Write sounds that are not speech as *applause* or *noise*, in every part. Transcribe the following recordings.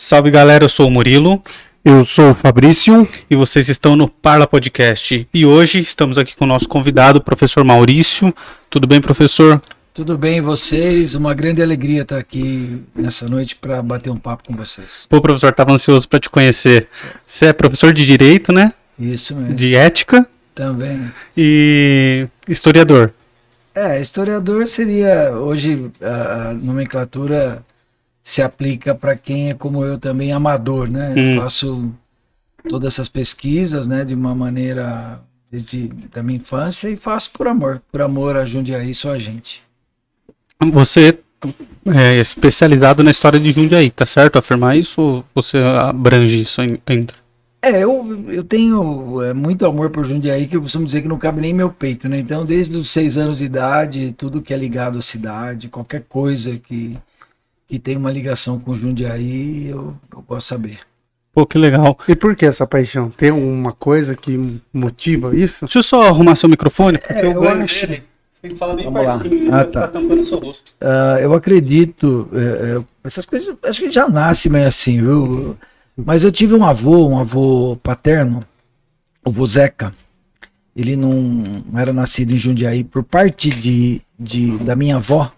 Salve galera, eu sou o Murilo. Eu sou o Fabrício. E vocês estão no Parla Podcast. E hoje estamos aqui com o nosso convidado, o professor Maurício. Tudo bem, professor? Tudo bem, vocês? Uma grande alegria estar aqui nessa noite para bater um papo com vocês. Pô, professor, estava ansioso para te conhecer. Você é professor de Direito, né? Isso mesmo. De Ética. Também. E historiador. É, historiador seria, hoje, a, a nomenclatura se aplica para quem é como eu também, amador, né? Hum. Faço todas essas pesquisas, né, de uma maneira desde da minha infância e faço por amor, por amor a Jundiaí, sua gente. Você é especializado na história de Jundiaí, tá certo afirmar isso ou você abrange isso ainda? É, eu, eu tenho é, muito amor por Jundiaí, que eu costumo dizer que não cabe nem meu peito, né? Então, desde os seis anos de idade, tudo que é ligado à cidade, qualquer coisa que, que tem uma ligação com Jundiaí, eu, eu gosto de saber. Pô, que legal. E por que essa paixão? Tem uma coisa que motiva isso? Deixa eu só arrumar seu microfone, porque é, eu, eu ganho dele. Você tem que falar bem Vamos pertinho, lá. Ah, tá. tampando seu rosto. Uh, eu acredito, é, é, essas coisas, acho que já nasce meio assim, viu? Mas eu tive um avô, um avô paterno, o vô Zeca. Ele não, era nascido em Jundiaí por parte de, de, da minha avó,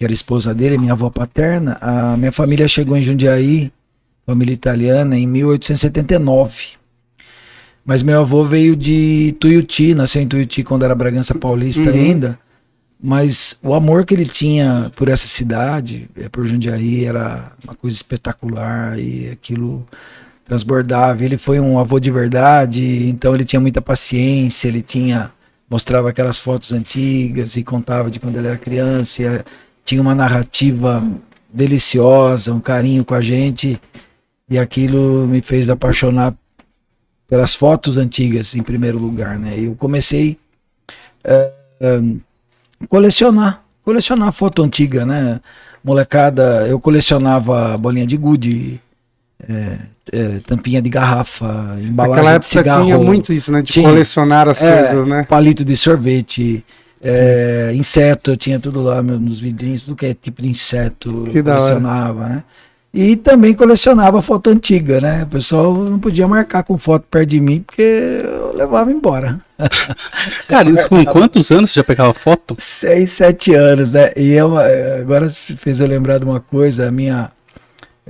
que era esposa dele, minha avó paterna. A minha família chegou em Jundiaí, família italiana, em 1879. Mas meu avô veio de Tuiuti, nasceu em Tuiuti quando era Bragança Paulista uhum. ainda. Mas o amor que ele tinha por essa cidade, é, por Jundiaí, era uma coisa espetacular e aquilo transbordava. Ele foi um avô de verdade, então ele tinha muita paciência, ele tinha mostrava aquelas fotos antigas e contava de quando ele era criança, e, tinha uma narrativa deliciosa, um carinho com a gente, e aquilo me fez apaixonar pelas fotos antigas em primeiro lugar, né? Eu comecei uh, colecionar, colecionar foto antiga, né? Molecada, eu colecionava bolinha de gude, é, é, tampinha de garrafa, embalagem Naquela época de cigarro. tinha muito isso, né? De tinha, colecionar as é, coisas, né? Palito de sorvete, é, inseto, eu tinha tudo lá nos vidrinhos, tudo que é tipo de inseto, que colecionava, né? E também colecionava foto antiga, né? O pessoal não podia marcar com foto perto de mim, porque eu levava embora. *laughs* Cara, com quantos anos você já pegava foto? Seis, sete anos, né? E eu, agora fez eu lembrar de uma coisa, a minha...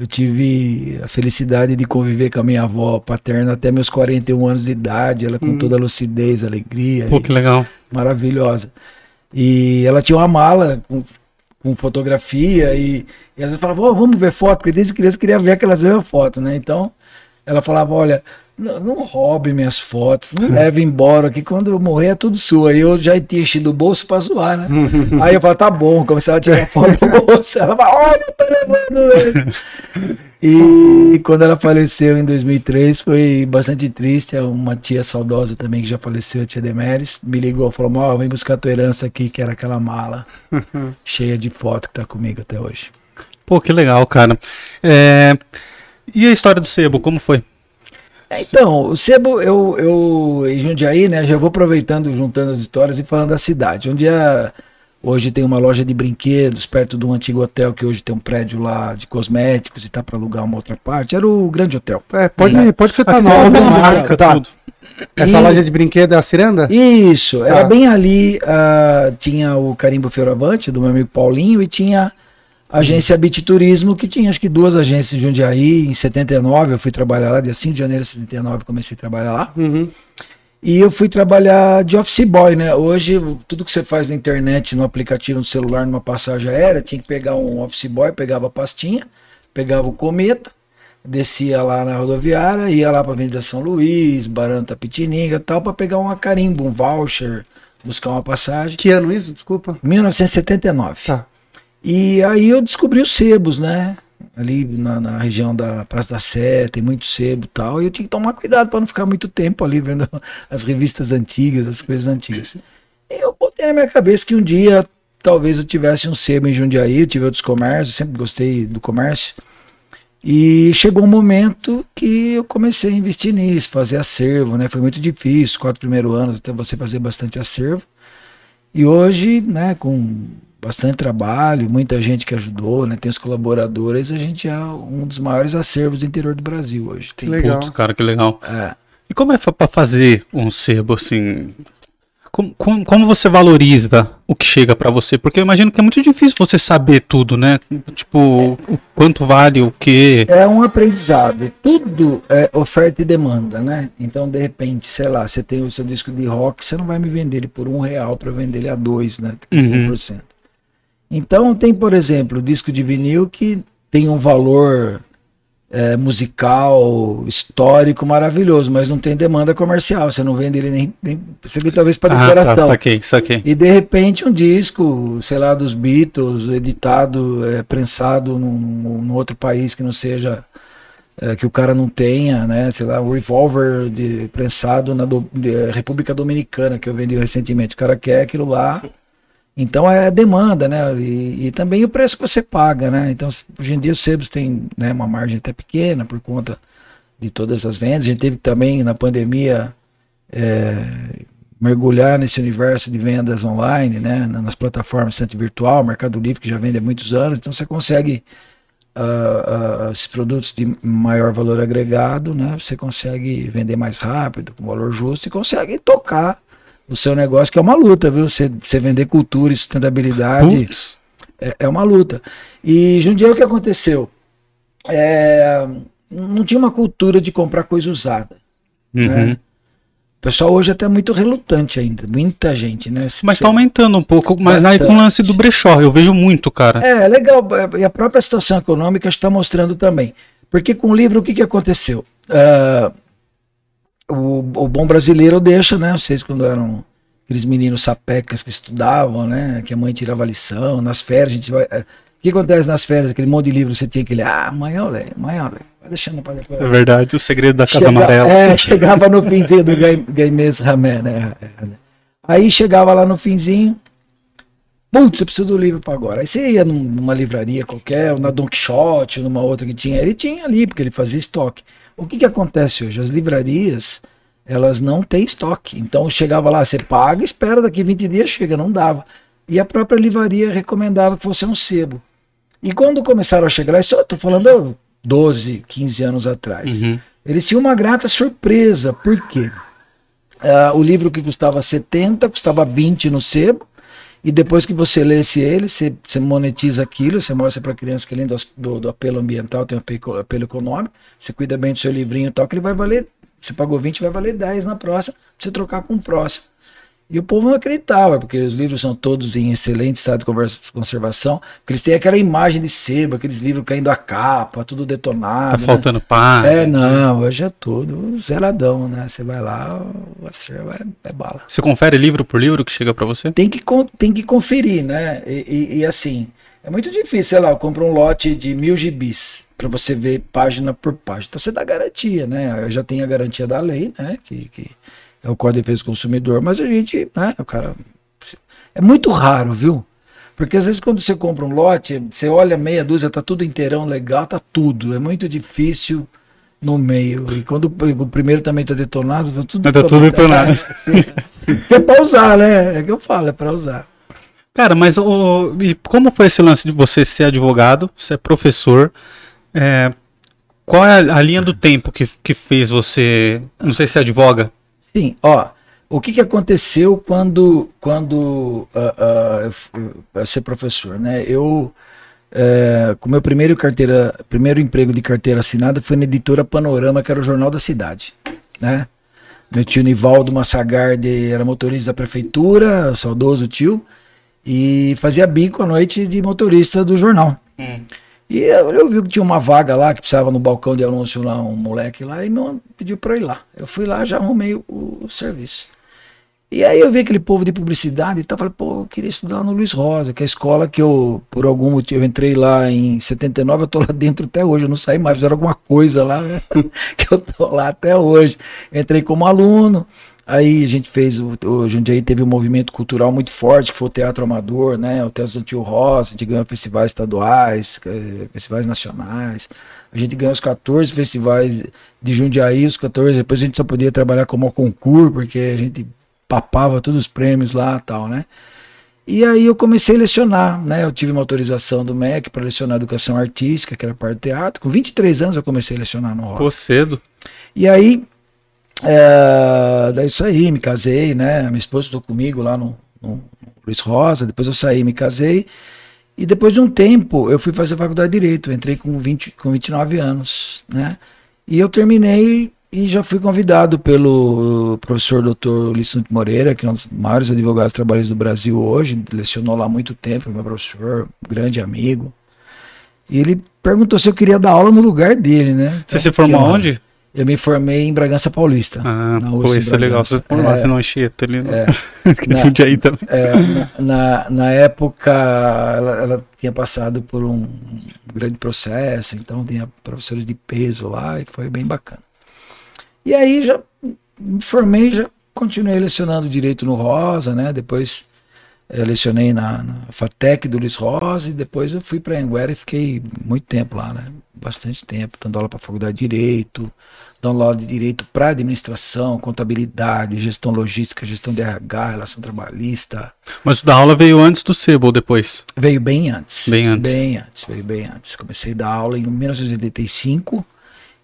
Eu tive a felicidade de conviver com a minha avó paterna até meus 41 anos de idade, ela com hum. toda a lucidez, alegria. Pô, que legal. Maravilhosa. E ela tinha uma mala com com fotografia e, e às vezes falava, oh, vamos ver foto, porque desde criança eu queria ver aquelas mesmas fotos, né? Então ela falava, olha, não, não roube minhas fotos, não leve embora, que quando eu morrer é tudo sua. E eu já tinha enchido o bolso pra zoar, né? *laughs* Aí eu falava, tá bom, começava a tirar foto do bolso. Ela falava, olha, tá levando ele. E quando ela faleceu em 2003, foi bastante triste. É uma tia saudosa também que já faleceu, a tia Demeres, me ligou, falou: Ó, vem buscar tua herança aqui, que era aquela mala *laughs* cheia de foto que tá comigo até hoje. Pô, que legal, cara. É... E a história do sebo, como foi? É, então, o sebo, eu, eu em Jundiaí, né, já vou aproveitando, juntando as histórias e falando da cidade. Um dia Hoje tem uma loja de brinquedos perto de um antigo hotel que hoje tem um prédio lá de cosméticos e tá para alugar uma outra parte. Era o grande hotel. É, pode, é. pode ser tá nova, marca, tá. tudo. Essa e... loja de brinquedo é a Ciranda? Isso, era tá. bem ali, uh, tinha o Carimbo Fioravante, do meu amigo Paulinho, e tinha agência Bit Turismo, que tinha acho que duas agências de Jundiaí. Em 79 eu fui trabalhar lá, dia 5 de janeiro de 79 comecei a trabalhar lá. Uhum. E eu fui trabalhar de office boy, né? Hoje, tudo que você faz na internet, no aplicativo, no celular, numa passagem aérea, tinha que pegar um office boy, pegava a pastinha, pegava o cometa, descia lá na rodoviária, ia lá para Avenida São Luís, Baranta Pitininga tal, para pegar uma carimbo, um voucher, buscar uma passagem. Que ano isso? Desculpa. 1979. Tá. E aí eu descobri os sebos, né? ali na, na, região da Praça da Sé, tem muito sebo e tal, e eu tinha que tomar cuidado para não ficar muito tempo ali vendo *laughs* as revistas antigas, as coisas antigas. E eu botei na minha cabeça que um dia talvez eu tivesse um sebo em Jundiaí, eu tive outros comércios, sempre gostei do comércio. E chegou um momento que eu comecei a investir nisso, fazer acervo, né? Foi muito difícil, quatro primeiros anos até você fazer bastante acervo. E hoje, né, com bastante trabalho, muita gente que ajudou, né? Tem os colaboradores, a gente é um dos maiores acervos do interior do Brasil hoje. Que legal. Putz, cara, que legal. É. E como é pra fazer um sebo assim? Como, como, como você valoriza o que chega pra você? Porque eu imagino que é muito difícil você saber tudo, né? Tipo, o quanto vale o quê. É um aprendizado. Tudo é oferta e demanda, né? Então, de repente, sei lá, você tem o seu disco de rock, você não vai me vender ele por um real para vender ele a dois, né? Uhum. 100%. Então, tem, por exemplo, disco de vinil que tem um valor é, musical, histórico maravilhoso, mas não tem demanda comercial. Você não vende ele nem. nem você vê talvez para Ah, tá, decoração. saquei, saquei. E de repente um disco, sei lá, dos Beatles, editado, é, prensado num, num outro país que não seja. é, que o cara não tenha, né? Sei lá, o Revolver de, prensado na do- de- República Dominicana, que eu vendi recentemente. O cara quer aquilo lá. Então é demanda, né? E, e também o preço que você paga, né? Então, hoje em dia os sebos têm né, uma margem até pequena por conta de todas as vendas. A gente teve também na pandemia é, mergulhar nesse universo de vendas online, né? na- Nas plataformas tanto virtual, Mercado Livre, que já vende há muitos anos. Então você consegue ah, ah, esses produtos de maior valor agregado, né? Você consegue vender mais rápido, com valor justo e consegue tocar o seu negócio, que é uma luta, viu? Você, você vender cultura e sustentabilidade é, é uma luta. E Jundiaí, o que aconteceu? É, não tinha uma cultura de comprar coisa usada. Uhum. né? O pessoal hoje é até muito relutante ainda, muita gente, né? Se Mas tá aumentando um pouco, mas aí com o Bastante. lance do brechó, eu vejo muito, cara. É, legal. E a própria situação econômica está mostrando também. Porque com o livro, o que, que aconteceu? Ah, o, o bom brasileiro deixa, né? Vocês quando eram aqueles meninos sapecas que estudavam, né? Que a mãe tirava lição, nas férias a gente vai... eh, O que acontece nas férias? Aquele monte de livro você tinha aquele... Ah, amanhã eu leio, amanhã eu leio. Vai deixando para depois. É verdade, o segredo da Casa Chega- Amarela. É, chegava no finzinho do Gai- Gaimês Ramé, né? Aí chegava lá no finzinho, putz, eu preciso do livro para agora. Aí você ia num- numa livraria qualquer, ou na Don Quixote, ou numa outra que tinha, ele tinha ali, porque ele fazia estoque. O que que acontece hoje? As livrarias, elas não têm estoque. Então chegava lá, você paga, espera, daqui 20 dias chega, não dava. E a própria livraria recomendava que fosse um sebo. E quando começaram a chegar lá, isso eu tô falando 12, 15 anos atrás. Uhum. Eles tinham uma grata surpresa, por quê? Ah, o livro que custava 70, custava 20 no sebo, e depois que você lesse ele, você, você monetiza aquilo, você mostra para a criança que além do, do, do apelo ambiental, tem apelo, apelo econômico, você cuida bem do seu livrinho e tal, que ele vai valer, você pagou 20, vai valer 10 na próxima, pra você trocar com o próximo. E o povo não acreditava, porque os livros são todos em excelente estado de conservação, porque eles têm aquela imagem de sebo, aqueles livros caindo a capa, tudo detonado. Tá né? faltando pá. É, não, hoje é tudo zeradão, né? Você vai lá, o acervo é, é bala. Você confere livro por livro que chega pra você? Tem que, tem que conferir, né? E, e- e assim, é muito difícil, sei lá, eu compro um lote de mil gibis para você ver página por página. Então você dá garantia, né? Eu já tenho a garantia da lei, né? Que, que o Código de Defesa do Consumidor, mas a gente, né? O cara. É muito raro, viu? Porque às vezes quando você compra um lote, você olha meia dúzia, tá tudo inteirão, legal, tá tudo. É muito difícil no meio. E quando o primeiro também tá detonado, tá tudo Tá tudo detonado. É, é pra usar, né? É que eu falo, é pra usar. Cara, mas o, e como foi esse lance de você ser advogado, ser professor? É, qual é a, a linha do tempo que, que fez você. Não sei se é advoga. Sim, ó. O que, que aconteceu quando, quando ah, ah, eu eu ser professor, né? Eu, eh, com meu primeiro carteira, primeiro emprego de carteira assinada foi na editora Panorama, que era o jornal da cidade, né? Meu tio Nivaldo Massagarde era motorista da prefeitura, saudoso tio, e fazia bico à noite de motorista do jornal. E eu, eu vi que tinha uma vaga lá, que precisava no balcão de anúncio lá, um moleque lá, e me pediu eu ir lá. Eu fui lá, já arrumei o, o serviço. E aí eu vi aquele povo de publicidade e tal, falei, pô, eu queria estudar no Luiz Rosa, que é a escola que eu, por algum motivo, eu entrei lá em 79, eu tô lá dentro até hoje, eu não saí mais, fizeram alguma coisa lá, né? *laughs* que eu tô lá até hoje. Entrei como aluno, aí a gente fez, o, o Jundiaí teve um movimento cultural muito forte, que foi o Teatro Amador, né? O Teatro do Tio Rosa, a gente ganhou festivais estaduais, eh, festivais nacionais, a gente ganhou os 14 festivais de Jundiaí, os 14, depois a gente só podia trabalhar como concurso, porque a gente papava todos os prêmios lá e tal, né? E aí eu comecei a lecionar, né? Eu tive uma autorização do MEC para lecionar educação artística, que era parte do teatro. Com 23 anos eu comecei a lecionar no Rosa. Pô, cedo. E aí, é, daí eu saí, me casei, né? Minha esposa estou comigo lá no, no, Luiz Rosa. Depois eu saí, me casei. E depois de um tempo, eu fui fazer faculdade de Direito. Eu entrei com, 20, com 29 anos, né? E eu terminei e já fui convidado pelo professor Dr. Ulisses Moreira, que é um dos maiores advogados trabalhistas do Brasil hoje, lecionou lá há muito tempo, meu professor, grande amigo. E ele perguntou se eu queria dar aula no lugar dele, né? Você se formou Então, onde? Eu me formei em Bragança Paulista. Ah, na pô, isso é legal. Você formou, É. não Anchieta ali no É. *laughs* Jundiaí também. É, na, na época, ela, ela tinha passado por um grande processo, então tinha professores de peso lá e foi bem bacana. E aí já me formei, já continuei lecionando direito no Rosa, né? Depois eu lecionei na, na FATEC do Luiz Rosa e depois eu fui para Anguera e fiquei muito tempo lá, né? Bastante tempo, dando aula para a faculdade de Direito, dando aula de Direito para administração, contabilidade, gestão logística, gestão de RH, relação trabalhista. Mas o da aula veio antes do Sebo ou depois? Veio bem antes. Bem antes. Bem antes, veio bem antes. Comecei a dar aula em 1985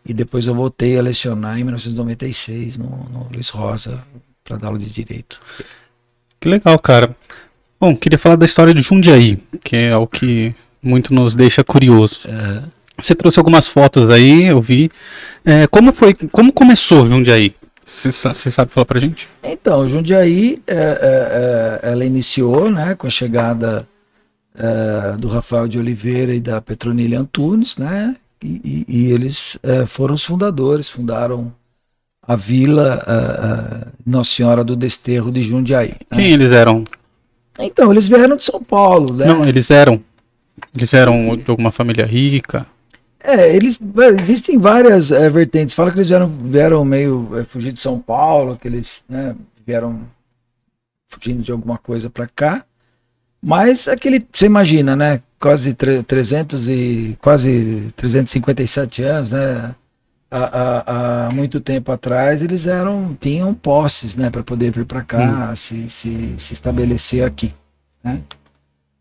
e depois eu voltei a lecionar em 1996 no, no Luiz Rosa para dar aula de Direito. Que legal, cara. Bom, queria falar da história de Jundiaí, que é o que muito nos deixa curioso. Você trouxe algumas fotos aí, eu vi. É, como foi, como começou Jundiaí? Você sa- você sabe falar pra gente? Então, Jundiaí, é, é, é, ela iniciou né, com a chegada é, do Rafael de Oliveira e da Petronília Antunes, né? E, e- e eles é, foram os fundadores, fundaram a vila é, é, Nossa Senhora do Desterro de Jundiaí. né? Quem eles eram? Então, eles vieram de São Paulo, né? Não, eles eram. Eles eram de alguma família rica. É, eles existem várias é, vertentes. Fala que eles vieram, vieram meio é, fugir de São Paulo, que eles né, vieram fugindo de alguma coisa para cá. Mas aquele, você imagina, né? Quase tre- 300 e quase 357 anos, né? Há, há- há muito tempo atrás eles eram tinham posses, né, para poder vir para cá, se, se, se estabelecer aqui, né?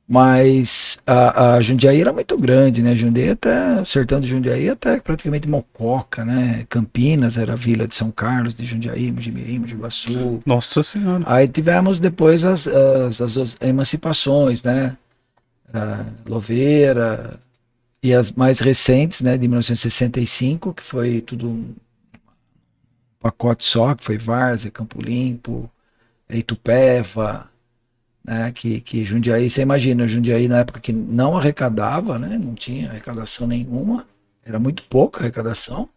Mas a, a Jundiaí era muito grande, né? Jundiaí até, o sertão de Jundiaí até praticamente Mococa, né? Campinas era a vila de São Carlos, de Jundiaí, Mojimirim, Mogi Guaçu. Nossa senhora. Aí tivemos depois as, as, as emancipações, né? A Louveira e as mais recentes, né? De 1965, que foi tudo um pacote só, que foi Várzea, Campo Limpo, Itupeva, né? Que, que Jundiaí, você imagina, Jundiaí na época que não arrecadava, né? Não tinha arrecadação nenhuma, era muito pouca arrecadação.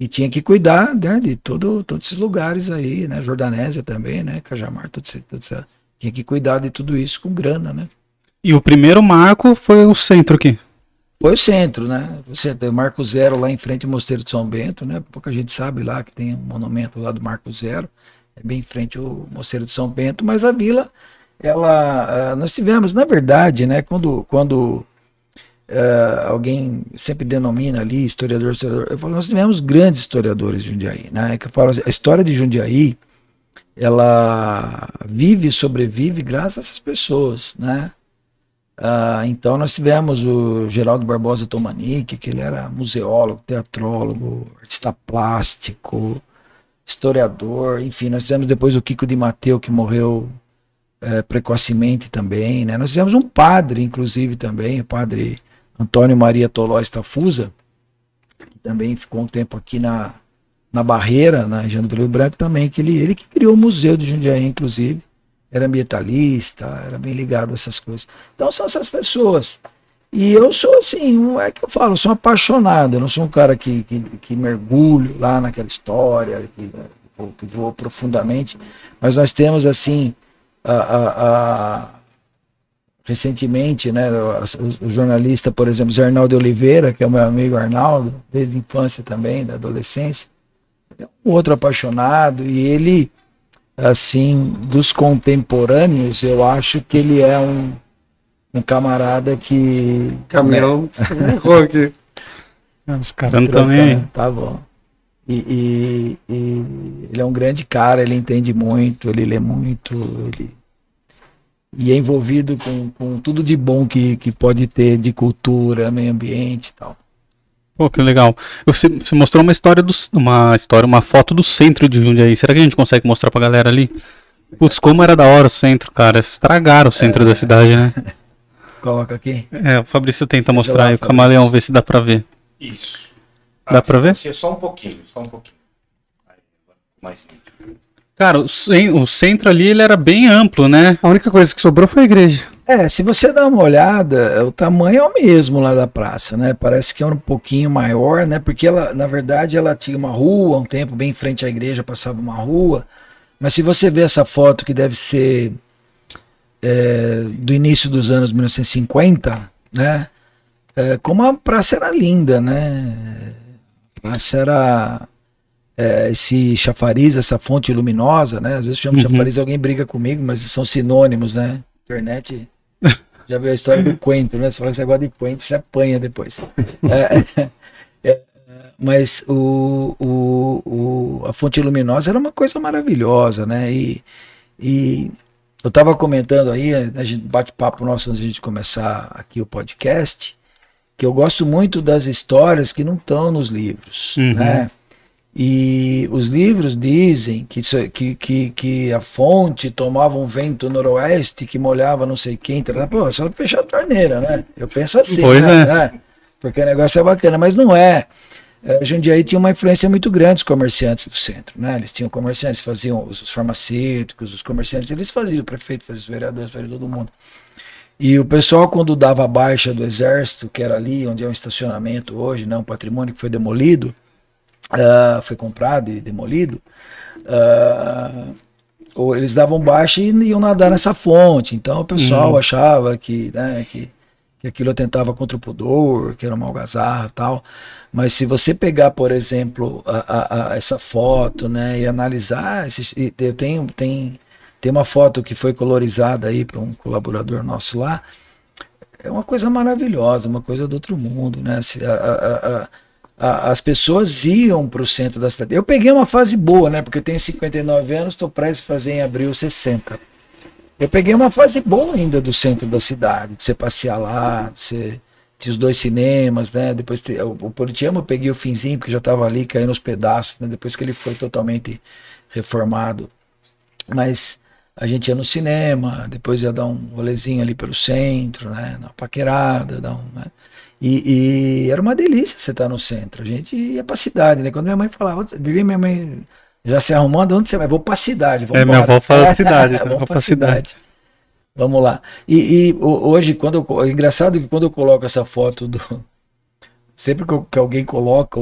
E tinha que cuidar né, de todo, todos esses lugares aí, né? Jordanésia também, né? Cajamar, tudo isso, tudo isso. Tinha que cuidar de tudo isso com grana, né? E o primeiro marco foi o centro aqui. Foi o centro, né? O centro, o Marco Zero lá em frente ao Mosteiro de São Bento, né? Pouca gente sabe lá que tem um monumento lá do Marco Zero, é bem em frente ao Mosteiro de São Bento, mas a vila, ela, ah, nós tivemos, na verdade, né? Quando, quando ah, alguém sempre denomina ali historiador, historiador, eu falo, nós tivemos grandes historiadores de Jundiaí, né? Que eu falo, a história de Jundiaí, ela vive e sobrevive graças a essas pessoas, né? Ah, então nós tivemos o Geraldo Barbosa Tomanique, que ele era museólogo, teatrólogo, artista plástico, historiador, enfim, nós tivemos depois o Kiko de Mateu, que morreu eh, precocemente também, né? Nós tivemos um padre, inclusive, também, o padre Antônio Maria Tolói Tafusa, que também ficou um tempo aqui na, na Barreira, na região do Rio Branco também, que ele, ele que criou o Museu de Jundiaí, inclusive, era ambientalista, era bem ligado a essas coisas. Então são essas pessoas. E eu sou assim, um- é que eu falo, eu sou apaixonado, eu não sou um cara que, que, que mergulho lá naquela história, que, vou- que vou profundamente, mas nós temos assim, a, a- a- recentemente, né, o, o jornalista, por exemplo, Zé Arnaldo Oliveira, que é o meu amigo Arnaldo, desde a infância também, da adolescência, é um outro apaixonado, e ele, assim, dos contemporâneos, eu acho que ele é um, um camarada que. Caminhão *laughs* errou aqui. Os caras também. Tá bom. E, e- e ele é um grande cara, ele entende muito, ele lê muito, ele, e é envolvido com, com tudo de bom que, que pode ter de cultura, meio ambiente e tal. Pô, que legal. Você, você mostrou uma história do, uma história, uma foto do centro de Jundiaí. Será que a gente consegue mostrar pra galera ali? Putz, como era da hora o centro, cara. Estragaram o centro é... da cidade, né? Coloca aqui. É, o Fabrício tenta mostrar aí, o camaleão, ver se dá pra ver. Isso. Dá pra ver? Só um pouquinho, só um pouquinho. Aí, mais Cara, o, o centro ali ele era bem amplo, né? A única coisa que sobrou foi a igreja. É, se você dá uma olhada, o tamanho é o mesmo lá da praça, né? Parece que é um pouquinho maior, né? Porque ela, na verdade, ela tinha uma rua, um tempo bem em frente à igreja, passava uma rua. Mas se você ver essa foto que deve ser é, do início dos anos 1950, né? É, como a praça era linda, né? A praça era é, esse chafariz, essa fonte luminosa, né? Às vezes chama uhum. chafariz, alguém briga comigo, mas são sinônimos, né? Internet *laughs* já viu a história do coentro, né? Você fala que você gosta de coentro, você apanha depois. É, é, é, mas o, o, o, a fonte luminosa era uma coisa maravilhosa, né? E, e eu estava comentando aí, a gente bate papo nosso antes de começar aqui o podcast, que eu gosto muito das histórias que não estão nos livros, uhum. né? E os livros dizem que, que, que, que, a fonte tomava um vento noroeste que molhava não sei quem. Tá, pô, só fechar a torneira, né? Eu penso assim, pois né? É. né? Porque o negócio é bacana, mas não é. é. Jundiaí tinha uma influência muito grande os comerciantes do centro, né? Eles tinham comerciantes, faziam os, farmacêuticos, os comerciantes, eles faziam, o prefeito fazia, os vereadores, fazia todo mundo. E o pessoal, quando dava a baixa do exército, que era ali onde é um estacionamento hoje, né, um patrimônio que foi demolido, uh, foi comprado e demolido, uh, ou eles davam baixa e iam nadar nessa fonte. Então o pessoal uhum. achava que, né, que, que aquilo atentava contra o pudor, que era uma algazarra tal. Mas se você pegar, por exemplo, a, a, a essa foto né, e analisar, esse, eu tenho, tem, tem uma foto que foi colorizada aí para um colaborador nosso lá, é uma coisa maravilhosa, uma coisa do outro mundo, né? A, a, a, as pessoas iam para o centro da cidade. Eu peguei uma fase boa, né? Porque eu tenho 59 anos, estou prestes a fazer em abril 60. Eu peguei uma fase boa ainda do centro da cidade, de você passear lá, de você os dois cinemas, né? Depois o, o eu peguei o finzinho, que já estava ali caindo nos pedaços, né? Depois que ele foi totalmente reformado. Mas a gente ia no cinema, depois ia dar um rolezinho ali pelo centro, né? Na paquerada, dar um, né? E, e, era uma delícia você estar no centro. A gente ia pra cidade, né? Quando minha mãe falava, vivia minha mãe já se arrumando, onde você vai? Vou pra cidade. É, minha avó fala cidade, *laughs* então vou pra cidade. cidade. Vamos lá. E, e, hoje, quando eu, é engraçado que quando eu coloco essa foto do. Sempre que, alguém coloca,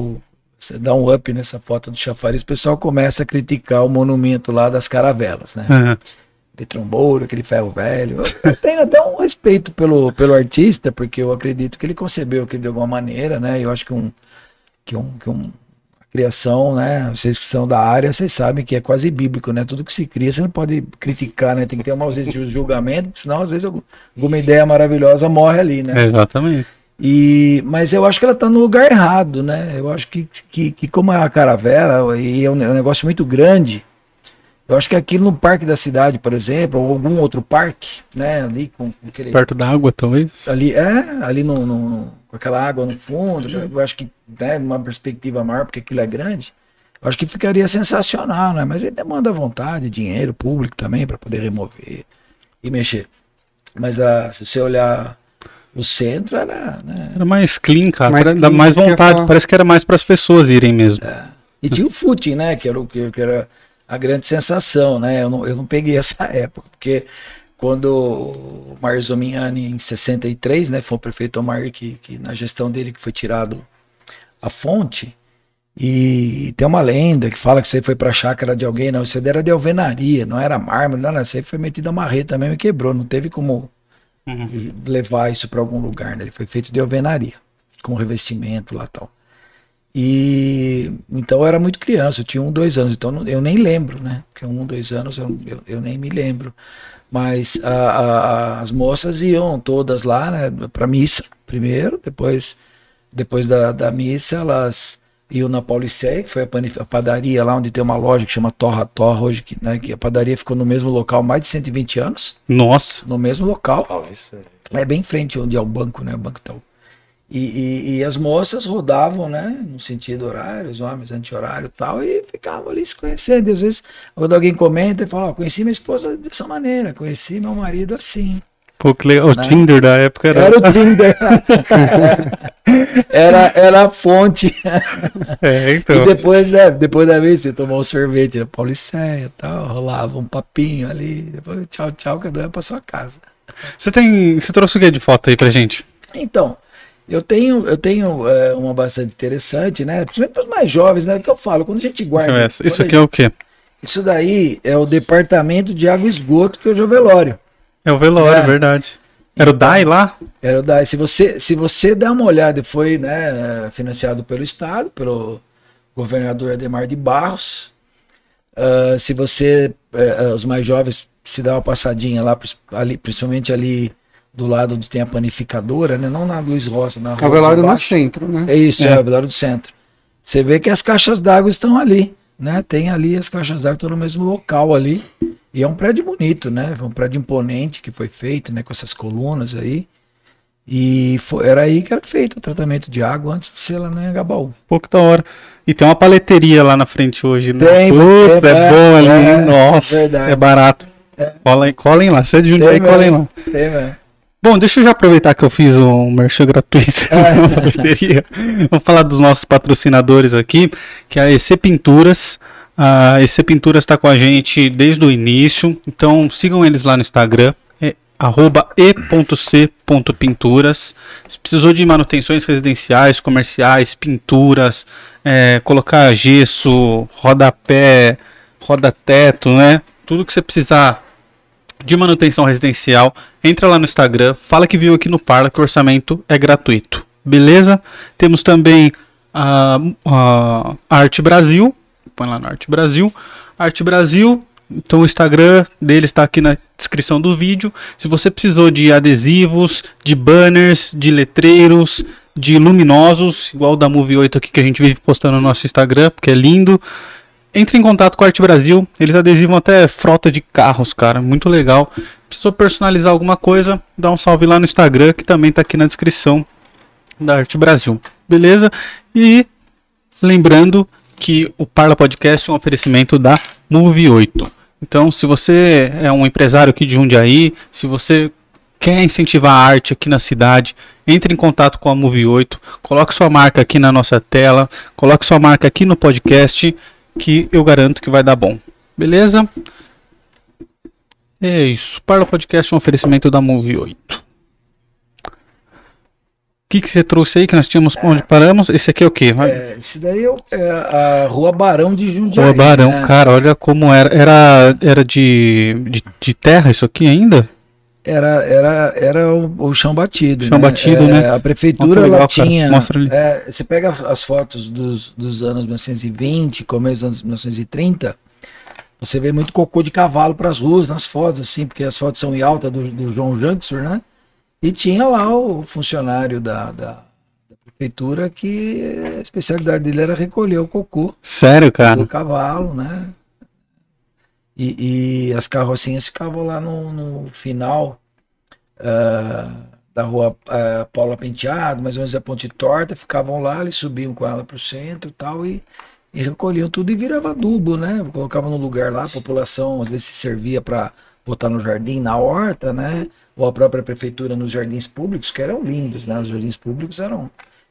você dá um up nessa foto do chafariz, o pessoal começa a criticar o monumento lá das caravelas, né? Uhum de trombouro, aquele ferro velho. Eu tenho até um respeito pelo, pelo artista, porque eu acredito que ele concebeu aquilo de alguma maneira, né? Eu acho que um que um, que um criação, né? Vocês que são da área, vocês sabem que é quase bíblico, né? Tudo que se cria, você não pode criticar, né? Tem que ter uma ausência de julgamento, senão às vezes alguma ideia maravilhosa morre ali, né? Exatamente. E, mas eu acho que ela está no lugar errado, né? Eu acho que, que, que como é a caravela e é um, é um negócio muito grande, eu acho que aqui no parque da cidade, por exemplo, ou algum outro parque, né, ali com, aquele perto da água, talvez. Ali é, ali no, no, com aquela água no fundo, eu acho que né, uma perspectiva maior, porque aquilo é grande. Eu acho que ficaria sensacional, né? Mas ele demanda vontade, dinheiro público também para poder remover e mexer. Mas ah, se você olhar o centro era, né? era mais clean, cara, mais clean, dá mais vontade. Parece que era mais para as pessoas irem mesmo. É. E tinha o footing, né? Que era o que, que era a grande sensação, né? Eu não, eu não peguei *laughs* essa época, porque quando o Mar Zomiani, em 63, né, foi o prefeito Omar, que, que na gestão dele que foi tirado a fonte, e tem uma lenda que fala que aí foi para a chácara de alguém, não, isso era de alvenaria, não era mármore, não, não, isso aí foi metido a marreta mesmo e quebrou, não teve como uhum. levar isso para algum lugar, né? Ele foi feito de alvenaria, com revestimento lá tal. E então eu era muito criança, eu tinha um, dois anos, então eu nem lembro, né? Porque um, dois anos eu, eu, eu nem me lembro. Mas a, a, as moças iam todas lá, né, para missa primeiro, depois depois da, da missa elas iam na Pauliceia, que foi a, padaria lá onde tem uma loja que chama Torra Torra hoje, que, né, que a padaria ficou no mesmo local há mais de 120 anos, Nossa. no mesmo local. Paulista. É bem em frente onde é o banco, né? O banco Itaú. E, e, e as moças rodavam, né? No sentido horário, os homens anti-horário e tal, e ficavam ali se conhecendo. E às vezes, quando alguém comenta, fala, ó, conheci minha esposa dessa maneira, conheci meu marido assim. Pô, que legal. O Né? Tinder da época era. Era o Tinder. *laughs* era, era a fonte. É, E então. depois, né? Depois da vez você tomou um sorvete na Pauliceia e tal, rolava um papinho ali, depois tchau, tchau, cada um ia pra sua casa. Você tem. Você trouxe o que de foto aí pra gente? Então, eu tenho, eu tenho é, uma bastante interessante, né? Principalmente para os mais jovens, né? Que eu falo, quando a gente guarda. Essa. Isso aqui é o quê? Isso daí é o departamento de água e esgoto que hoje é o velório. É o velório, É. verdade. Era o DAI lá? Era o da, se você se você der uma olhada, foi né, financiado pelo Estado, pelo governador Ademar de Barros. Ah, se você, eh, os mais jovens, se dá uma passadinha lá, ali, principalmente ali do lado onde tem a panificadora, né? Não na Luiz Roça, na É o rua velório de no baixo. centro, né? É isso, É. é, o velório do centro. Você vê que as caixas d'água estão ali, né? Tem ali as caixas d'água estão no mesmo local ali. E é um prédio bonito, né? É um prédio imponente que foi feito, né? Com essas colunas aí. E fo- era aí que era feito o tratamento de água antes de ser lá no Engabaú. Que da hora. E tem uma paleteria lá na frente hoje, né? Tem, Putz, tem, é, é, bom ali, é? Nossa, verdade. é barato. Colhem, colhem lá, você é de Jundiaí, mesmo. lá. Tem, né? Bom, deixa eu já aproveitar que eu fiz um merchan gratuito É. *laughs* na paleteria. Vamos falar dos nossos patrocinadores aqui, que é a EC Pinturas. A EC Pinturas está com a gente desde o início, então sigam eles lá no Instagram, é arroba e.c.pinturas. Se precisou de manutenções residenciais, comerciais, pinturas, é, colocar gesso, rodapé, roda-teto, né? Tudo que você precisar de manutenção residencial, entra lá no Instagram, fala que viu aqui no Parla que o orçamento é gratuito. Beleza? Temos também a, a Arte Brasil, põe lá na Arte Brasil. Arte Brasil, então o Instagram deles está aqui na descrição do vídeo. Se você precisou de adesivos, de banners, de letreiros, de luminosos, igual o da Movie 8 aqui que a gente vive postando no nosso Instagram, porque é lindo. Entre em contato com a Arte Brasil, eles adesivam até frota de carros, cara, muito legal. Precisou personalizar alguma coisa, dá um salve lá no Instagram, que também tá aqui na descrição da Arte Brasil, beleza? E lembrando que o Parla Podcast é um oferecimento da Move 8. Então, se você é um empresário aqui de Jundiaí, se você quer incentivar a arte aqui na cidade, entre em contato com a Move 8, coloque sua marca aqui na nossa tela, coloque sua marca aqui no podcast, que eu garanto que vai dar bom. Beleza? É isso. Parla Podcast é um oferecimento da Move 8. O que, que você trouxe aí que nós tínhamos onde paramos? Esse aqui é o quê? É, esse daí é, o- é a Rua Barão de Jundiaí. Rua Barão, né? cara, olha como era. Era, era de, de, de terra isso aqui ainda? Era, era, era o, o chão batido. Chão né? batido, É, né? A prefeitura legal, ela tinha. É, você pega as fotos dos, dos anos 1920, começo dos anos 1930, você vê muito cocô de cavalo para as ruas, nas fotos, assim, porque as fotos são em alta do, do João Janksor, né? E tinha lá o funcionário da, da, da prefeitura que a especialidade dele era recolher o cocô Sério, cara? do cavalo, né? E, e as carrocinhas ficavam lá no, no final ah, da rua ah, Paula Penteado, mais ou menos a ponte torta, ficavam lá, eles subiam com ela para o centro e tal, e, e recolhiam tudo e virava adubo, né? Colocavam no lugar lá, a população às vezes se servia para botar no jardim, na horta, né? Ou a própria prefeitura nos jardins públicos, que eram lindos, né? Os jardins públicos eram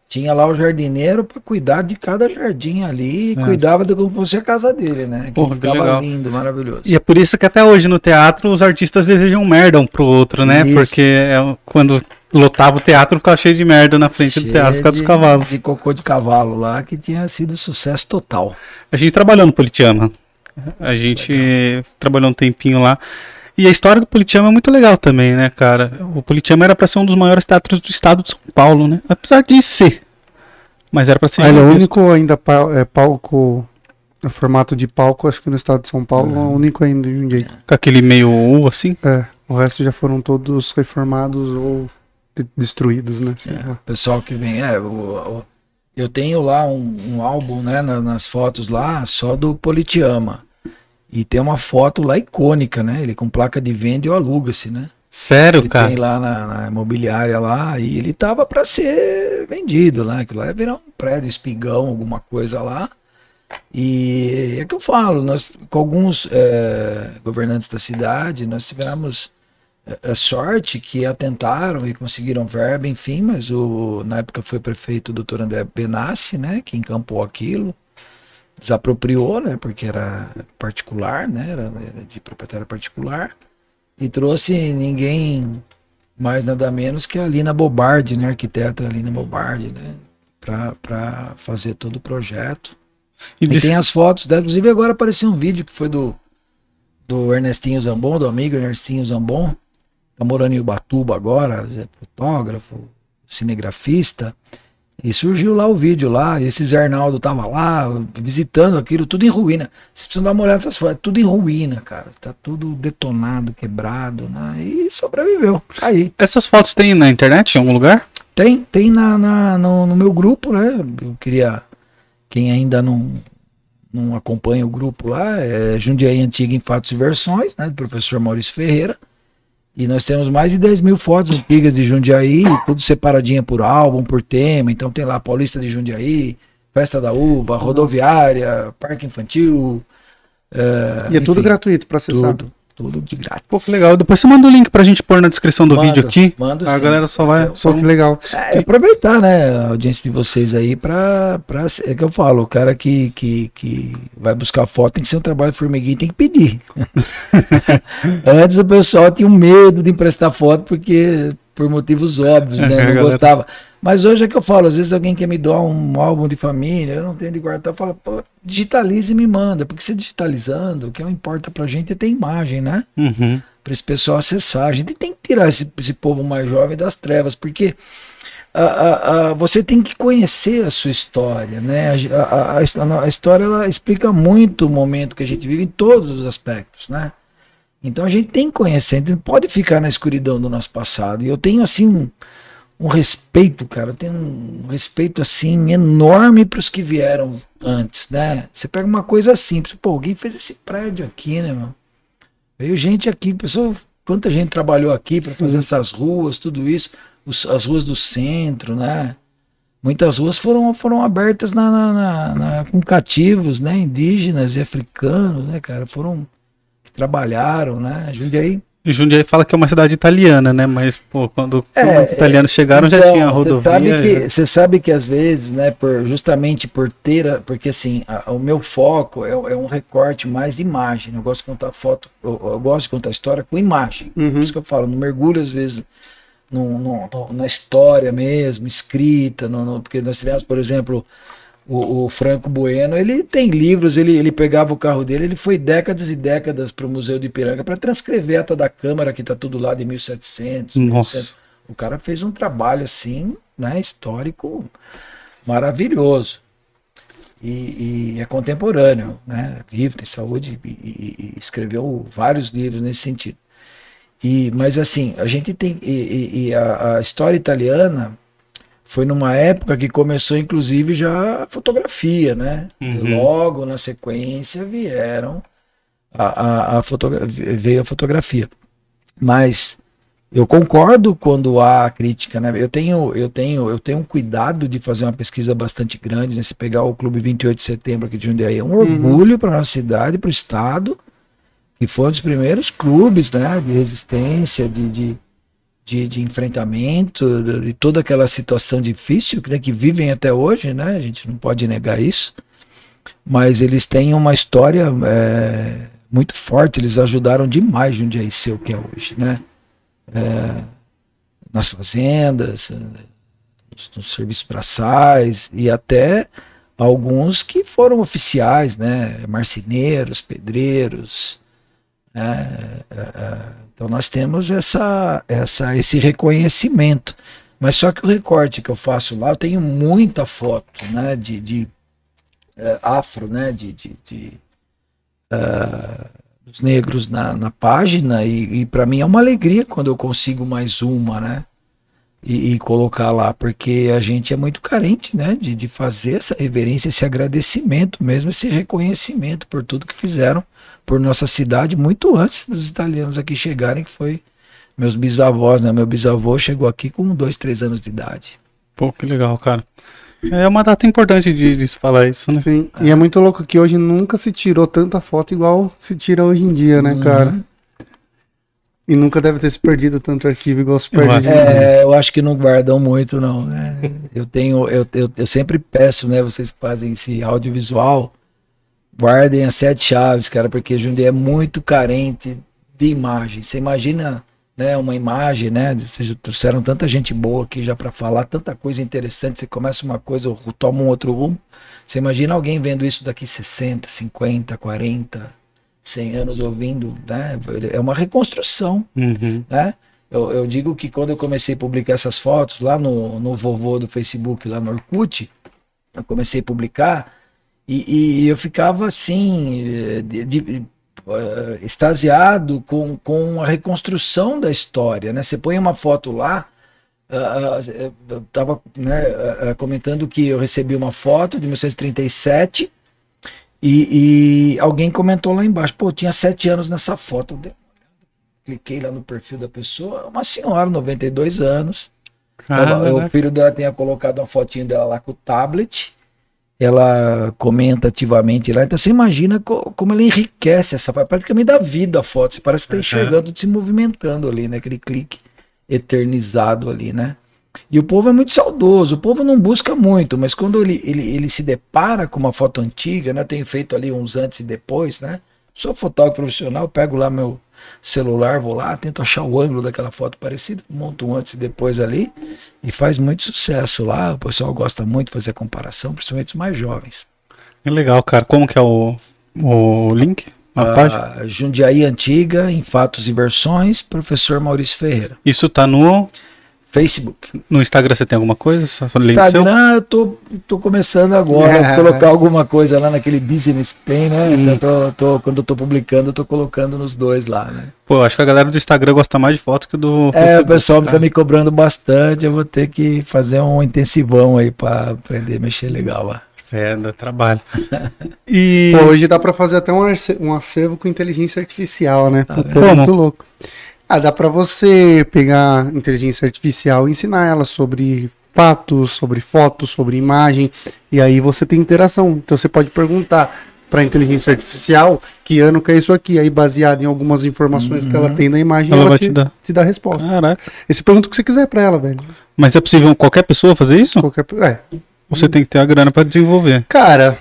tinha lá o jardineiro para cuidar de cada jardim ali e cuidava de como fosse a casa dele, né? Que Porra, que ficava legal. lindo, maravilhoso. E é por isso que até hoje no teatro os artistas desejam merda um pro outro, né? Isso. Porque é, quando lotava o teatro ficava cheio de merda na frente do Cheio teatro por causa dos cavalos. De cocô de cavalo lá, que tinha sido sucesso total. A gente trabalhou no Politeama. A gente trabalhou um tempinho lá. E a história do Politeama é muito legal também, né, cara? O Politeama era pra ser um dos maiores teatros do estado de São Paulo, né? Apesar de ser. Mas era pra ser. Ah, ele é o único ainda pa- é, palco, é, formato de palco, acho que no estado de São Paulo, é o único ainda em Jundiaí. Com aquele meio U, assim. É, o resto já foram todos reformados ou de- destruídos, né? O pessoal que vem, é, o- o- Eu tenho lá um, um álbum, né, na- nas fotos lá, só do Politiama. E tem uma foto lá icônica, né? Ele com placa de venda e aluga-se, né? Sério, Ele cara? tem lá na, na imobiliária lá e ele tava para ser vendido lá. Aquilo lá ia virar um prédio, espigão, alguma coisa lá. E é que eu falo, nós com alguns eh, governantes da cidade, nós tivemos eh, a sorte que atentaram e conseguiram verba, enfim, mas o, na época foi prefeito o doutor André Benassi, né, que encampou aquilo, desapropriou, né, porque era particular, né, era, era de proprietário particular, e trouxe ninguém mais nada menos que a Lina Bobardi, né, arquiteta Lina Bobardi, né, para fazer todo o projeto. E E disse- tem as fotos dela. Inclusive agora apareceu um vídeo que foi do, do Ernestinho Zambon, do amigo Ernestinho Zambon. Tá morando em Ubatuba agora, é fotógrafo, cinegrafista. E surgiu lá o vídeo lá, esse Zé Arnaldo tava lá, visitando aquilo, tudo em ruína. Vocês precisam dar uma olhada nessas fotos, é tudo em ruína, cara. Tá tudo detonado, quebrado, né? E sobreviveu. Tá Aí. Essas fotos tem na internet em algum lugar? Tem, tem na, na- no, no meu grupo, né? Eu queria. Quem ainda não, não acompanha o grupo lá, é Jundiaí Antiga em Fatos e Versões, né? Do professor Maurício Ferreira. E nós temos mais de 10 mil fotos antigas de Jundiaí, tudo separadinha por álbum, por tema. Então tem lá Paulista de Jundiaí, Festa da Uva, Rodoviária, Parque Infantil. é, E é tudo enfim, gratuito para acessar. Tudo, tudo de grátis. Pô, que legal. Depois você manda o link pra gente pôr na descrição do Mando, vídeo aqui. mando a sim. galera só vai. Só... Que legal. É, aproveitar, né, a audiência de vocês aí pra, pra. É que eu falo, o cara que, que, que vai buscar foto tem que ser um trabalho formiguinho, tem que pedir. *laughs* Antes o pessoal tinha um medo de emprestar foto porque por motivos óbvios, né? *laughs* Não gostava. Mas hoje é que eu falo, às vezes alguém quer me doar um álbum de família, eu não tenho de guardar, fala, pô, digitaliza e me manda, porque se digitalizando, o que importa pra gente é ter imagem, né? Uhum. para esse pessoal acessar. A gente tem que tirar esse, esse povo mais jovem das trevas, porque a, a- a- você tem que conhecer a sua história, né? A história ela explica muito o momento que a gente vive em todos os aspectos, né? Então a gente tem que conhecer, a gente não pode ficar na escuridão do nosso passado. E eu tenho assim um, um respeito, cara, eu tenho um respeito assim enorme para os que vieram antes, né? Você pega uma coisa simples, pô, alguém fez esse prédio aqui, né, meu? Veio gente aqui, pessoal, quanta gente trabalhou aqui para fazer essas ruas, tudo isso, os- as ruas do centro, né? Muitas ruas foram, foram abertas na, na- na- na- com cativos, né? Indígenas e africanos, né, cara? Foram trabalharam, né? Jundiaí. E Jundiaí fala que é uma cidade italiana, né? Mas, pô, quando, É, os italianos chegaram já Então, tinha a Você rodovia. sabe, já- que, você sabe que às vezes, né, por, justamente por ter, a- porque assim, a- o meu foco é, é um recorte mais de imagem. Eu gosto de contar foto, eu, eu gosto de contar história com imagem. Uhum. Por isso que eu falo, não mergulho às vezes no, no- no- na história mesmo, escrita, no- porque nós tivemos, por exemplo, o, o Franco Bueno, ele tem livros, ele, ele pegava o carro dele, ele foi décadas e décadas para o Museu de Ipiranga para transcrever a ata da Câmara, que está tudo lá de 1700. Nossa. 1800. O cara fez um trabalho assim, né, histórico maravilhoso. E, e é contemporâneo, né? Vive, tem saúde e, e- e escreveu vários livros nesse sentido. E, mas assim, a gente tem. E a, a história italiana foi numa época que começou, inclusive, já a fotografia, né? Uhum. Logo na sequência vieram a, a, a veio a fotografia. Mas eu concordo quando há crítica, né? Eu tenho, eu tenho, eu tenho um cuidado de fazer uma pesquisa bastante grande, né? Se pegar o Clube 28 de Setembro aqui de Jundiaí, é um orgulho para nossa cidade, para o estado, que foi um dos primeiros clubes, né? De resistência, de, de, de, de enfrentamento, de toda aquela situação difícil né? que vivem até hoje, né? A gente não pode negar isso. Mas eles têm uma história é, muito forte, eles ajudaram demais Jundiaí ser o que é hoje, né? É, nas fazendas, é, nos serviços braçais e até alguns que foram oficiais, né? Marceneiros, pedreiros. né? É, é, então nós temos essa, essa, esse reconhecimento. Mas só que o recorte que eu faço lá, eu tenho muita foto né? de, de é, afro, né? de, de, de ah, dos negros na, na página e, e para mim é uma alegria quando eu consigo mais uma, né? e, e colocar lá, porque a gente é muito carente, né? De, de fazer essa reverência, esse agradecimento mesmo, esse reconhecimento por tudo que fizeram por nossa cidade, muito antes dos italianos aqui chegarem, que foi meus bisavós, né? Meu bisavô chegou aqui com dois, três anos de idade. Pô, que legal, cara. É uma data importante de, de se falar isso, né? Sim. E é muito louco que hoje nunca se tirou tanta foto igual se tira hoje em dia, né, Uhum. cara? E nunca deve ter se perdido tanto arquivo igual se Eu perde. É, eu acho que não guardam muito, não. Né? Eu tenho, eu, eu, eu sempre peço, né? Vocês que fazem esse audiovisual, guardem as sete chaves, cara, porque Jundiaí é muito carente de imagem. Você imagina, né, uma imagem, né? Vocês trouxeram tanta gente boa aqui já para falar, tanta coisa interessante. Você começa uma coisa, toma um outro rumo. Você imagina alguém vendo isso daqui 60, 50, 40, 100 anos ouvindo, né? É uma reconstrução Uhum. né? Eu, eu digo que quando eu comecei a publicar essas fotos lá no, no vovô do Facebook, lá no Orkut, eu comecei a publicar e, e eu ficava assim, eh, de- de- eh, extasiado com, com a reconstrução da história, né? Você põe uma foto lá, ah, ah, eu estava comentando que eu recebi uma foto de 1937 e, e alguém comentou lá embaixo, pô, tinha sete anos nessa foto. Eu cliquei lá no perfil da pessoa, uma senhora, 92 anos. Tava- o filho dela tinha colocado uma fotinho dela lá com o tablet. Ela comenta ativamente lá. Então você imagina co- como ela enriquece essa praticamente dá vida a foto. Você parece que está enxergando, se movimentando ali, né? Aquele clique eternizado ali, né? E o povo é muito saudoso, o povo não busca muito, mas quando ele, ele, ele se depara com uma foto antiga, né? Eu tenho feito ali uns antes e depois, né? Sou fotógrafo profissional, pego lá meu celular, vou lá, tento achar o ângulo daquela foto parecida, monto um antes e depois ali e faz muito sucesso lá. O pessoal gosta muito de fazer a comparação, principalmente os mais jovens. Que legal, cara. Como que é o, o link? A página? A Jundiaí Antiga, em Fatos e Versões, professor Maurício Ferreira. Isso tá no, Facebook. no Instagram, você tem alguma coisa? Só? Instagram, eu tô, tô começando agora a colocar alguma coisa lá naquele business que tem, né? Hum. Então, tô- tô- quando eu tô publicando, eu tô colocando nos dois lá, né? Pô, acho que a galera do Instagram gosta mais de foto que do É, o Facebook, pessoal cara. tá me cobrando bastante, eu vou ter que fazer um intensivão aí pra aprender a mexer legal lá. É, dá trabalho. *laughs* E... Pô, hoje dá pra fazer até um, um acervo com inteligência artificial, né? Ah, Puta, é? é muito louco. Ah, dá pra você pegar inteligência artificial e ensinar ela sobre fatos, sobre fotos, sobre imagem, e aí você tem interação. Então você pode perguntar pra inteligência artificial que ano que é isso aqui, aí baseado em algumas informações que ela Uhum. tem na imagem, Ela ela, vai te, te dar. te dá a resposta. Caraca. E você pergunta o que você quiser pra ela, velho. Mas é possível qualquer pessoa fazer isso? Qualquer... É, você tem que ter a grana pra desenvolver? Cara,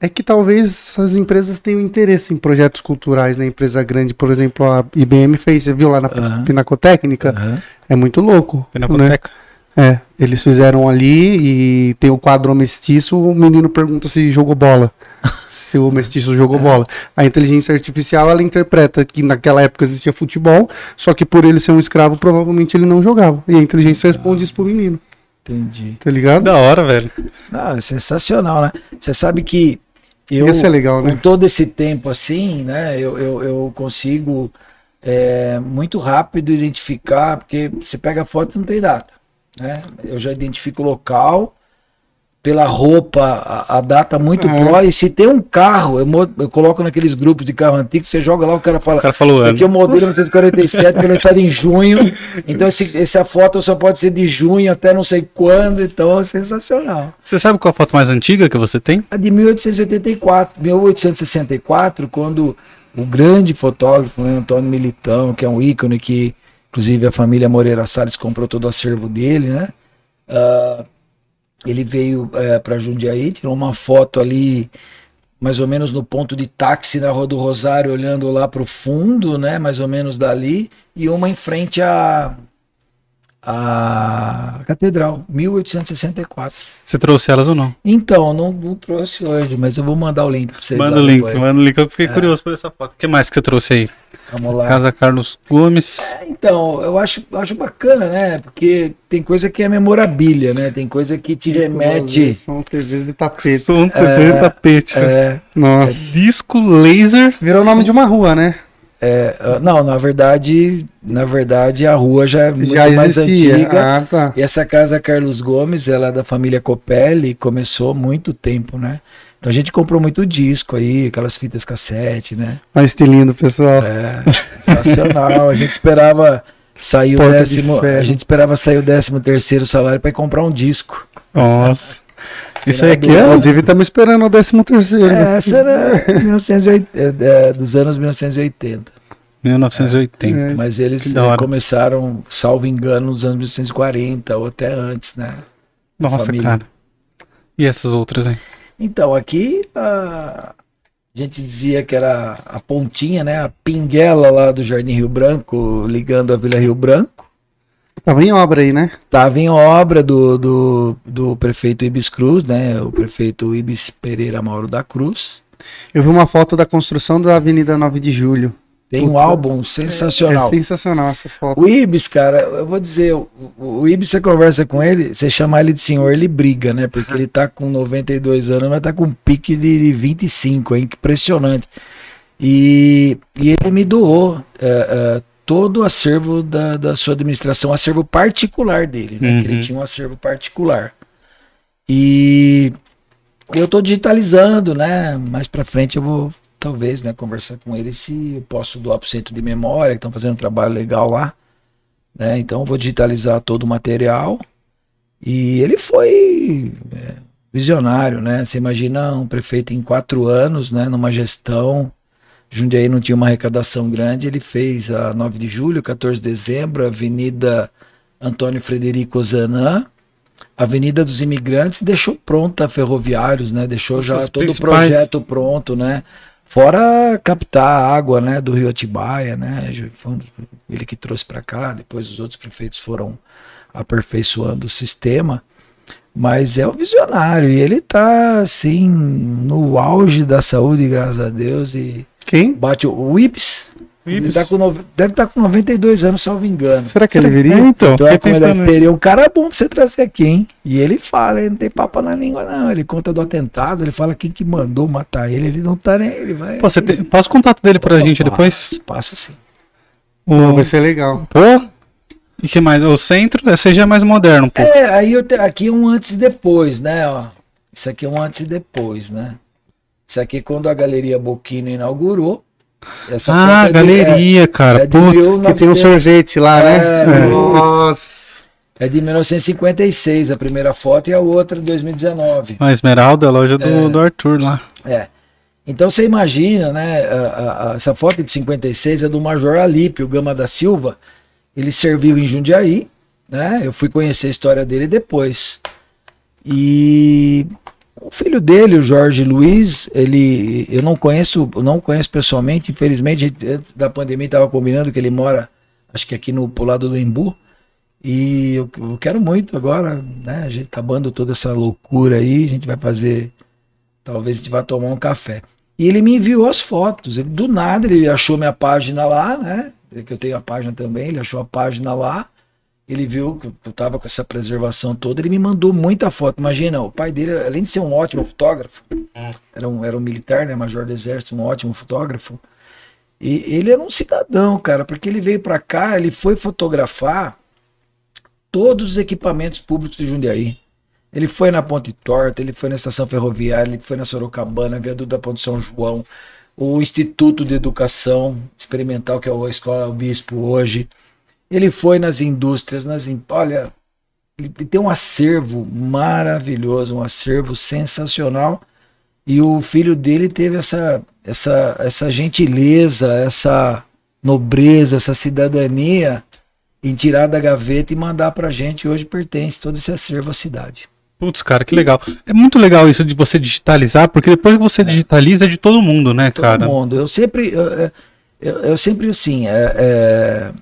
é que talvez as empresas tenham interesse em projetos culturais, né? Empresa grande, por exemplo, a IBM fez, você viu lá na Aham. Pinacotécnica? Aham. É muito louco. Né? Pinacoteca? É, eles fizeram ali e tem o quadro mestiço, o menino pergunta se jogou bola. *laughs* se o mestiço jogou bola. A inteligência artificial, ela interpreta que naquela época existia futebol, só que por ele ser um escravo, provavelmente ele não jogava. E a inteligência responde isso pro menino, Entendi. tá ligado? Da hora, velho. Ah, é sensacional, né? Você sabe que eu, Ia ser legal, com né? todo esse tempo assim, né, eu, eu, eu consigo é, muito rápido identificar, porque você pega a foto e não tem data, né? Eu já identifico o local, pela roupa, a, a data muito É. pró, e se tem um carro, eu, eu coloco naqueles grupos de carro antigo, você joga lá, o cara fala, O cara falou Esse ano. aqui é o modelo 1947, foi lançado em junho. *laughs* Então, esse, essa foto só pode ser de junho até não sei quando. Então, é sensacional. Você sabe qual a foto mais antiga que você tem? A de 1884, 1864, quando o grande fotógrafo, né, Antônio Militão, que é um ícone que, inclusive, a família Moreira Salles comprou todo o acervo dele, né? Ah, ele veio para Jundiaí, tirou uma foto ali, mais ou menos no ponto de táxi na Rua do Rosário, olhando lá para o fundo, né? Mais ou menos dali, e uma em frente à, à Catedral, 1864. Você trouxe elas ou não? Então, não, não trouxe hoje, mas eu vou mandar o link para vocês. Manda o link, depois. manda o link. Eu fiquei É. curioso por essa foto. O que mais que você trouxe aí? Vamos lá. Casa Carlos Gomes. É, Então, eu acho, acho bacana, né? Porque tem coisa que é memorabilha, né? Tem coisa que te remete. São TVs de tapete. Som TV tapete. É, Nossa. Disco laser. Virou o nome de uma rua, né? É, ah, não, na verdade, na verdade a rua já é muito Já mais antiga. Ah, tá. E essa casa Carlos Gomes, ela é da família Copelli, começou há muito tempo, né? Então a gente comprou muito disco aí, aquelas fitas cassete, né? Olha o estilinho do pessoal. É, sensacional. A gente esperava sair o Porta décimo, a gente esperava sair o décimo terceiro salário para comprar um disco. Nossa. Isso aí é. do- Inclusive, estamos esperando o 13 terceiro. É, essa era 1980, é, dos anos 1980. 1980. É. Mas eles Que hora. começaram, salvo engano, nos anos 1940 ou até antes, né? Nossa, família. cara. E essas outras, hein? Então, aqui a, a gente dizia que era a pontinha, né? A pinguela lá do Jardim Rio Branco, ligando a Vila Rio Branco. Tava em obra aí, né? Estava em obra do, do, do prefeito Ibis Cruz, né? O prefeito Ibis Pereira Mauro da Cruz. Eu vi uma foto da construção da Avenida 9 de Julho. Tem um Puta, álbum É sensacional. sensacional essas fotos. O Ibis, cara, eu vou dizer, o, o Ibis, você conversa com ele, você chamar ele de senhor, ele briga, né? Porque ele tá com 92 anos, mas tá com um pique de, de 25, é impressionante. E, e ele me doou é, é, todo o acervo da, da sua administração, acervo particular dele, né? Que ele Uhum. tinha um acervo particular. E eu tô digitalizando, né? Mais pra frente eu vou, talvez, né, conversar com ele se eu posso doar pro centro de memória, que estão fazendo um trabalho legal lá. Né? Então eu vou digitalizar todo o material. E ele foi é, visionário, né? Você imagina um prefeito em quatro anos, né? Numa gestão. Jundiaí não tinha uma arrecadação grande, ele fez a 9 de julho, 14 de dezembro, Avenida Antônio Frederico Zanã, Avenida dos Imigrantes, deixou pronta ferroviários, né? Deixou já Os todo o principais. projeto pronto, né? Fora captar a água, né, do Rio Atibaia, né? ele que trouxe para cá, depois os outros prefeitos foram aperfeiçoando o sistema. Mas é um visionário e ele tá assim no auge da saúde, graças a Deus e Quem? bate o, Ibis. Ele tá com nove- deve estar com 92 anos, salvo engano. Será que ele É, viria? então, Então é como ele seria um cara bom pra você trazer aqui, hein? E ele fala, ele não tem papo na língua, não. Ele conta do atentado, ele fala quem que mandou matar ele, ele não tá nem. Ele vai. Pô, você tem- passa o contato dele pra gente depois? Passo sim. Pô, O... vai ser legal. Pô, e que mais? O centro, esse já é mais moderno um pouco. É, aí eu te- aqui é um antes e depois, né? Ó. Isso aqui é um antes e depois, né? Isso aqui quando a Galeria Boquino inaugurou. Essa ah, é de- galeria, é, cara. é de Putz. Que tem um 900. sorvete lá, né? É, É. no- Nossa. É de 1956, a primeira foto, e a outra de 2019. A Esmeralda, a loja do, É. do Arthur lá. É. Então você imagina, né? a- a- a- essa foto de 56 é do Major Alípio Gama da Silva. Ele serviu em Jundiaí, né? Eu fui conhecer a história dele depois. E o filho dele, o Jorge Luiz, ele eu não conheço, não conheço pessoalmente, infelizmente, antes da pandemia estava combinando que ele mora, acho que aqui no pro lado do Embu. E eu, eu quero muito agora, né? A gente acabando toda essa loucura aí, a gente vai fazer Talvez a gente vá tomar um café. E ele me enviou as fotos. Ele, do nada, ele achou minha página lá, né? Que eu tenho a página também. Ele achou a página lá. Ele viu que eu tava com essa preservação toda. Ele me mandou muita foto. Imagina, o pai dele, além de ser um ótimo fotógrafo, era um, era um militar, né? Major do Exército, um ótimo fotógrafo. E ele era um cidadão, cara, porque ele veio pra cá, ele foi fotografar todos os equipamentos públicos de Jundiaí. Ele foi na Ponte Torta, ele foi na estação ferroviária, ele foi na Sorocabana, viaduto da Ponte São João, o Instituto de Educação Experimental, que é a Escola Bispo hoje. Ele foi nas indústrias, nas. Olha, ele tem um acervo maravilhoso, um acervo sensacional. E o filho dele teve essa, essa, essa gentileza, essa nobreza, essa cidadania em tirar da gaveta e mandar pra gente. Hoje pertence todo esse acervo à cidade. Putz, cara, que legal. É muito legal isso de você digitalizar, porque depois que você digitaliza é de todo mundo, né, todo cara? mundo. Eu sempre, eu, eu- eu, eu sempre assim, é, é,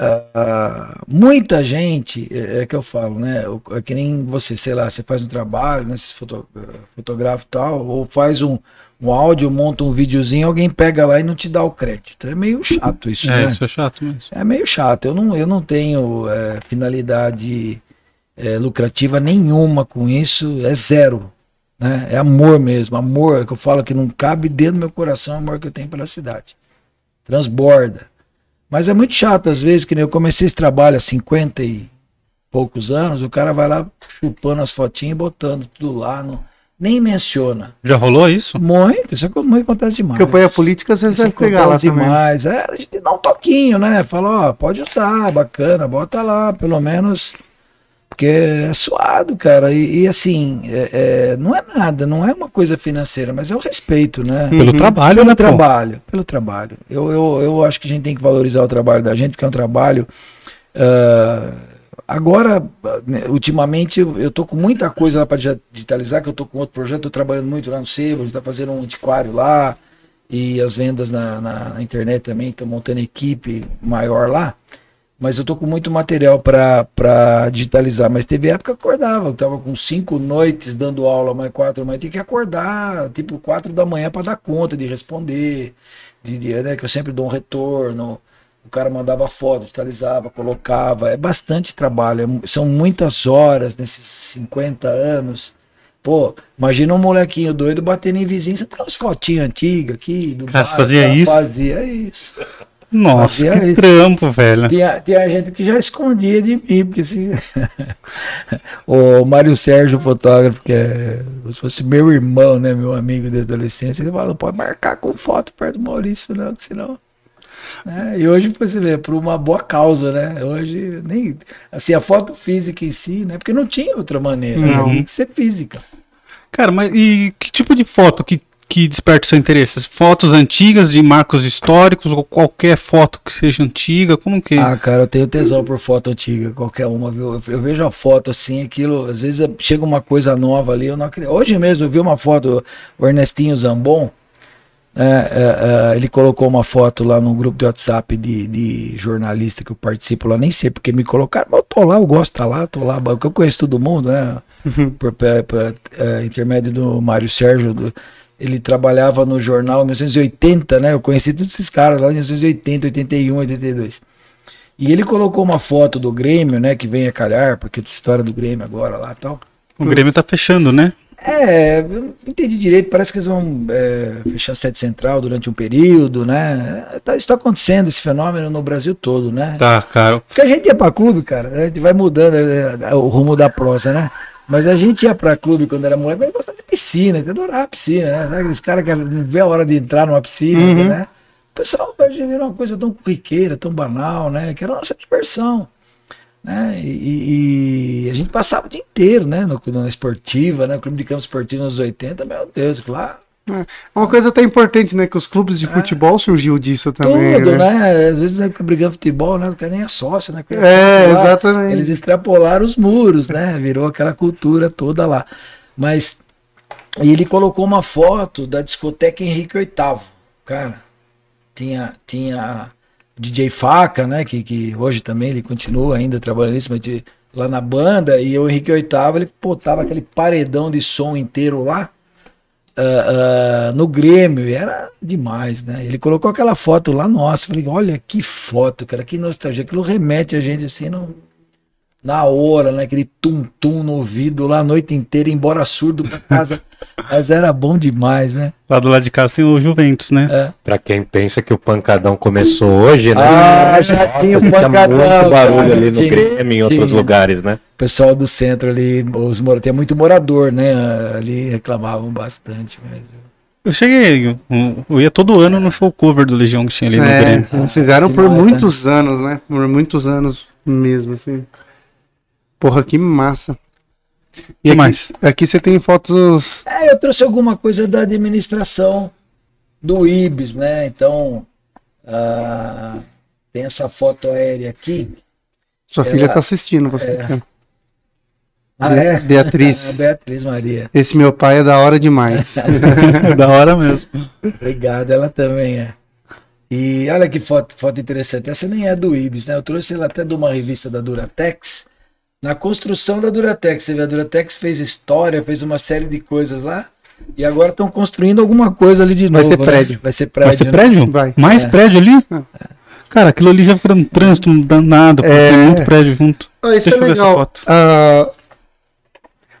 ah, muita gente, é, é que eu falo, né? É que nem você, sei lá, você faz um trabalho, né? Você foto, fotografa e tal, ou faz um, um áudio, monta um videozinho, alguém pega lá e não te dá o crédito. É meio chato isso, É, né? isso é chato mesmo. É meio chato. Eu não, eu não tenho é, finalidade é, lucrativa nenhuma com isso. É zero. Né? É amor mesmo. Amor, que eu falo que não cabe dentro do meu coração, o amor que eu tenho pela cidade. Transborda. Mas é muito chato, às vezes, que nem eu comecei esse trabalho há 50 e poucos anos, o cara vai lá chupando as fotinhas e botando tudo lá, no, nem menciona. Já rolou isso? Muito, isso é muito acontece demais. Campanha política você vai pegar lá demais. É, a gente dá um toquinho, né? Fala, ó, pode usar, bacana, bota lá, pelo menos. Porque é suado, cara. E, e assim, é- é, não é nada, não é uma coisa financeira, mas é o respeito, né? Pelo trabalho, Pelo né, pô? trabalho, pelo trabalho. Eu, eu, eu acho que a gente tem que valorizar o trabalho da gente, porque é um trabalho. ah, agora, né, ultimamente, eu, eu tô com muita coisa lá para digitalizar, que eu tô com outro projeto, tô trabalhando muito lá no Sebo, a gente tá fazendo um antiquário lá, e as vendas na, na internet também, tô montando equipe maior lá. Mas eu tô com muito material para digitalizar. Mas teve época que eu acordava. Eu tava com cinco noites dando aula, mais quatro, mas tinha que acordar, tipo, quatro da manhã para dar conta de responder. De, de- né, que eu sempre dou um retorno. O cara mandava foto, digitalizava, colocava. É bastante trabalho. é são muitas horas nesses 50 anos. Pô, imagina um molequinho doido batendo em vizinho. Você tem umas fotinhas antigas aqui. Do Cara, você bairro, fazia cara isso? Fazia isso. Nossa, Fazia que isso. trampo, velho. Tinha, tinha gente que já escondia de mim, porque assim. *laughs* o Mário Sérgio, fotógrafo, que é. Se fosse meu irmão, né? Meu amigo desde a adolescência, ele fala: não pode marcar com foto perto do Maurício, não, que senão. né, E hoje você vê, por uma boa causa, né? Hoje, nem. Assim, a foto física em si, né? Porque não tinha outra maneira, né? Não. Tinha que ser física. Cara, mas e que tipo de foto que, que desperta o seu interesse? Fotos antigas de marcos históricos ou qualquer foto que seja antiga? Como que. Ah, cara, eu tenho tesão por foto antiga, qualquer uma, viu? Eu, eu vejo a foto assim, aquilo, às vezes é- chega uma coisa nova ali, eu não acredito. Hoje mesmo eu vi uma foto, o Ernestinho Zambon, é, é, é, ele colocou uma foto lá no grupo de WhatsApp de, de jornalista que eu participo lá, nem sei porque me colocaram, mas eu tô lá, eu gosto de estar lá, tô lá, porque eu conheço todo mundo, né? Por, por- por, é, intermédio do Mário Sérgio, do- ele trabalhava no jornal em 1980, né? Eu conheci todos esses caras lá em 1980, 81, 82. E ele colocou uma foto do Grêmio, né? Que vem a calhar, porque a história do Grêmio agora lá e tal. O Grêmio tá fechando, né? É, eu não entendi direito, parece que eles vão é, fechar a sede central durante um período, né? É, tá- isso tá acontecendo, esse fenômeno no Brasil todo, né? Tá, cara. Porque a gente ia pra clube, cara, a gente vai mudando é, é, o rumo da prosa, né? Mas a gente ia pra clube quando era moleque, mas gostava de piscina, adorava piscina, né? Sabe aqueles caras que não vê a hora de entrar numa piscina, Uhum. né? O pessoal hoje virou uma coisa tão corriqueira, tão banal, né? Que era a nossa diversão. Né? E, e- a gente passava o dia inteiro, né? No, na esportiva, né? Clube de campo esportivo nos 80, meu Deus, lá É. Uma coisa até importante, né? Que os clubes de futebol surgiu disso também. tudo, né? né? Às vezes né, brigando futebol, né? O cara nem é sócio, né? É, exatamente. Eles extrapolaram os muros, né? Virou aquela cultura toda lá. Mas e ele colocou uma foto da discoteca Henrique VIII, cara. Tinha, tinha DJ Faca, né? Que, que hoje também ele continua ainda trabalhando nisso, mas de- lá na banda. E o Henrique VIII, ele botava aquele paredão de som inteiro lá ah, no Grêmio, era demais, né? Ele colocou aquela foto lá, nossa, falei, olha que foto, cara, que nostalgia, aquilo remete a gente assim no, na hora, né? Aquele tum-tum no ouvido lá a noite inteira, embora surdo pra casa, *laughs* mas era bom demais, né? Lá do lado de casa tem o Juventus, né? É. Pra quem pensa que o pancadão começou hoje, né? Ah, já tinha o Tinha pancadão, muito barulho cara, ali no tinha, Grêmio, em outros tinha. lugares, né? O pessoal do centro ali, os mora- tem muito morador, né? Ali reclamavam bastante, mas Eu cheguei, eu, eu ia todo ano no show cover do Legião que tinha ali no É, Grêmio. eles fizeram por né? muitos anos, né? Por muitos anos mesmo, assim. Porra, que massa. E que aqui, mais? aqui você tem fotos. É, eu trouxe alguma coisa da administração do IBS, né? Então, ah, tem essa foto aérea aqui. Sua Ela- filha tá assistindo você. é. aqui, ó. Ah, é? Beatriz. A *laughs* Beatriz Maria. Esse meu pai é da hora demais. *laughs* É da hora mesmo. Obrigado, ela também é. E olha que foto, foto interessante. Essa nem é do IBS, né? Eu trouxe ela até de uma revista da Duratex. Na construção da Duratex. Você vê, a Duratex fez história, fez uma série de coisas lá. E agora estão construindo alguma coisa ali de Vai novo. ser né? prédio. Vai ser prédio. Vai ser né? prédio? Vai. Mais É. prédio ali? É. Cara, aquilo ali já fica um trânsito danado, porque É. tem muito prédio junto. Ah, isso Deixa é eu ver essa legal. foto. Ah,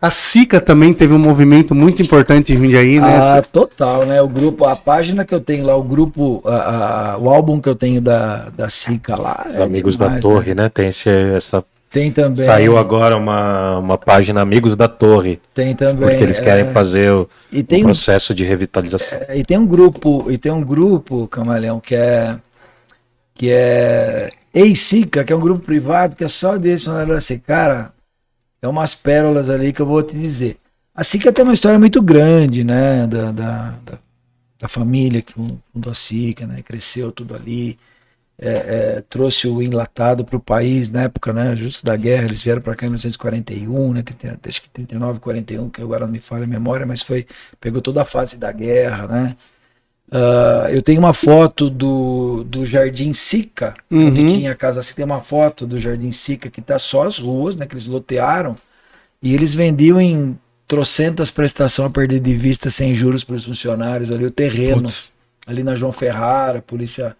A Sica também teve um movimento muito importante em Jundiaí, né? Ah, total, né? O grupo, a página que eu tenho lá, o grupo, a- a- o álbum que eu tenho da, da Sica lá. Os é Amigos da demais, Torre, né? né? Tem esse, essa. Tem também. Saiu agora uma, uma página Amigos da Torre, Tem também. porque eles querem é. fazer o, E o tem um processo de revitalização. É, E tem um grupo, e tem um grupo, Camaleão, que é que é Eisica, que é um grupo privado que é só desse funcionário assim, cara, é umas pérolas ali que eu vou te dizer. A Sica tem uma história muito grande, né, da, da, da, da família que fundou a Sica, né, cresceu tudo ali, é, é, trouxe o enlatado para o país na época, né, justo da guerra, eles vieram para cá em 1941, né, 30, acho que 39, 41, que agora não me falha a memória, mas foi, pegou toda a fase da guerra, né, Ah, eu tenho uma foto do, do Jardim Sica, onde Uhum. tinha a casa assim, tem uma foto do Jardim Sica que tá só as ruas, né, que eles lotearam, e eles vendiam em trocentas prestação a perder de vista sem juros para os funcionários ali, o terreno, Putz. ali na João Ferrara, polícia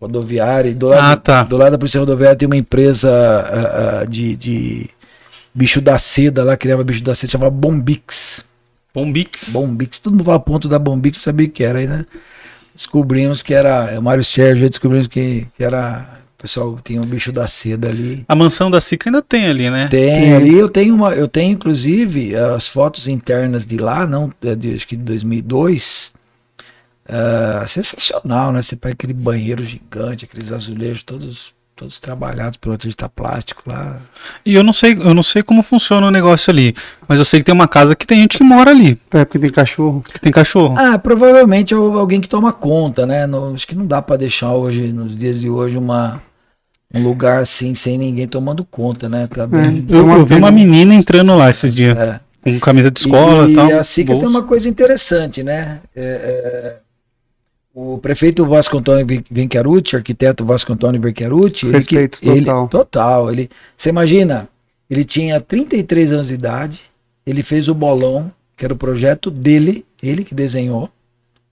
rodoviária, e do lado, Ah, tá. do lado da polícia rodoviária tem uma empresa ah, ah, de, de bicho da seda lá, criava bicho da seda, chamava Bombix. Bombix. Bombix, todo mundo fala ponto da Bombix, sabia o que era aí, né? Descobrimos que era, é o Mário Sérgio, aí descobrimos que, que era, o pessoal tinha um bicho da seda ali. A mansão da Sica ainda tem ali, né? Tem Tem. ali, eu tenho uma, eu tenho inclusive as fotos internas de lá, não, é de, acho que de 2002. Ah, sensacional, né? Você pega aquele banheiro gigante, aqueles azulejos todos todos trabalhados pelo artista plástico lá. E eu não sei, eu não sei como funciona o negócio ali, mas eu sei que tem uma casa que tem gente que mora ali, É porque tem cachorro. que tem cachorro. Ah, provavelmente é alguém que toma conta, né? No- acho que não dá pra deixar hoje, nos dias de hoje, uma, um lugar assim sem ninguém tomando conta, né? Tá bem. eu, eu vi uma menina entrando lá esses dias, É. com camisa de escola e, e tal. a Sica tem uma coisa interessante, né? É, é, o prefeito Vasco Antônio Ven- Venchiarucci, arquiteto Vasco Antônio Venchiarucci, Respeito ele- total. total. Ele, você imagina, ele tinha 33 anos de idade, ele fez o bolão, que era o projeto dele, ele que desenhou,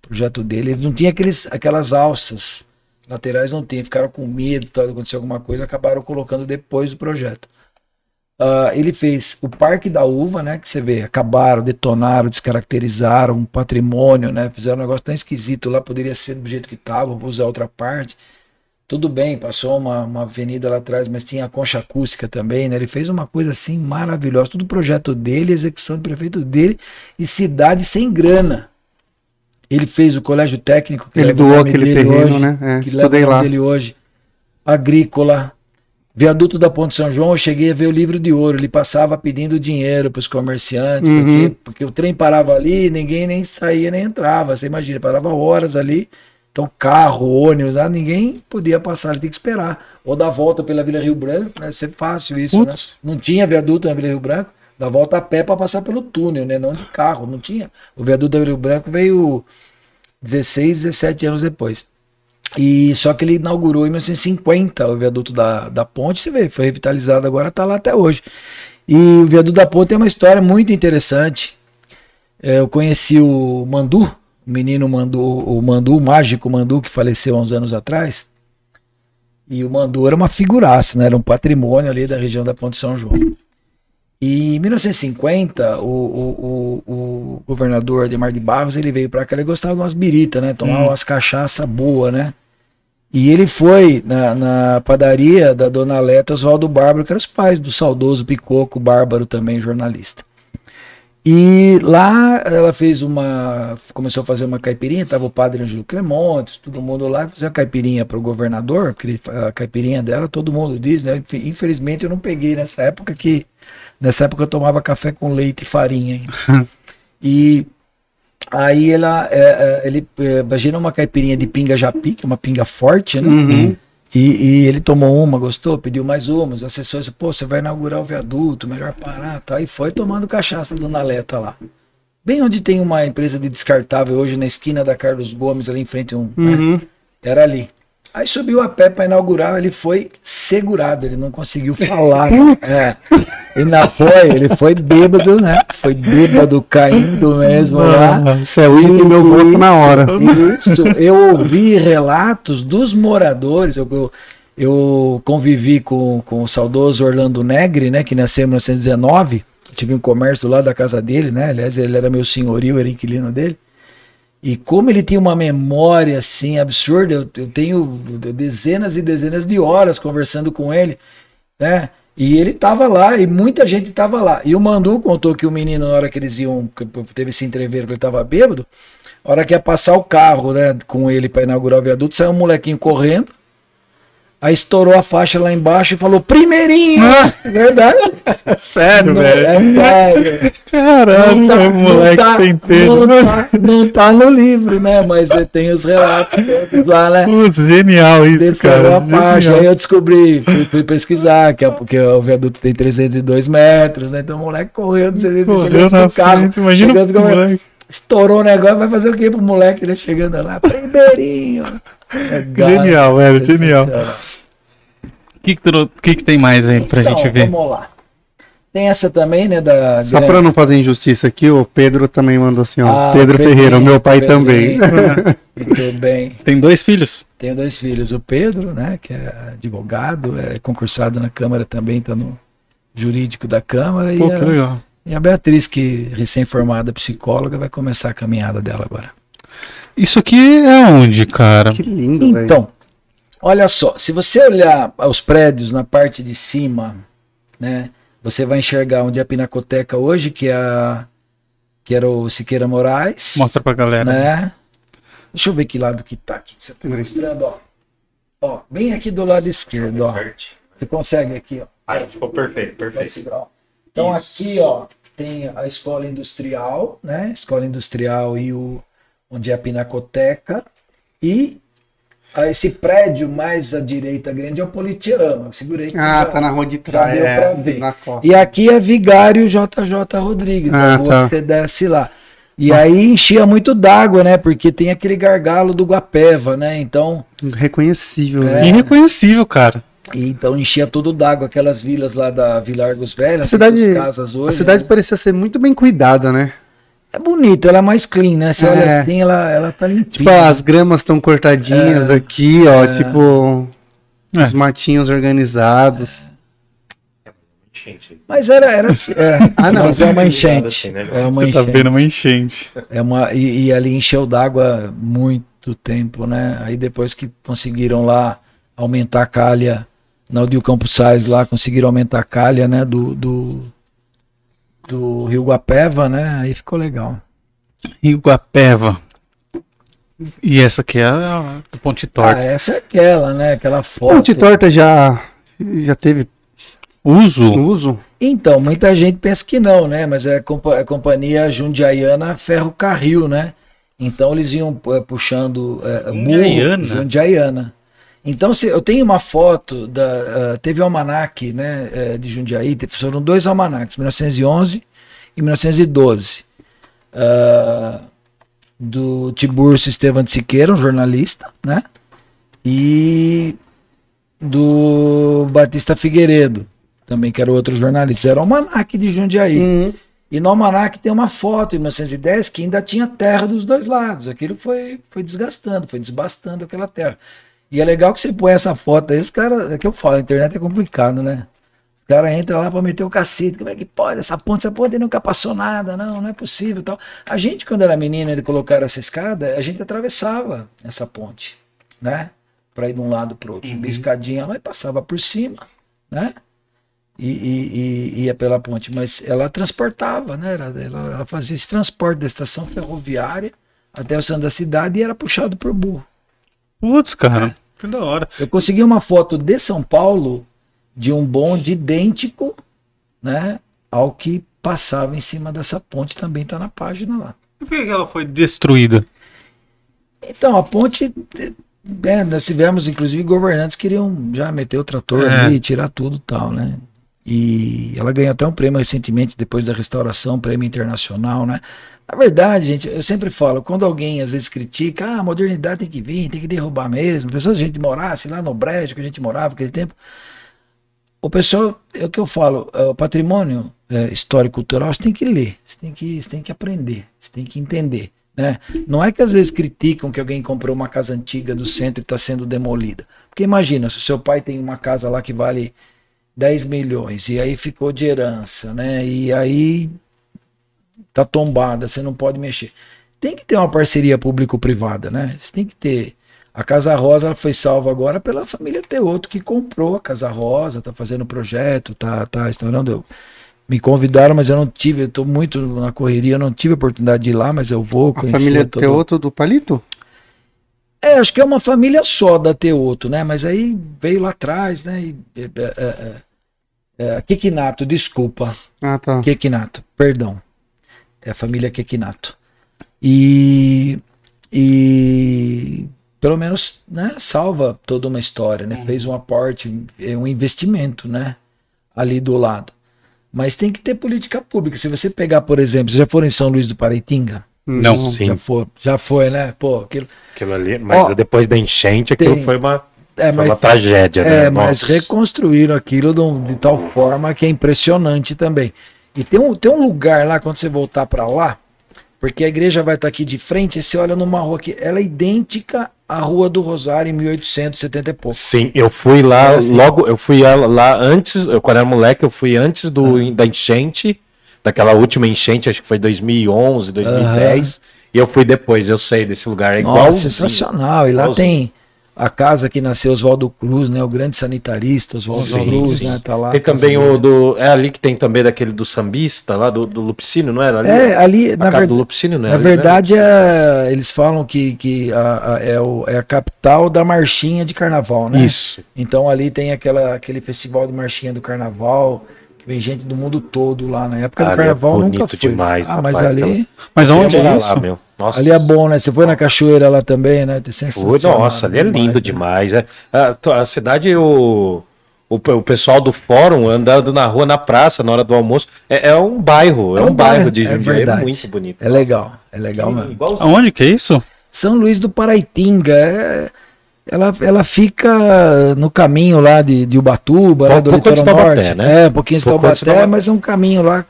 o projeto dele. Ele não tinha aqueles, aquelas alças laterais, não tinha, ficaram com medo, tal, aconteceu alguma coisa, acabaram colocando depois do projeto. Ah, ele fez o Parque da Uva, né? Que você vê, acabaram, detonaram, descaracterizaram um patrimônio, né? Fizeram um negócio tão esquisito lá, poderia ser do jeito que estava, vou usar outra parte. Tudo bem, passou uma, uma avenida lá atrás, mas tinha a concha acústica também, né? Ele fez uma coisa assim maravilhosa, tudo projeto dele, execução do prefeito dele e cidade sem grana. Ele fez o colégio técnico que Ele doou aquele terreno, hoje, né? É, que estudei leva lá. dele hoje. Agrícola, Viaduto da Ponte São João, eu cheguei a ver o livro de ouro. Ele passava pedindo dinheiro para os comerciantes, Uhum. porque, porque o trem parava ali, ninguém nem saía nem entrava. Você imagina, parava horas ali. Então, carro, ônibus, lá, ninguém podia passar, ele tinha que esperar. Ou dar volta pela Vila Rio Branco, né? Deve ser fácil isso, né? Não tinha viaduto na Vila Rio Branco, dá volta a pé para passar pelo túnel, né? Não de carro, não tinha. O viaduto da Vila Rio Branco veio 16, 17 anos depois. E só que ele inaugurou em 1950 o viaduto da, da ponte, você vê, foi revitalizado agora, está lá até hoje. E o viaduto da ponte tem uma história muito interessante. É, eu conheci o Mandu, o menino Mandu, o Mandu, o mágico Mandu, que faleceu há uns anos atrás. E o Mandu era uma figuraça, né? Era um patrimônio ali da região da Ponte São João. E em 1950, o, o, o, o governador Ademar de Barros, ele veio para cá, ele gostava de umas biritas, né? Tomar umas cachaça boa, né? E ele foi na, na padaria da dona Leta Oswaldo Bárbaro, que eram os pais do saudoso Picoco Bárbaro, também jornalista. E lá ela fez uma. Começou a fazer uma caipirinha, tava o padre Ângelo Cremontes, todo mundo lá, fazia uma caipirinha para o governador, porque a caipirinha dela, todo mundo diz, né? Infe- Infelizmente eu não peguei nessa época que. Nessa época eu tomava café com leite e farinha ainda. e aí ela, é, é, ele, é, imagina uma caipirinha de pinga japi, que é uma pinga forte, né? Uhum. E, e ele tomou uma, gostou, pediu mais uma. Os assessores, pô, você vai inaugurar o viaduto, melhor parar, tá? E foi tomando cachaça do Naleta lá. Bem onde tem uma empresa de descartável hoje na esquina da Carlos Gomes, ali em frente um. né? Uhum. Era ali. Aí subiu a pé para inaugurar, ele foi segurado, ele não conseguiu falar. é. Ele não foi, ele foi bêbado, né? Foi bêbado, caindo mesmo lá. É o hino do meu corpo na hora. Isso, eu ouvi relatos dos moradores. Eu, eu, eu convivi com, com o saudoso Orlando Negri, né, que nasceu em 1919. tive um comércio lá da casa dele, né? Aliás, ele era meu senhorio, era inquilino dele. E como ele tinha uma memória assim absurda, eu, eu tenho dezenas e dezenas de horas conversando com ele, né? E ele tava lá e muita gente tava lá. E o Mandu contou que o menino, na hora que eles iam, teve esse entreveiro que ele tava bêbado, a hora que ia passar o carro, né, com ele para inaugurar o viaduto, saiu um molequinho correndo. Aí estourou a faixa lá embaixo e falou: Primeirinho! É verdade? *laughs* Sério, Não, velho. é sério. Caralho, Não tá- o moleque não tá- tem tempo. Não tá, não tá no livro, né? Mas tem os relatos lá, né? Putz, genial isso, Desceu cara. a faixa. Genial. Aí eu descobri, fui, fui pesquisar, que é porque o viaduto tem 302 metros, né? Então o moleque correu, não sei se chegou no carro. imagina o como- moleque. Estourou o negócio, vai fazer o quê pro moleque, né? Chegando lá, primeirinho. *laughs* Genial, velho, genial. O que, que, que que tem mais aí pra Então, gente ver? Vamos lá. Tem essa também, né? Da Só grande- pra não fazer injustiça aqui, o Pedro também mandou assim, ó. Ah, Pedro Pedrinho, Ferreira, o meu pai Pedrinho. também. *laughs* Muito bem. Tem dois filhos? Tenho dois filhos. O Pedro, né, que é advogado, é concursado na Câmara também, está no jurídico da Câmara. E Pô, que a, legal. e a Beatriz, que recém-formada psicóloga, vai começar a caminhada dela agora. Isso aqui é onde, cara? Que lindo, velho. Então, olha só, se você olhar os prédios na parte de cima, né, você vai enxergar onde é a Pinacoteca hoje, que é a, que era o Siqueira Moraes. Mostra pra galera. né? Deixa eu ver que lado que tá aqui. Você tá mostrando, ó. Ó, bem aqui do lado esquerdo, ó. Você consegue aqui, ó. Aí ficou perfeito, perfeito. segurar, ó. Então aqui, ó, tem a escola industrial, né? Escola industrial e o onde é a pinacoteca e a- esse prédio mais à direita grande é o Politeama. Eu segurei que Ah, já- tá na rua de trás, é, ver. E aqui é Vigário JJ Rodrigues, Ah, a rua tá. que você desce lá. E aí enchia muito d'água, né? Porque tem aquele gargalo do Guapeva, né? Então, Reconhecível, É. né? Irreconhecível, cara. e então enchia tudo d'água, aquelas vilas lá da Vila Argos Velha, A cidade, casas hoje. a cidade né? parecia ser muito bem cuidada, né? É bonita, ela é mais clean, né? Você É. olha assim, ela, ela tá limpinha. Tipo, as gramas estão cortadinhas aqui, ó, É. tipo, É. os matinhos organizados. Gente, Mas era, era assim, é, *laughs* Ah, não. mas é uma Assim, enchente. né, é uma Você tá enchente. vendo uma enchente. É uma, e, e ali encheu d'água muito tempo, né? Aí depois que conseguiram lá aumentar a calha, na Odil Campos Sais lá, conseguiram aumentar a calha, né? Do, do, do Rio Guapeva, né? Aí ficou legal. Iguapeva. E essa aqui é a do Ponte Ah, Torta. essa é aquela, né? Aquela foto. Ponte Torta já, já teve Uso? uso? Então, muita gente pensa que não, né? Mas é a compa- a companhia Jundiaiana Ferro Carril, né? Então eles vinham eh, puxando é, Jundiaiana? burro, Jundiaiana. Então se, eu tenho uma foto da ah, teve o almanac, né, eh, de Jundiaí, foram dois almanacs, 1911 e 1912. Ah, do Tiburcio Estevam de Siqueira, um jornalista, né? E do Batista Figueiredo, também que era outro jornalista. Era o almanac de Jundiaí. Uhum. E no almanac tem uma foto em 1910 que ainda tinha terra dos dois lados. Aquilo foi, foi desgastando, foi desbastando aquela terra. E é legal que você põe essa foto aí, os caras, é que eu falo, a internet é complicado, né? Os caras entram lá pra meter o cacete, como é que pode? Essa ponte, essa ponte nunca passou nada, não, não é possível tal. A gente, quando era menino, ele colocaram essa escada, a gente atravessava essa ponte, né? Pra ir de um lado pro outro. Subia a escadinha lá e passava por cima, né? e, e- e ia pela ponte, mas ela transportava, né? Ela, ela- ela fazia esse transporte da estação ferroviária até o centro da cidade e era puxado por burro. Putz, cara. Que da hora. Eu consegui uma foto de São Paulo de um bonde idêntico, né, ao que passava em cima dessa ponte, também está na página lá. E por que ela foi destruída? Então, a ponte, é, nós tivemos, inclusive, governantes que queriam já meter o trator É. ali, tirar tudo e tal, né? E ela ganhou até um prêmio recentemente, depois da restauração, prêmio internacional, né? Na verdade, gente, eu sempre falo, quando alguém às vezes critica, ah, a modernidade tem que vir, tem que derrubar mesmo, pessoas a gente morasse lá no brejo que a gente morava naquele tempo. O pessoal, é o que eu falo, é, o patrimônio é, histórico-cultural você tem que ler, você tem que, você tem que aprender, você tem que entender. Né? Não é que às vezes criticam que alguém comprou uma casa antiga do centro e está sendo demolida. Porque imagina, se o seu pai tem uma casa lá que vale 10 milhões, e aí ficou de herança, né? E aí tá tombada, você não pode mexer. Tem que ter uma parceria público-privada, né? Você tem que ter. A Casa Rosa foi salva agora pela família Teoto, que comprou a Casa Rosa, tá fazendo projeto, tá, tá instaurando. Eu, me convidaram, mas eu não tive, eu tô muito na correria, eu não tive a oportunidade de ir lá, mas eu vou A conhecer família todo- Teoto do Palito? É, acho que é uma família só da Teoto, né? Mas aí veio lá atrás, né? E, é, é, é, é, Kikinato, desculpa. Ah, tá. Kekinato, perdão. É a família Kekinato. E, e pelo menos né, salva toda uma história, né? Fez um aporte, é um investimento, né? Ali do lado. Mas tem que ter política pública. Se você pegar, por exemplo, vocês já foram em São Luís do Paraitinga? Não. Sim. Já foi, já foi, né? Pô, aquilo. Aquilo ali, mas Ó, depois da enchente, aquilo tem- foi uma, É, foi uma mas tragédia, né? É, mas Nossa. reconstruíram aquilo de, um- de tal forma que é impressionante também. E tem um, tem um lugar lá, quando você voltar para lá, porque a igreja vai estar aqui de frente, e você olha numa rua que ela é idêntica à Rua do Rosário em 1870 e pouco. Sim, eu fui lá É, assim. logo, eu fui lá- antes, eu, quando era moleque, eu fui antes do, da enchente, daquela última enchente, acho que foi 2011, 2010, e eu fui depois, eu sei desse lugar, é igual. Nossa, sensacional. E lá Igualzinho. tem a casa que nasceu Oswaldo Cruz, né? O grande sanitarista Oswaldo Cruz, sim. né? Tá lá. Tem também o do. É ali que tem também daquele do sambista, lá do, do Lupicínio, não era? Ali, É, ali, a na casa verdade. do Lupicínio, não Na ali, né? verdade, é, eles falam que, que a- a- é, o- é a capital da marchinha de carnaval, né? Isso. Então ali tem aquela, aquele festival de marchinha do carnaval, que vem gente do mundo todo lá. Na época Ali do é carnaval nunca bonito fui. demais, ah, mas rapaz, ali, aquela- Mas aonde Eu ia é isso? lá, meu. Nossa. ali é bom, né? Você foi na cachoeira lá também, né? Sensacional, nossa, ali é demais, lindo né? demais. É, a, a cidade, o, o, o pessoal do fórum andando na rua, na praça, na hora do almoço. É, é um bairro, é, um, bairro de é Jundiaí, é, verdade. muito bonito. É legal, é legal mesmo. Igualzinho. Aonde que é isso? São Luís do Paraitinga, é- ela, ela fica no caminho lá de, de Ubatuba, Um né, do pouco litoral de Taubaté, norte. né? É, um pouquinho de Taubaté. mas é um caminho lá.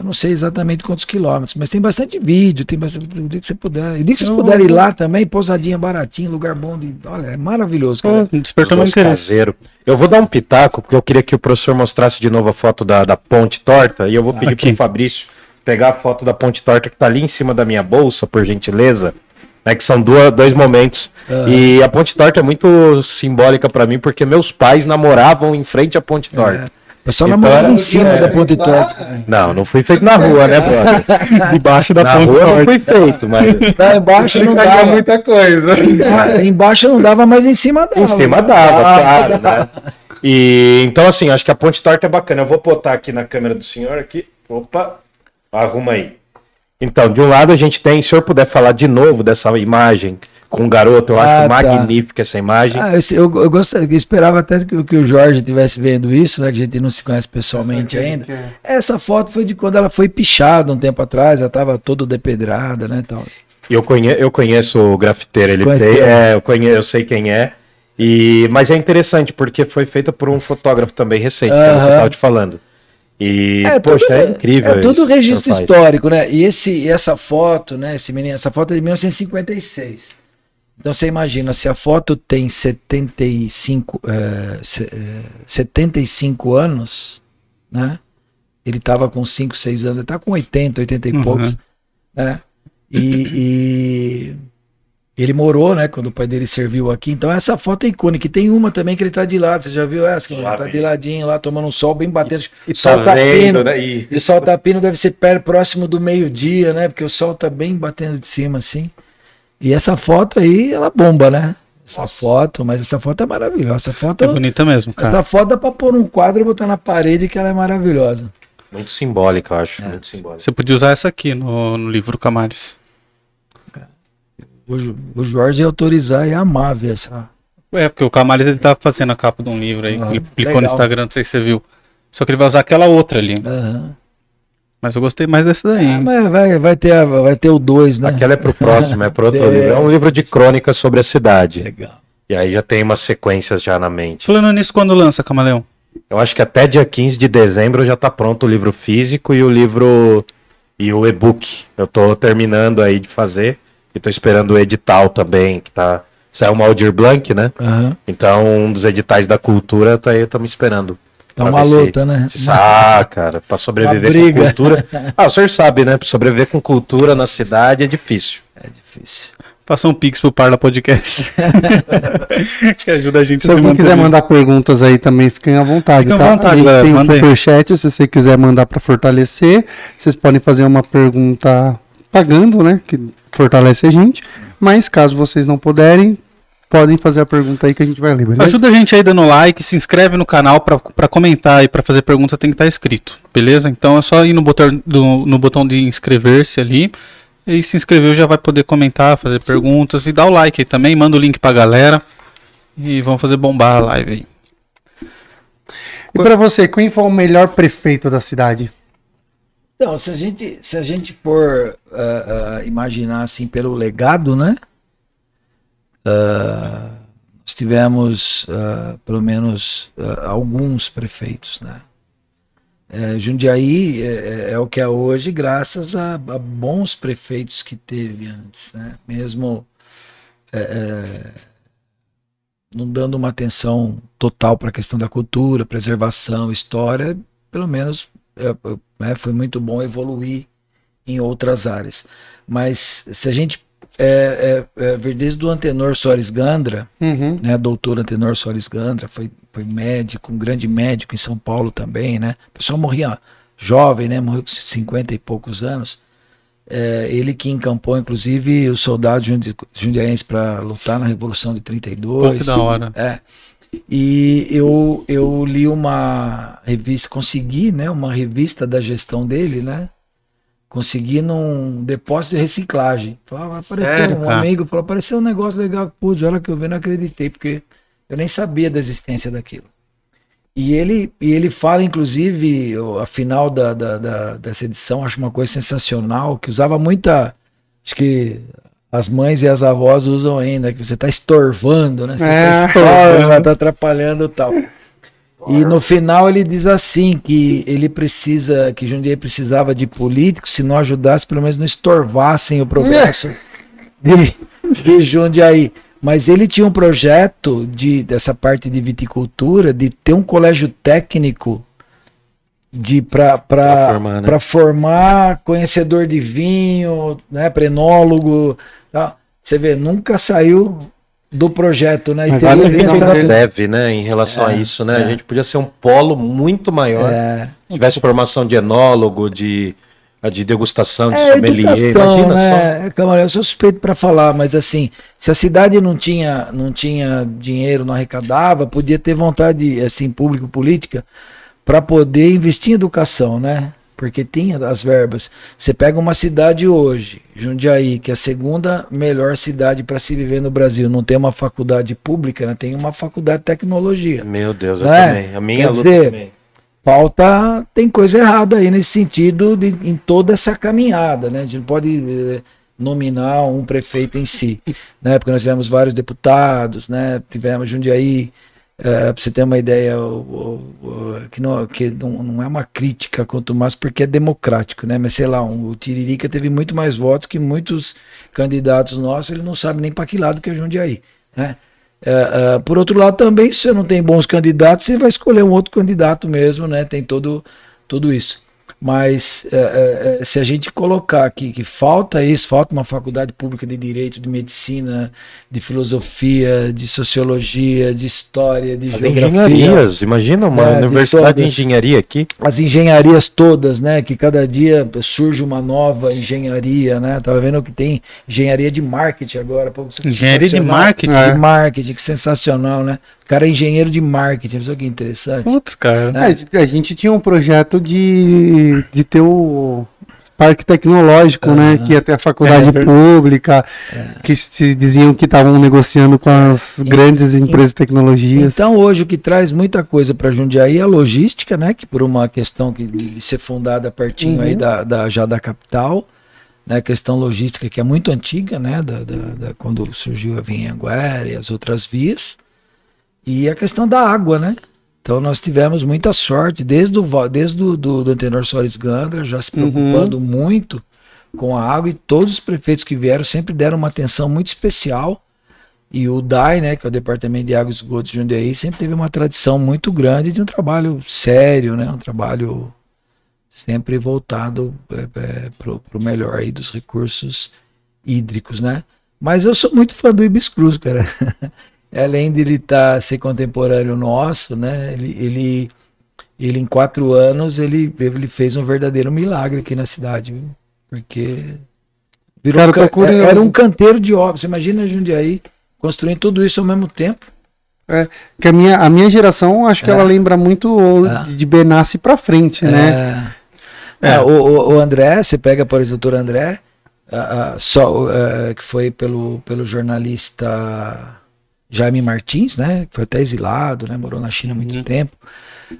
Eu não sei exatamente quantos quilômetros, mas tem bastante vídeo, tem bastante. O dia que você puder. E o dia que vocês puderem ir lá também, pousadinha baratinha, lugar bom de. Olha, é maravilhoso, cara. Pô, despertou meu interesse. Eu vou dar um pitaco, porque eu queria que o professor mostrasse de novo a foto da, da ponte torta, e eu vou pedir Aqui. pro Fabrício pegar a foto da ponte torta que tá ali em cima da minha bolsa, por gentileza. Né, que são duas, dois momentos. E a ponte torta é muito simbólica pra mim, porque meus pais namoravam em frente à ponte torta. Eu só Então namorava em cima é. da Ponte Torta. Não, não foi feito na rua, né, brother? *laughs* Debaixo da Na ponte rua não torta. foi feito, mas Lá embaixo não dava. muita coisa. Ah, Embaixo não dava, mas em cima dava. em cima dava, claro, né? E então, assim, acho que a ponte torta é bacana. Eu vou botar aqui na câmera do senhor aqui. Opa, arruma aí. Então, de um lado a gente tem, se o senhor puder falar de novo dessa imagem com o garoto, eu Ah, acho tá. magnífica essa imagem. Ah, eu, eu, eu, gostaria- eu esperava até que, o- que o Jorge estivesse vendo isso, né? Que a gente não se conhece pessoalmente ainda. Essa foto foi de quando ela foi pichada um tempo atrás, ela estava toda depedrada, né? Tal. Eu, conhe, eu conheço o grafiteiro, ele Conhece ele? é, eu, conhe, eu sei quem é. E, mas é interessante, porque foi feita por um fotógrafo também recente, que é o que eu Aham. tava te falando. E, É, poxa, tudo- é incrível. É tudo registro histórico, né? E esse, essa foto, né? Esse menino, essa foto é de 1956. Então você imagina, se a foto tem 75, é, se- é, 75 anos, né? Ele estava com 5, 6 anos, ele tá com 80, 80 e Uhum. poucos, né? E, e ele morou, né? Quando o pai dele serviu aqui. Então essa foto é icônica. E tem uma também que ele tá de lado. Você já viu essa? Que ele tá de ladinho lá, tomando um sol bem batendo. E o sol tá tá vendo, pino. né? E- E o sol tá pino deve ser perto, próximo do meio-dia, né? Porque o sol tá bem batendo de cima, assim. E essa foto aí, ela bomba, né? Essa foto, mas essa foto é maravilhosa. Essa foto, É bonita mesmo, cara. essa foto dá pra pôr num quadro e botar na parede que ela é maravilhosa. Muito simbólica, eu É. acho. Muito simbólica. Você podia usar essa aqui no, no livro Camares. O, o Jorge ia autorizar e amar ver essa. É, porque o Camares ele tá fazendo a capa de um livro aí. Ah, ele clicou no legal. Instagram, não sei se você viu. Só que ele vai usar aquela outra ali. Aham. Mas eu gostei mais dessa daí. Hein? mas vai, vai, ter, a- vai ter o 2, né? Aquela é pro próximo, é pro outro *laughs* É. livro. É um livro de crônicas sobre a cidade. Legal. E aí já tem umas sequências já na mente. Falando nisso, quando lança, Camaleão? Eu acho que até dia 15 de dezembro já tá pronto o livro físico e o livro e o e-book. Eu tô terminando aí de fazer e tô esperando o edital também, que tá saiu uma Aldir Blanc, né? Aham. Então, um dos editais da cultura tá aí, estamos esperando. Tá Pra uma se- luta, né? se- Ah, cara, pra sobreviver com cultura. *laughs* Ah, o senhor sabe, né? Pra sobreviver com cultura na cidade é difícil. É difícil. Faça um pix pro Parla Podcast. *laughs* que ajuda a gente Se alguém quiser mandar perguntas aí também, fiquem à vontade. Fiquem à tá? vontade, a gente galera, tem um superchat, se você quiser mandar para fortalecer. Vocês podem fazer uma pergunta pagando, né? Que fortalece a gente. Mas caso vocês não puderem, podem fazer a pergunta aí que a gente vai ler, beleza? Ajuda a gente aí dando like, se inscreve no canal pra, pra comentar e pra fazer pergunta tem que estar escrito, beleza? Então é só ir no botão, do, no botão de inscrever-se ali e se inscreveu já vai poder comentar, fazer perguntas e dá o like aí também, manda o link pra galera e vamos fazer bombar a live aí. E para você, quem foi o melhor prefeito da cidade? Então, se a gente, se a gente for ah, ah, imaginar assim pelo legado, né? Ah, nós tivemos ah, pelo menos ah, alguns prefeitos, né? Eh, Jundiaí é, é- é o que é hoje, graças a, a bons prefeitos que teve antes, né? Mesmo eh, eh, não dando uma atenção total para a questão da cultura, preservação, história, pelo menos é, é, né, foi muito bom evoluir em outras áreas. Mas se a gente é, é, é, desde o Antenor Soares Gandra, Uhum. né, doutor Antenor Soares Gandra, foi, foi médico, um grande médico em São Paulo também, né? O pessoal morria jovem, né? Morreu com 50 e poucos anos. É, ele que encampou, inclusive, os soldados jundi- jundiaenses para lutar na Revolução de 32. Pô, que da hora. É. E eu, eu li uma revista, consegui, né? Uma revista da gestão dele, né? Consegui num depósito de reciclagem. Falava, apareceu Sério, um cara? amigo, falou, apareceu um negócio legal. Putz, a hora que eu vi, não acreditei, porque eu nem sabia da existência daquilo. E ele, e ele fala, inclusive, a final da, da, da- dessa edição, acho uma coisa sensacional, que usava muita. Acho que as mães e as avós usam ainda, que você está estorvando, né? Você É. *laughs* tá estorvando, está atrapalhando e tal. E no final ele diz assim que ele precisa, que Jundiaí precisava de políticos, se não ajudasse, pelo menos não estorvassem o progresso *laughs* de, de Jundiaí. Mas ele tinha um projeto de, dessa parte de viticultura, de ter um colégio técnico de para formar, né? formar conhecedor de vinho, né, prenólogo, tal. Você vê, nunca saiu do projeto, né? E Mas vale um tentado- ainda deve, né, em relação a isso, né? A gente podia ser um polo muito maior. É. Se tivesse formação de enólogo, de, de degustação, de É, sommelier. educação, Imagina só. né? Camarão, eu sou suspeito para falar, mas assim, se a cidade não tinha, não tinha dinheiro, não arrecadava, podia ter vontade, assim, público, política, para poder investir em educação, né? Porque tinha as verbas. Você pega uma cidade hoje, Jundiaí, que é a segunda melhor cidade para se viver no Brasil, não tem uma faculdade pública, né? tem uma faculdade de tecnologia. Meu Deus, eu Né? também. A minha Quer dizer, também. falta tem coisa errada aí nesse sentido de, em toda essa caminhada, né? A gente não pode eh, nominar um prefeito em si, *laughs* né? Porque nós tivemos vários deputados, né? Tivemos Jundiaí, para você ter uma ideia, o- o- o- que, não, que não, não é uma crítica quanto mais porque é democrático, né? Mas sei lá, um, o Tiririca teve muito mais votos que muitos candidatos nossos, ele não sabe nem para que lado que é Jundiaí, né? É, é, por outro lado, também, se você não tem bons candidatos, você vai escolher um outro candidato mesmo, né? Tem todo, tudo isso. Mas é, é, é, se a gente colocar aqui que falta isso, falta uma faculdade pública de direito, de medicina, de filosofia, de sociologia, de história, de As geografia, engenharias, imagina uma É, de universidade de todas. engenharia aqui. as engenharias todas, né? Que cada dia surge uma nova engenharia, né? Tava vendo que tem engenharia de marketing agora. pô, Engenharia de marketing? É. De marketing, que sensacional, né? O cara é engenheiro de marketing, pessoa que interessante. Putz, cara. né? É, a gente tinha um projeto de, de ter o parque tecnológico, né? Que ia ter a faculdade É, ver- pública, que se diziam que estavam negociando com as grandes empresas de tecnologias. Então hoje o que traz muita coisa para Jundiaí é a logística, né? Que por uma questão que de de ser fundada pertinho Uhum. aí da, da- já da capital, né? Questão logística que é muito antiga, né? Da, da- da- quando surgiu a Vinhanguera e as outras vias. E a questão da água, né? Então nós tivemos muita sorte desde o desde do, do Antenor Soares Gandra, já se preocupando muito com a água e todos os prefeitos que vieram sempre deram uma atenção muito especial E o DAI, né, que é o Departamento de Água e Esgotos de Jundiaí, sempre teve uma tradição muito grande de um trabalho sério, né, um trabalho sempre voltado é, é, para o melhor aí dos recursos hídricos, né? Mas eu sou muito fã do Ibis Cruz, cara. *laughs* Além de ele tá, ser contemporâneo nosso, né? Ele, ele, ele em quatro anos ele, ele fez um verdadeiro milagre aqui na cidade, viu? porque virou Cara, um ca- curioso. era um canteiro de obras. Imagina Jundiaí construindo tudo isso ao mesmo tempo. Que a minha, a minha geração, acho que É. ela lembra muito É. de, Benassi pra frente, né? É, é, o, o- o André, você pega, por exemplo, o doutor André, só, que foi pelo, pelo jornalista Jaime Martins, né? Que foi até exilado, né? Morou na China há muito tempo.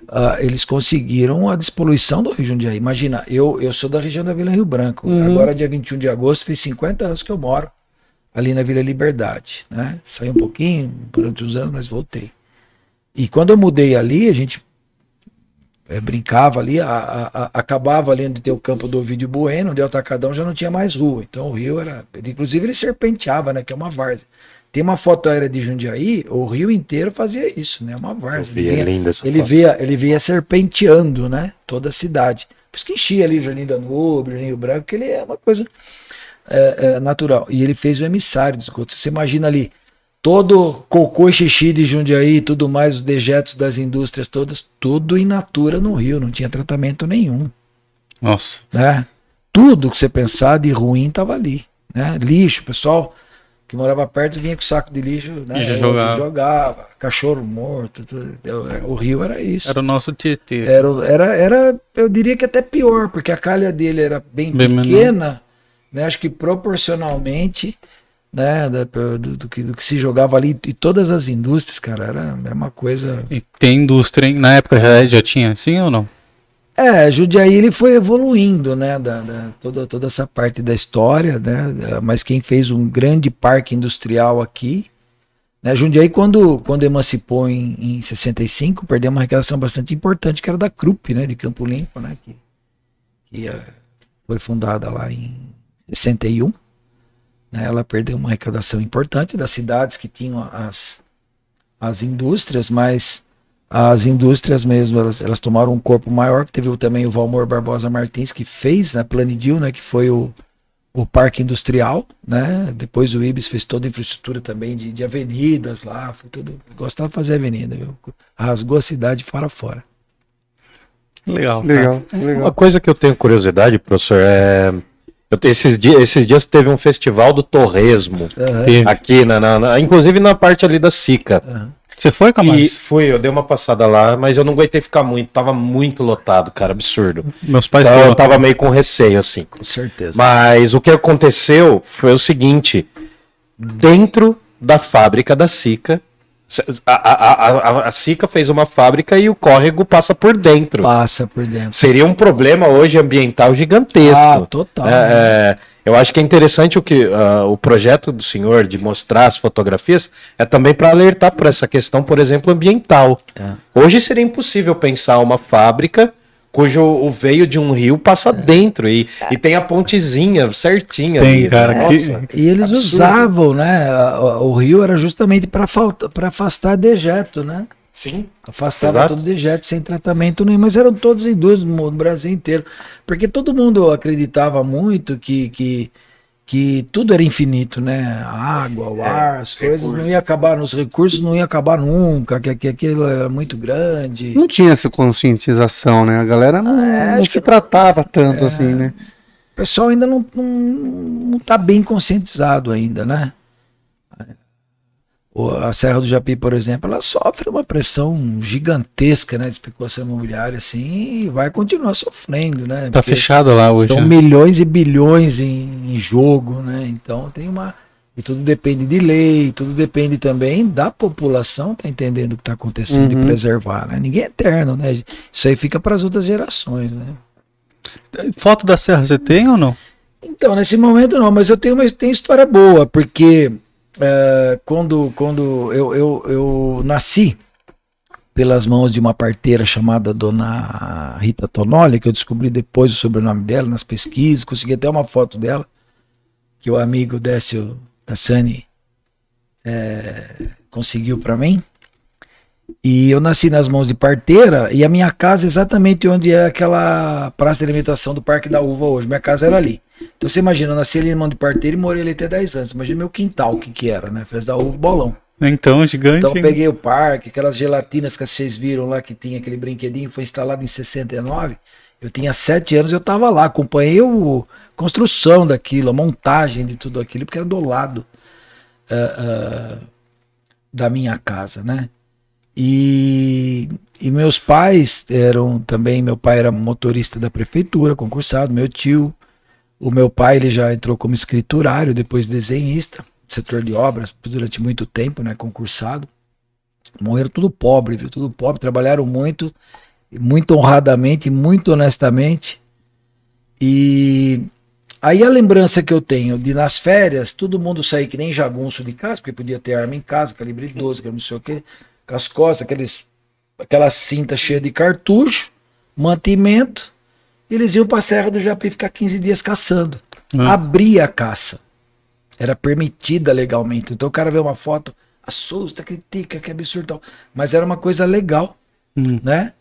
Ah, eles conseguiram a despoluição do Rio Jundiaí. Imagina, eu, eu sou da região da Vila Rio Branco. Agora, dia 21 de agosto, fez 50 anos que eu moro ali na Vila Liberdade, né? Saí um pouquinho durante uns anos, mas voltei. E quando eu mudei ali, a gente é, brincava ali, a- a- a- acabava ali onde tem o campo do Ovidio Bueno, onde é o Atacadão já não tinha mais rua. Então o rio era. Inclusive ele serpenteava, né? Que é uma várzea. Tem uma foto aérea de Jundiaí, o rio inteiro fazia isso, né? Uma várzea. vi, Ele é vinha- ele via, ele via serpenteando, né? Toda a cidade. Por isso que enchia ali o Jardim da Nube, Jardim Rio Branco, que ele é uma coisa é, é, natural. E ele fez o emissário de esgoto. Você imagina ali, todo cocô e xixi de Jundiaí e tudo mais, os dejetos das indústrias todas, tudo in natura no rio, não tinha tratamento nenhum, Nossa. né? Tudo que você pensar de ruim estava ali, né? Lixo, pessoal que morava perto vinha com saco de lixo, né? E jogava. jogava, cachorro morto, tudo. o rio era isso. Era o nosso Tietê. Era, era, era, eu diria que até pior, porque a calha dele era bem, Bem menor. pequena, né? Acho que proporcionalmente, né, do, do que, do que se jogava ali e todas as indústrias, cara, era, era uma coisa. E tem indústria, hein? Na época já, já tinha, sim ou não? É, Jundiaí ele foi evoluindo, né, da, da- toda, toda essa parte da história, né, mas quem fez um grande parque industrial aqui, né, Jundiaí quando, quando emancipou em, em 65, perdeu uma arrecadação bastante importante, que era da Krupp, né, de Campo Limpo, né, que, que eh, foi fundada lá em 61, né, ela perdeu uma arrecadação importante das cidades que tinham as, as indústrias, mas as indústrias mesmo, elas, elas tomaram um corpo maior, que teve também o Valmor Barbosa Martins, que fez na Planidil, né, que foi o, o parque industrial, né, depois o Ibis fez toda a infraestrutura também de, de avenidas lá, foi tudo, gostava de fazer avenida, viu? rasgou a cidade fora a fora. Legal. Legal, Uma legal. coisa que eu tenho curiosidade, professor, é. Eu, esses, dias, esses dias teve um festival do torresmo Teve. aqui, na, na- na- inclusive na parte ali da Sica. Você foi, Camares? fui, eu dei uma passada lá, mas eu não aguentei ficar muito, tava muito lotado, cara, absurdo. Meus pais Então eu tava meio com receio, assim. Com certeza. Mas o que aconteceu foi o seguinte: dentro da fábrica da Sica, a, a, a, Sica fez uma fábrica e o córrego passa por dentro. Passa por dentro. Seria um problema hoje ambiental gigantesco. Ah, total. É, é, eu acho que é interessante o que ah, o projeto do senhor de mostrar as fotografias é também para alertar por essa questão, por exemplo, ambiental. É. Hoje seria impossível pensar uma fábrica cujo o veio de um rio passa dentro e, e tem a pontezinha certinha. Tem, ali. cara, Nossa. E eles Absurdo. usavam, né? a- O rio era justamente para afastar dejeto, né? Sim. Afastava Exato. todo dejeto sem tratamento nenhum, mas eram todos indústrias no Brasil inteiro. Porque todo mundo acreditava muito que, que, que tudo era infinito, né? A água, o ar, as coisas não iam acabar, os recursos não iam acabar nunca, que, que aquilo era muito grande. Não tinha essa conscientização, né? A galera não, É, não se que- tratava tanto assim, né? O pessoal ainda não, não, não tá bem conscientizado ainda, né? A Serra do Japi, por exemplo, ela sofre uma pressão gigantesca, né, de especulação imobiliária, assim, e vai continuar sofrendo, né? Tá fechado lá hoje. São né? milhões e bilhões em, em jogo, né? Então tem uma. E tudo depende de lei, tudo depende também da população tá entendendo o que está acontecendo Uhum. e preservar, né? Ninguém é eterno, né? Isso aí fica para as outras gerações, né? Foto da Serra você tem ou não? Então, nesse momento não, mas eu tenho uma tenho história boa, porque eh, quando, quando eu, eu, eu nasci pelas mãos de uma parteira chamada Dona Rita Tonoli, que eu descobri depois o sobrenome dela nas pesquisas, consegui até uma foto dela, que o amigo Décio Cassani é, conseguiu para mim. E eu nasci nas mãos de parteira e a minha casa é exatamente onde é aquela praça de alimentação do Parque da Uva hoje. Minha casa era ali. Então você imagina, eu nasci ali na mão de parteira e morei ali até 10 anos. Imagina meu quintal, o que que era, né? Festa da Uva, bolão. Então, gigante. Então eu peguei o parque, aquelas gelatinas que vocês viram lá, que tinha aquele brinquedinho, foi instalado em 69. Eu tinha 7 anos, eu tava lá, acompanhei o, a construção daquilo, a montagem de tudo aquilo, porque era do lado ah, ah, da minha casa, né? E, e meus pais eram também, meu pai era motorista da prefeitura, concursado, meu tio, o meu pai ele já entrou como escriturário, depois desenhista, setor de obras durante muito tempo, né, concursado. Morreram tudo pobre, viu? Tudo pobre, trabalharam muito, muito honradamente, muito honestamente. E aí a lembrança que eu tenho de nas férias, todo mundo sair que nem jagunço de casa, porque podia ter arma em casa, calibre 12, que não sei o quê, com as costas, aqueles, aquela cinta cheia de cartucho, mantimento, e eles iam pra Serra do Japi ficar 15 dias caçando. Ah. Abria a caça. Era permitida legalmente. Então o cara vê uma foto, assusta, critica, que absurdo. Mas era uma coisa legal, Hum. né?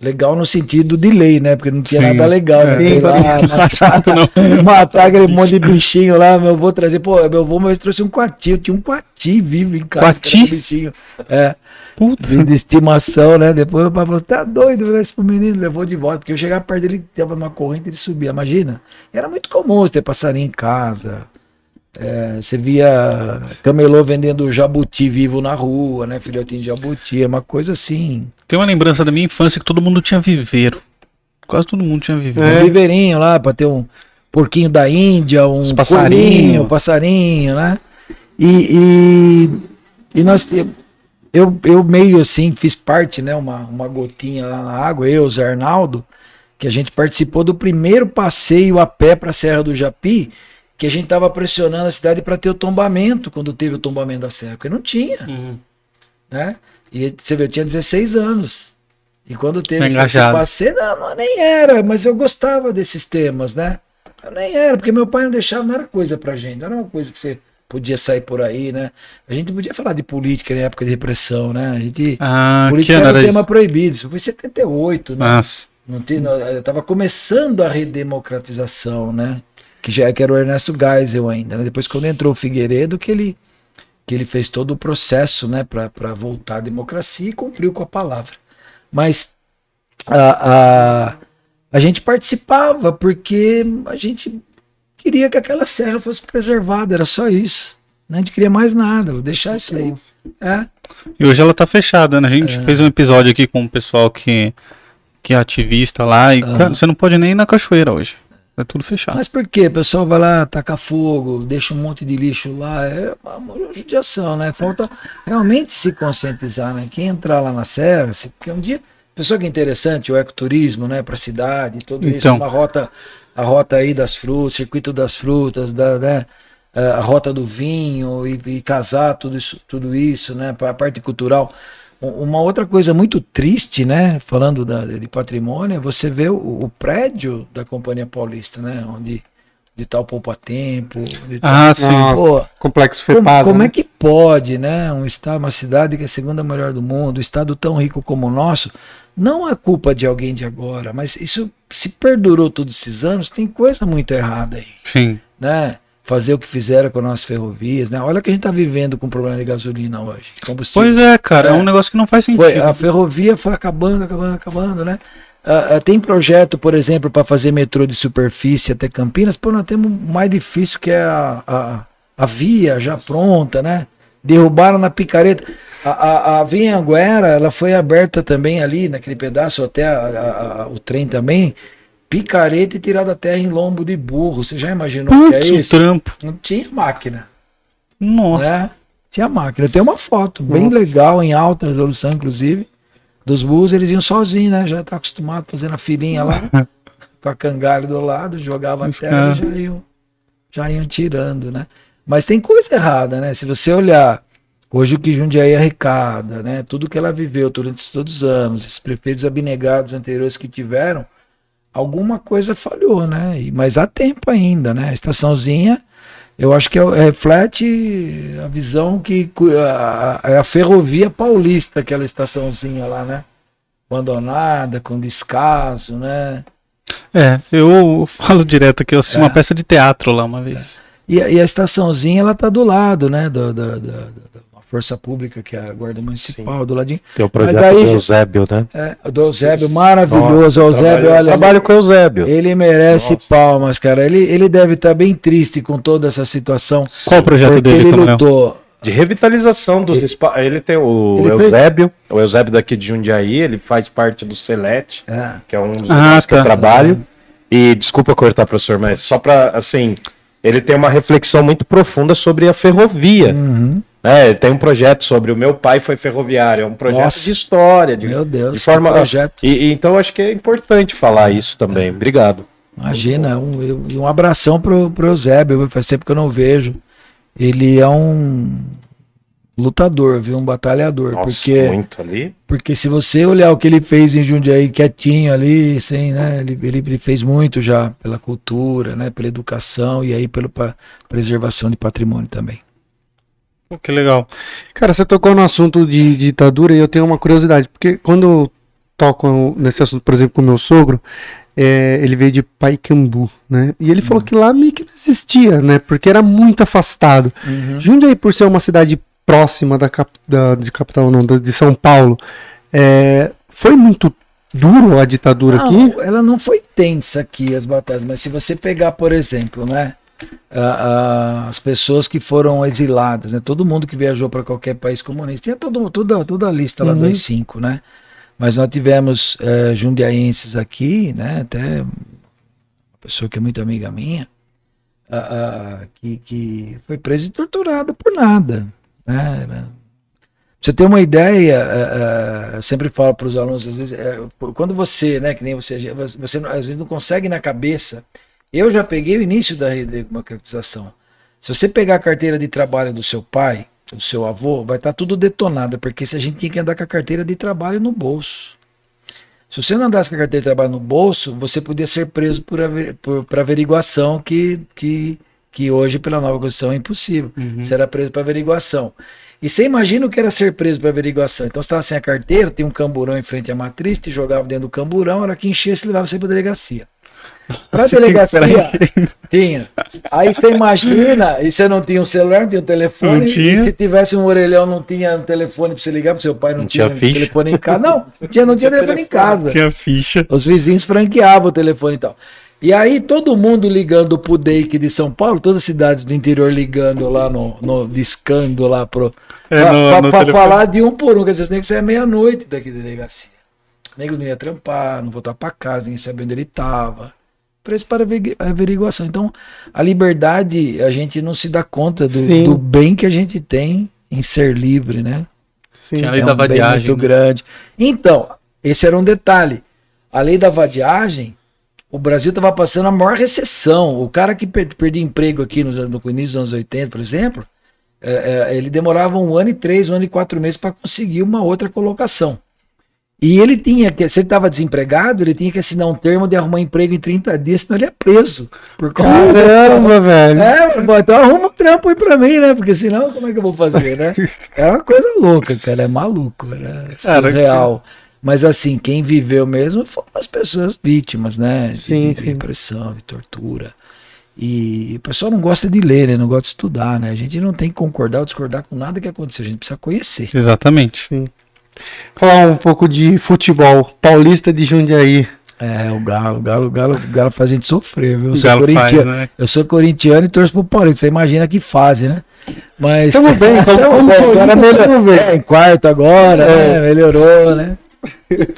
Legal no sentido de lei, né? Porque não tinha Sim. nada legal. né? É, lá, *laughs* Não chato, *laughs* não. matar aquele monte de bichinho lá, meu avô trazer, pô, meu avô mas trouxe um coati, eu tinha um coati vivo em casa. Coati? bichinho. É, Putz. de, estimação, né? Depois meu pai falou, tá doido, isso pro menino, levou de volta, porque eu chegava perto dele, tava numa corrente, ele subia, imagina. Era muito comum você ter passarinho em casa, é, você via camelô vendendo jabuti vivo na rua, né? Filhotinho de jabuti, é uma coisa assim. Tem uma lembrança da minha infância que todo mundo tinha viveiro. Quase todo mundo tinha viveiro. Um viveirinho lá pra ter um porquinho da Índia, um Os passarinho. coelhinho, passarinho, né? E, e, e nós te- eu, eu meio assim fiz parte, né? Uma, uma gotinha lá na água, eu, Zé Arnaldo, que a gente participou do primeiro passeio a pé para a Serra do Japi, que a gente tava pressionando a cidade para ter o tombamento quando teve o tombamento da serra, porque não tinha, Uhum. né? E você vê, eu tinha 16 anos. E quando teve Tá esse, passeio, não, não, nem era, mas eu gostava desses temas, né? Eu nem era, porque meu pai não deixava, não era coisa pra gente, não era uma coisa que você podia sair por aí, né? A gente podia falar de política na época de repressão, né? A gente. Ah, política ano era um era tema isso? proibido, isso foi em 78, né? Nossa. Não tinha, não, tava começando a redemocratização, né? Que já que era o Ernesto Geisel ainda, né? Depois quando entrou o Figueiredo que ele que ele fez todo o processo, né, para voltar à democracia e cumpriu com a palavra. Mas a, a, a gente participava porque a gente queria que aquela serra fosse preservada, era só isso. Né? A gente queria mais nada, vou deixar isso aí. É. E hoje ela tá fechada, né? A gente fez um episódio aqui com o pessoal que, que é ativista lá e cara, você não pode nem ir na cachoeira hoje. É tudo fechado. Mas por quê? O pessoal vai lá, taca fogo, deixa um monte de lixo lá. É uma judiação, né? Falta realmente se conscientizar, né? Quem entrar lá na serra, se- porque um dia. Pessoal que é interessante, o ecoturismo, né? Para a cidade, tudo isso, Então. uma rota, a rota aí das frutas, circuito das frutas, da, né? a rota do vinho e, e casar tudo isso, tudo isso, né? Para a parte cultural. Um- Uma outra coisa muito triste, né? Falando da- de patrimônio, é você vê o, o prédio da Companhia Paulista, né? Onde de tal poupa tempo. De tal... Ah, sim. Pô, Complexo como, Fepasa. como né? é que pode, né? Um estado, uma cidade que é a segunda melhor do mundo, um estado tão rico como o nosso, não é culpa de alguém de agora, mas isso se perdurou todos esses anos, tem coisa muito errada aí, Sim. né? Fazer o que fizeram com nossas ferrovias, né? Olha o que a gente está vivendo com problema de gasolina hoje. Combustível. Pois é, cara. É, É. um negócio que não faz sentido. Foi, a ferrovia foi acabando, acabando, acabando, né? Ah, tem projeto, por exemplo, para fazer metrô de superfície até Campinas. Pô, nós temos o mais difícil que é a, a, a via já pronta, né? Derrubaram na picareta. A, a, a via Anguera, ela foi aberta também ali, naquele pedaço, até a- a- o trem também. Picareta e tirada a terra em lombo de burro. Você já imaginou o que é Putz, isso? trampo. Não tinha máquina Nossa. né? Tinha máquina. Tenho uma foto bem Nossa. legal, em alta resolução, inclusive, dos burros. Eles iam sozinhos, né? Já tá acostumado fazendo a filinha lá, *laughs* com a cangalha do lado, jogava a terra e já iam, já iam tirando, né? Mas tem coisa errada, né? Se você olhar hoje o que Jundiaí arrecada, né? Tudo que ela viveu durante todos os anos, esses prefeitos abnegados anteriores que tiveram, alguma coisa falhou, né? E- Mas há tempo ainda, né? A estaçãozinha eu acho que é- reflete a visão que a, a, ferrovia paulista, aquela estaçãozinha lá, né? Abandonada, com descaso, né? É, eu falo direto que eu assisti É. uma peça de teatro lá uma vez. E, a- e a estaçãozinha, ela tá do lado, né? Da, da, da, da- da força pública, que é a Guarda Municipal, do ladinho. Tem o projeto projeto aí- do Eusébio, né? É, do Eusébio, maravilhoso. O Eusébio, trabalho, olha, trabalho com o Eusébio. ele merece Nossa. palmas, cara. Ele, ele deve estar bem triste com toda essa situação. Qual o projeto dele, ele Coronel? lutou. De revitalização dos espaços. Ele tem o Ele fez- Eusébio, o Eusébio daqui de Jundiaí, ele faz parte do Celete, É. que é um dos Ah, lugares que eu tá. trabalho. E desculpa cortar, professor, mas só pra, assim, ele tem uma reflexão muito profunda sobre a ferrovia. Uhum. né? Tem um projeto sobre o meu pai foi ferroviário, é um projeto Nossa. de história, de, Meu Deus, de forma. projeto. E, e então acho que é importante falar isso também. Obrigado. Imagina, um, e um abração pro, pro Eusébio, faz tempo que eu não vejo. Ele é um lutador, viu? Um batalhador. Nossa, porque, muito ali. porque se você olhar o que ele fez em Jundiaí, quietinho ali, sem, né? Ele, ele, ele fez muito já pela cultura, né? Pela educação e aí pela preservação de patrimônio também. Pô, que legal. Cara, você tocou no assunto de ditadura e eu tenho uma curiosidade, porque quando eu toco nesse assunto, por exemplo, com o meu sogro, é, ele veio de Paicambu, né? E ele falou que lá meio que não existia, né? Porque era muito afastado. Jundiaí, por ser uma cidade próxima da, cap, da de capital, não, de São Paulo, é, foi muito duro a ditadura aqui. Não, ela não foi tensa aqui, as batalhas, mas se você pegar, por exemplo, né, a- a- as pessoas que foram exiladas, né, todo mundo que viajou para qualquer país comunista, tinha todo, toda, toda a lista lá Uhum. dos cinco, né? Mas nós tivemos eh, jundiaenses aqui, né, até uma pessoa que é muito amiga minha, ah, que, que foi presa e torturada por nada. Né? Era- Pra você ter uma ideia, eh, eh, eu sempre falo para os alunos, às vezes, quando você, né, que nem você, você às vezes não consegue na cabeça. Eu já peguei o início da democratização. Se você pegar a carteira de trabalho do seu pai, do seu avô, vai estar tudo detonado, porque se a gente tinha que andar com a carteira de trabalho no bolso. Se você não andasse com a carteira de trabalho no bolso, você podia ser preso por, ave- por, por averiguação que, que, que hoje, pela nova Constituição, é impossível. Você era preso para averiguação. E você imagina o que era ser preso para averiguação. Então você estava sem a carteira, tem um camburão em frente à matriz, te jogava dentro do camburão, a hora que enchesse, levava você para delegacia. Para delegacia, tinha. Aí você imagina, e você não tinha um celular, não tinha um telefone, Não tinha. se tivesse um orelhão, não tinha um telefone para você ligar para seu pai, não, Não tinha, tinha telefone em casa. Não, não tinha, não tinha *laughs* telefone em casa. Tinha ficha. Os vizinhos franqueavam o telefone e tal. E aí todo mundo ligando pro DEIC de São Paulo, todas as cidades do interior ligando lá no, no discando lá pro. É, pra, no- pra- no pra falar de um por um, quer dizer, tem que sair meia-noite daqui da delegacia. O nego não ia trampar, não voltar pra casa, ninguém sabia onde ele tava. Preço para averi- averiguação. Então, a liberdade, a gente não se dá conta do, do bem que a gente tem em ser livre, né? Sim. Tinha a lei é da um bem vadiagem. muito né? grande. Então, esse era um detalhe. A lei da vadiagem, o Brasil estava passando a maior recessão. O cara que per perdia emprego aqui nos anos- no início dos anos 80, por exemplo, é, é, ele demorava um ano e três, um ano e quatro meses para conseguir uma outra colocação. E ele tinha que, se ele estava desempregado, ele tinha que assinar um termo de arrumar emprego em 30 dias, senão ele é preso. Por Caramba, velho. é, bom, então arruma um trampo aí pra mim, né? Porque senão, como é que eu vou fazer, né? *laughs* É uma coisa louca, cara. É maluco, era Cara, surreal. Mas assim, quem viveu mesmo foram as pessoas vítimas, né? Sim, de, de repressão, de tortura. E o pessoal não gosta de ler, né? não gosta de estudar, né? A gente não tem que concordar ou discordar com nada que aconteceu, a gente precisa conhecer. Exatamente. Sim. Falar um pouco de futebol. Paulista de Jundiaí. É, o Galo, o Galo, Galo, Galo faz a gente sofrer, viu? Eu sou, Galo corintiano, faz, né? eu sou corintiano e torço pro Paulista. Você imagina que fase, né? Mas. Tamo bem, *laughs* então, tamo, tamo, tamo, tamo, tamo, É, em quarto agora, tamo, tamo, tamo,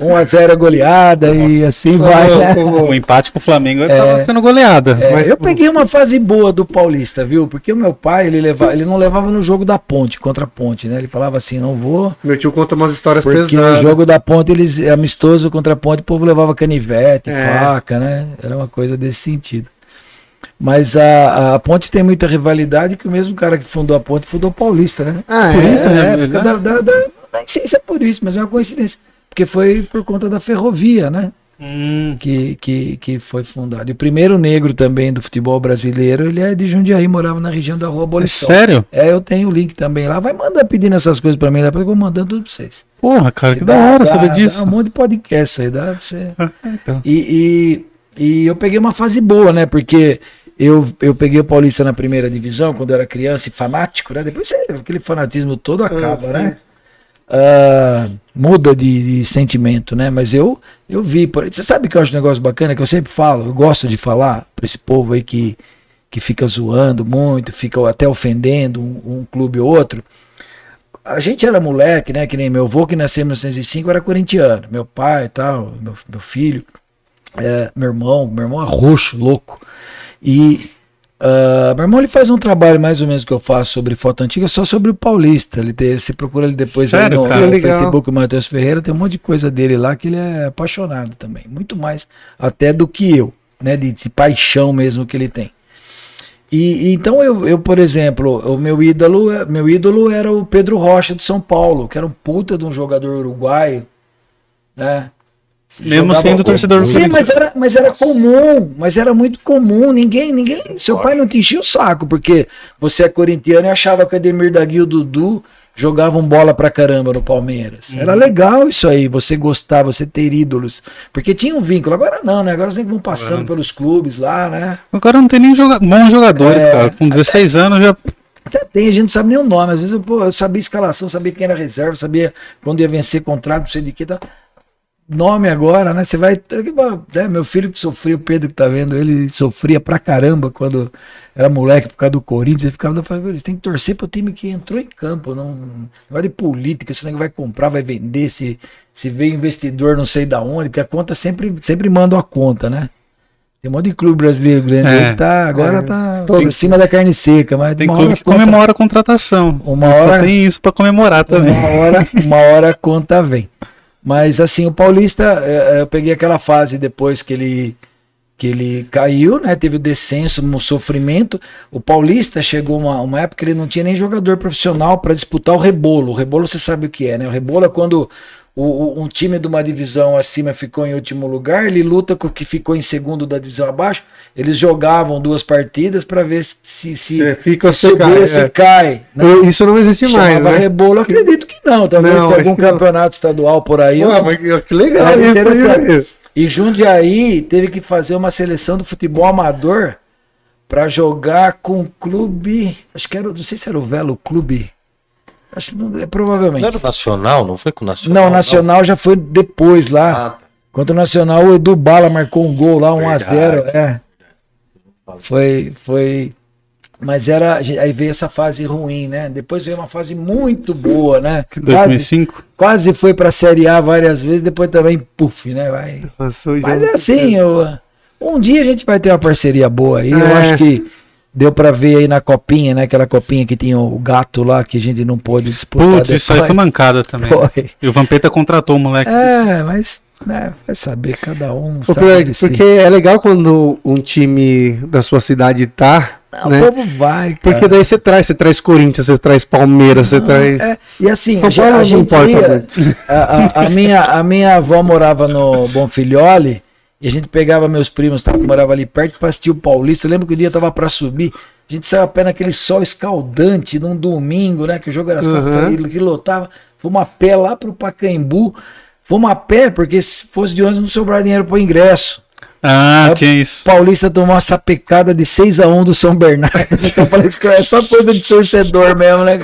1 a 0 a é goleada Nossa. e assim vai, né? O empate com o Flamengo tá é, sendo goleada. É, mas... Eu peguei uma fase boa do Paulista, viu? Porque o meu pai, ele, levava, ele não levava no jogo da ponte, contra a ponte, né? Ele falava assim, não vou... Meu tio conta umas histórias porque pesadas. no jogo da ponte, eles, amistoso contra a ponte, o povo levava canivete, é. faca, né? Era uma coisa desse sentido. Mas a, a Ponte tem muita rivalidade que o mesmo cara que fundou a Ponte fundou o Paulista, né? Ah, Paulista, é, né? É, da, da, da, da, da, da, é por isso, mas é uma coincidência. Porque foi por conta da ferrovia, né? Hum, que, que, que foi fundado. E o primeiro negro também do futebol brasileiro, ele é de Jundiaí, morava na região da Rua é Abolição. sério? É, eu tenho o link também lá. Vai mandar pedindo essas coisas pra mim, depois eu vou mandando tudo pra vocês. Porra, cara, que E da hora dá- saber dá- disso. Dá um monte de podcast aí, dá pra você. *laughs* Então. E, e, e eu peguei uma fase boa, né? Porque eu, eu peguei o Paulista na primeira divisão quando eu era criança e fanático, né? Depois você- aquele fanatismo todo acaba, sim. né? Ah, muda de, de sentimento, né? Mas eu eu vi. por- Você sabe que eu acho um negócio bacana que eu sempre falo, eu gosto de falar pra esse povo aí que, que fica zoando muito, fica até ofendendo um, um clube ou outro. A gente era moleque, né? Que nem meu avô que nasceu em 1905 era corintiano, meu pai e tal, meu, meu filho, é, meu irmão, meu irmão é roxo, louco. E ah, meu irmão ele faz um trabalho mais ou menos que eu faço sobre foto antiga, só sobre o Paulista. Ele tem, você procura ele depois Sério, no, cara? no Legal. Facebook, o Matheus Ferreira, tem um monte de coisa dele lá que ele é apaixonado também. Muito mais até do que eu, né? De, de paixão mesmo que ele tem. E, e então eu, eu, por exemplo, o meu ídolo, meu ídolo era o Pedro Rocha do São Paulo, que era um puta de um jogador uruguaio, né? Mesmo sendo torcedor do Sim, mas era, mas era comum, mas era muito comum. Ninguém, ninguém, seu pai não te enchia o saco, porque você é corintiano e achava que o Ademir da Guia e o Dudu jogavam bola pra caramba no Palmeiras. Era legal isso aí, você gostar, você ter ídolos, porque tinha um vínculo. Agora não, né? Agora você vão passando pelos clubes lá, né? Agora não tem nem joga bons jogadores, É. cara. Com 16 anos já. Até tem, a gente não sabe nem o nome. Às vezes eu, pô, eu sabia escalação, sabia quem era reserva, sabia quando ia vencer contrato, não sei de que. Tá. Nome agora, né? Você vai. né, Meu filho que sofria, o Pedro que tá vendo, ele sofria pra caramba quando era moleque por causa do Corinthians. Ele ficava falando, tem que torcer pro time que entrou em campo. Não, é de política, se não vai comprar, vai vender, se, se veio investidor não sei da onde, porque a conta sempre, sempre manda a conta, né? Tem um monte de clube brasileiro grande É. que tá, agora É. tá Tem- por cima da carne seca, mas Tem uma clube hora que conta- comemora a contratação. Uma hora- tem isso pra comemorar também. uma hora, uma hora a conta vem. Mas assim, o Paulista, eh, eh, eu peguei aquela fase depois que ele que ele caiu, né? Teve o descenso, um sofrimento. O Paulista chegou uma, uma época que ele não tinha nem jogador profissional para disputar o rebolo. O rebolo você sabe o que é, né? O rebolo é quando o, o- um time de uma divisão acima ficou em último lugar, ele luta com o que ficou em segundo da divisão abaixo. Eles jogavam duas partidas para ver se se, se, fica se se cai, se é. cai. né? Isso não existe mais, Chamava né? rebolo, acredito que não. Talvez Não, algum que não. campeonato estadual por aí. Eu- mas que legal É, isso interessante. aí. E Jundiaí teve que fazer uma seleção do futebol amador para jogar com o clube. Acho que era, não sei se era o Velo Clube. Acho que não- é, Não provavelmente. era o Nacional? Não foi com o Nacional? Não, o Nacional já foi depois lá. Ah, tá. Contra o Nacional, o Edu Bala marcou um gol lá, 1x0. É. Foi, foi. Mas era. Aí veio essa fase ruim, né? Depois veio uma fase muito boa, né? Quase, 2005. quase foi pra Série A várias vezes, depois também, puf, né? Vai. Passou já Mas é assim, eu, um dia a gente vai ter uma parceria boa aí. Eu É. acho que deu pra ver aí na copinha, né? Aquela copinha que tinha o gato lá que a gente não pôde disputar. Putz, isso aí foi depois. mancada também. Foi. E o Vampeta contratou o moleque. É, mas né, vai saber, cada um. Ô, sabe. Porque é legal quando um time da sua cidade tá, Não, né? O povo vai, cara. Porque daí você traz, você traz Corinthians, você traz Palmeiras, você traz. É, e assim, a, a gente ia- *laughs* a, a- a minha, a minha avó morava no Bonfilhole e a gente pegava meus primos tá, que moravam ali perto para assistir o Paulista. Eu lembro que o dia tava para subir. A gente saiu a pé naquele sol escaldante num domingo, né? Que o jogo era quatro Uhum. da- que lotava. Fomos a pé lá pro Pacaembu. Fomos a pé, porque se fosse de ônibus não sobrava dinheiro pro ingresso. Ah, É, tinha isso. O Paulista tomou uma sapecada de 6 a 1 do São Bernardo. *laughs* Eu falei, isso é só coisa de torcedor mesmo, né?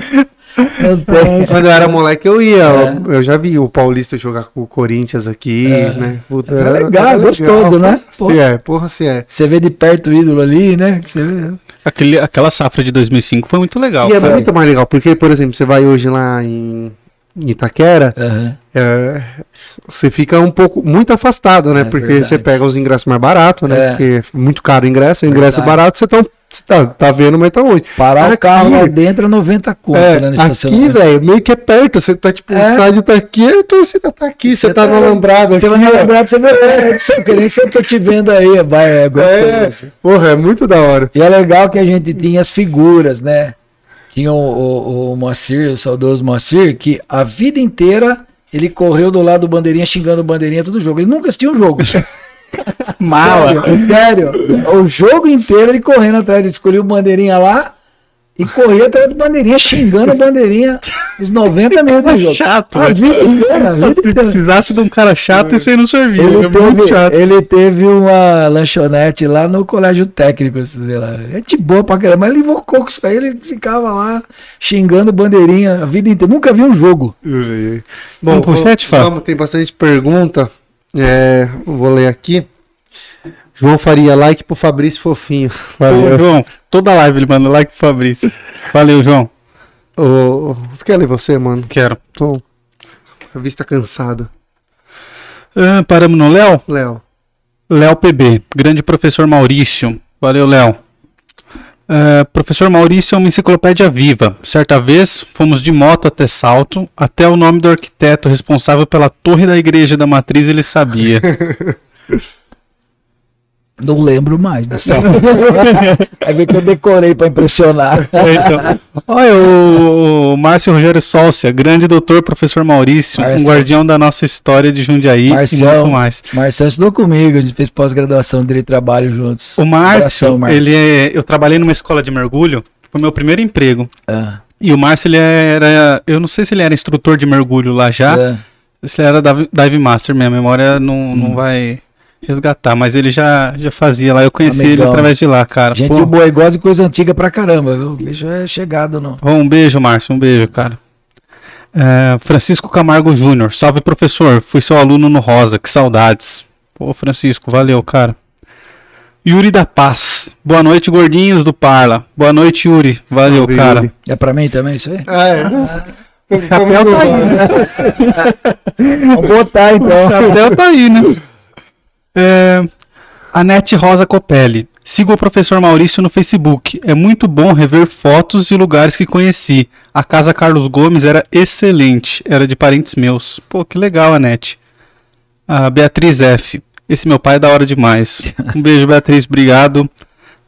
*laughs* Quando eu era moleque, eu ia. É. Eu, já vi o Paulista jogar com o Corinthians aqui, né? Puta, é legal, é gostoso, né? Porra, se é, porra, se é. Você vê de perto o ídolo ali, né? Você vê. Aquele, aquela safra de 2005 foi muito legal. E é muito mais legal, porque, por exemplo, você vai hoje lá em Itaquera, Aham. é, você fica um pouco, muito afastado, né? É porque verdade. você pega os ingressos mais baratos, né? É. Porque é muito caro o ingresso, o ingresso Verdade. barato, você, tá, você tá, tá vendo, mas tá longe. Parar o Aqui- carro lá dentro é 90 conto, É, né? No aqui, velho, meio que é perto. Você tá, tipo, o É. estádio tá aqui, a torcida tá aqui, você, Você tá, tá- no alambrado Você aqui. vai me ó. lembrar, você vai é, só que nem se eu tô te vendo aí, vai, é gostoso. É, assim. porra, é muito da hora. E é legal que a gente tinha as figuras, né? Tinha o, o, o Moacir, o saudoso Moacir, que a vida inteira Ele correu do lado do bandeirinha, xingando o bandeirinha todo jogo. Ele nunca assistiu um jogo. *laughs* *laughs* Mala. Sério, sério. O jogo inteiro ele correndo atrás, ele escolheu o bandeirinha lá e corria atrás do bandeirinha, xingando o bandeirinha os 90 minutos do jogo. Chato, A vida inteira, a vida Se inteira. precisasse de um cara chato, isso aí não servia. Ele é muito teve, chato. ele teve uma lanchonete lá no colégio técnico, sei lá. Gente boa pra caramba, mas ele invocou com isso aí, ele ficava lá xingando bandeirinha a vida inteira. Nunca vi um jogo. Chat, Fábio? Vamos, tem bastante pergunta. É, vou ler aqui. João Faria, like pro Fabrício Fofinho. *laughs* Ô, Valeu. João, toda live ele manda like pro Fabrício. Valeu, João. Ô, você quer ler você, mano? Quero. Tô... A vista cansada. Ah, paramos no Léo? Léo. Léo PB, grande professor Maurício. Valeu, Léo. Ah, professor Maurício é uma enciclopédia viva. Certa vez fomos de moto até Salto, até o nome do arquiteto responsável pela torre da igreja da matriz ele sabia. *laughs* Não lembro mais dessa. Aí vê que eu decorei pra impressionar. É, então. Olha, o, o Márcio Rogério Sócia, grande doutor professor Maurício, um guardião da nossa história de Jundiaí e Marcião. muito mais. Marcelo estudou comigo, a gente fez pós-graduação dele e trabalho juntos. O Márcio, Abração, Márcio. ele é, eu trabalhei numa escola de mergulho, foi meu primeiro emprego. Ah, E o Márcio, ele era, eu não sei se ele era instrutor de mergulho lá já, é. se ele era dive, master, minha memória não, não Hum. vai resgatar, mas ele já, já fazia lá, eu conheci ele Amigão. através de lá, cara. Gente Pô, boa, e gosta de coisa antiga pra caramba, viu? O bicho é chegado no. Bom, um beijo, Márcio, um beijo, cara. É, Francisco Camargo Júnior, salve professor, fui seu aluno no Rosa, que saudades. Pô, Francisco, valeu, cara. Yuri da Paz, boa noite, gordinhos do Parla. Boa noite, Yuri, valeu, Salve, cara. Yuri. É pra mim também isso aí? Ah, é. Chapéu tá aí, né? *laughs* *laughs* Vamos botar então. Chapéu tá aí, né? É, Anete Rosa Copelli. Siga o professor Maurício no Facebook. É muito bom rever fotos e lugares que conheci. A casa Carlos Gomes era excelente. Era de parentes meus. Pô, que legal, Anete. A Beatriz F. Esse meu pai é da hora demais. Um beijo, Beatriz. Obrigado.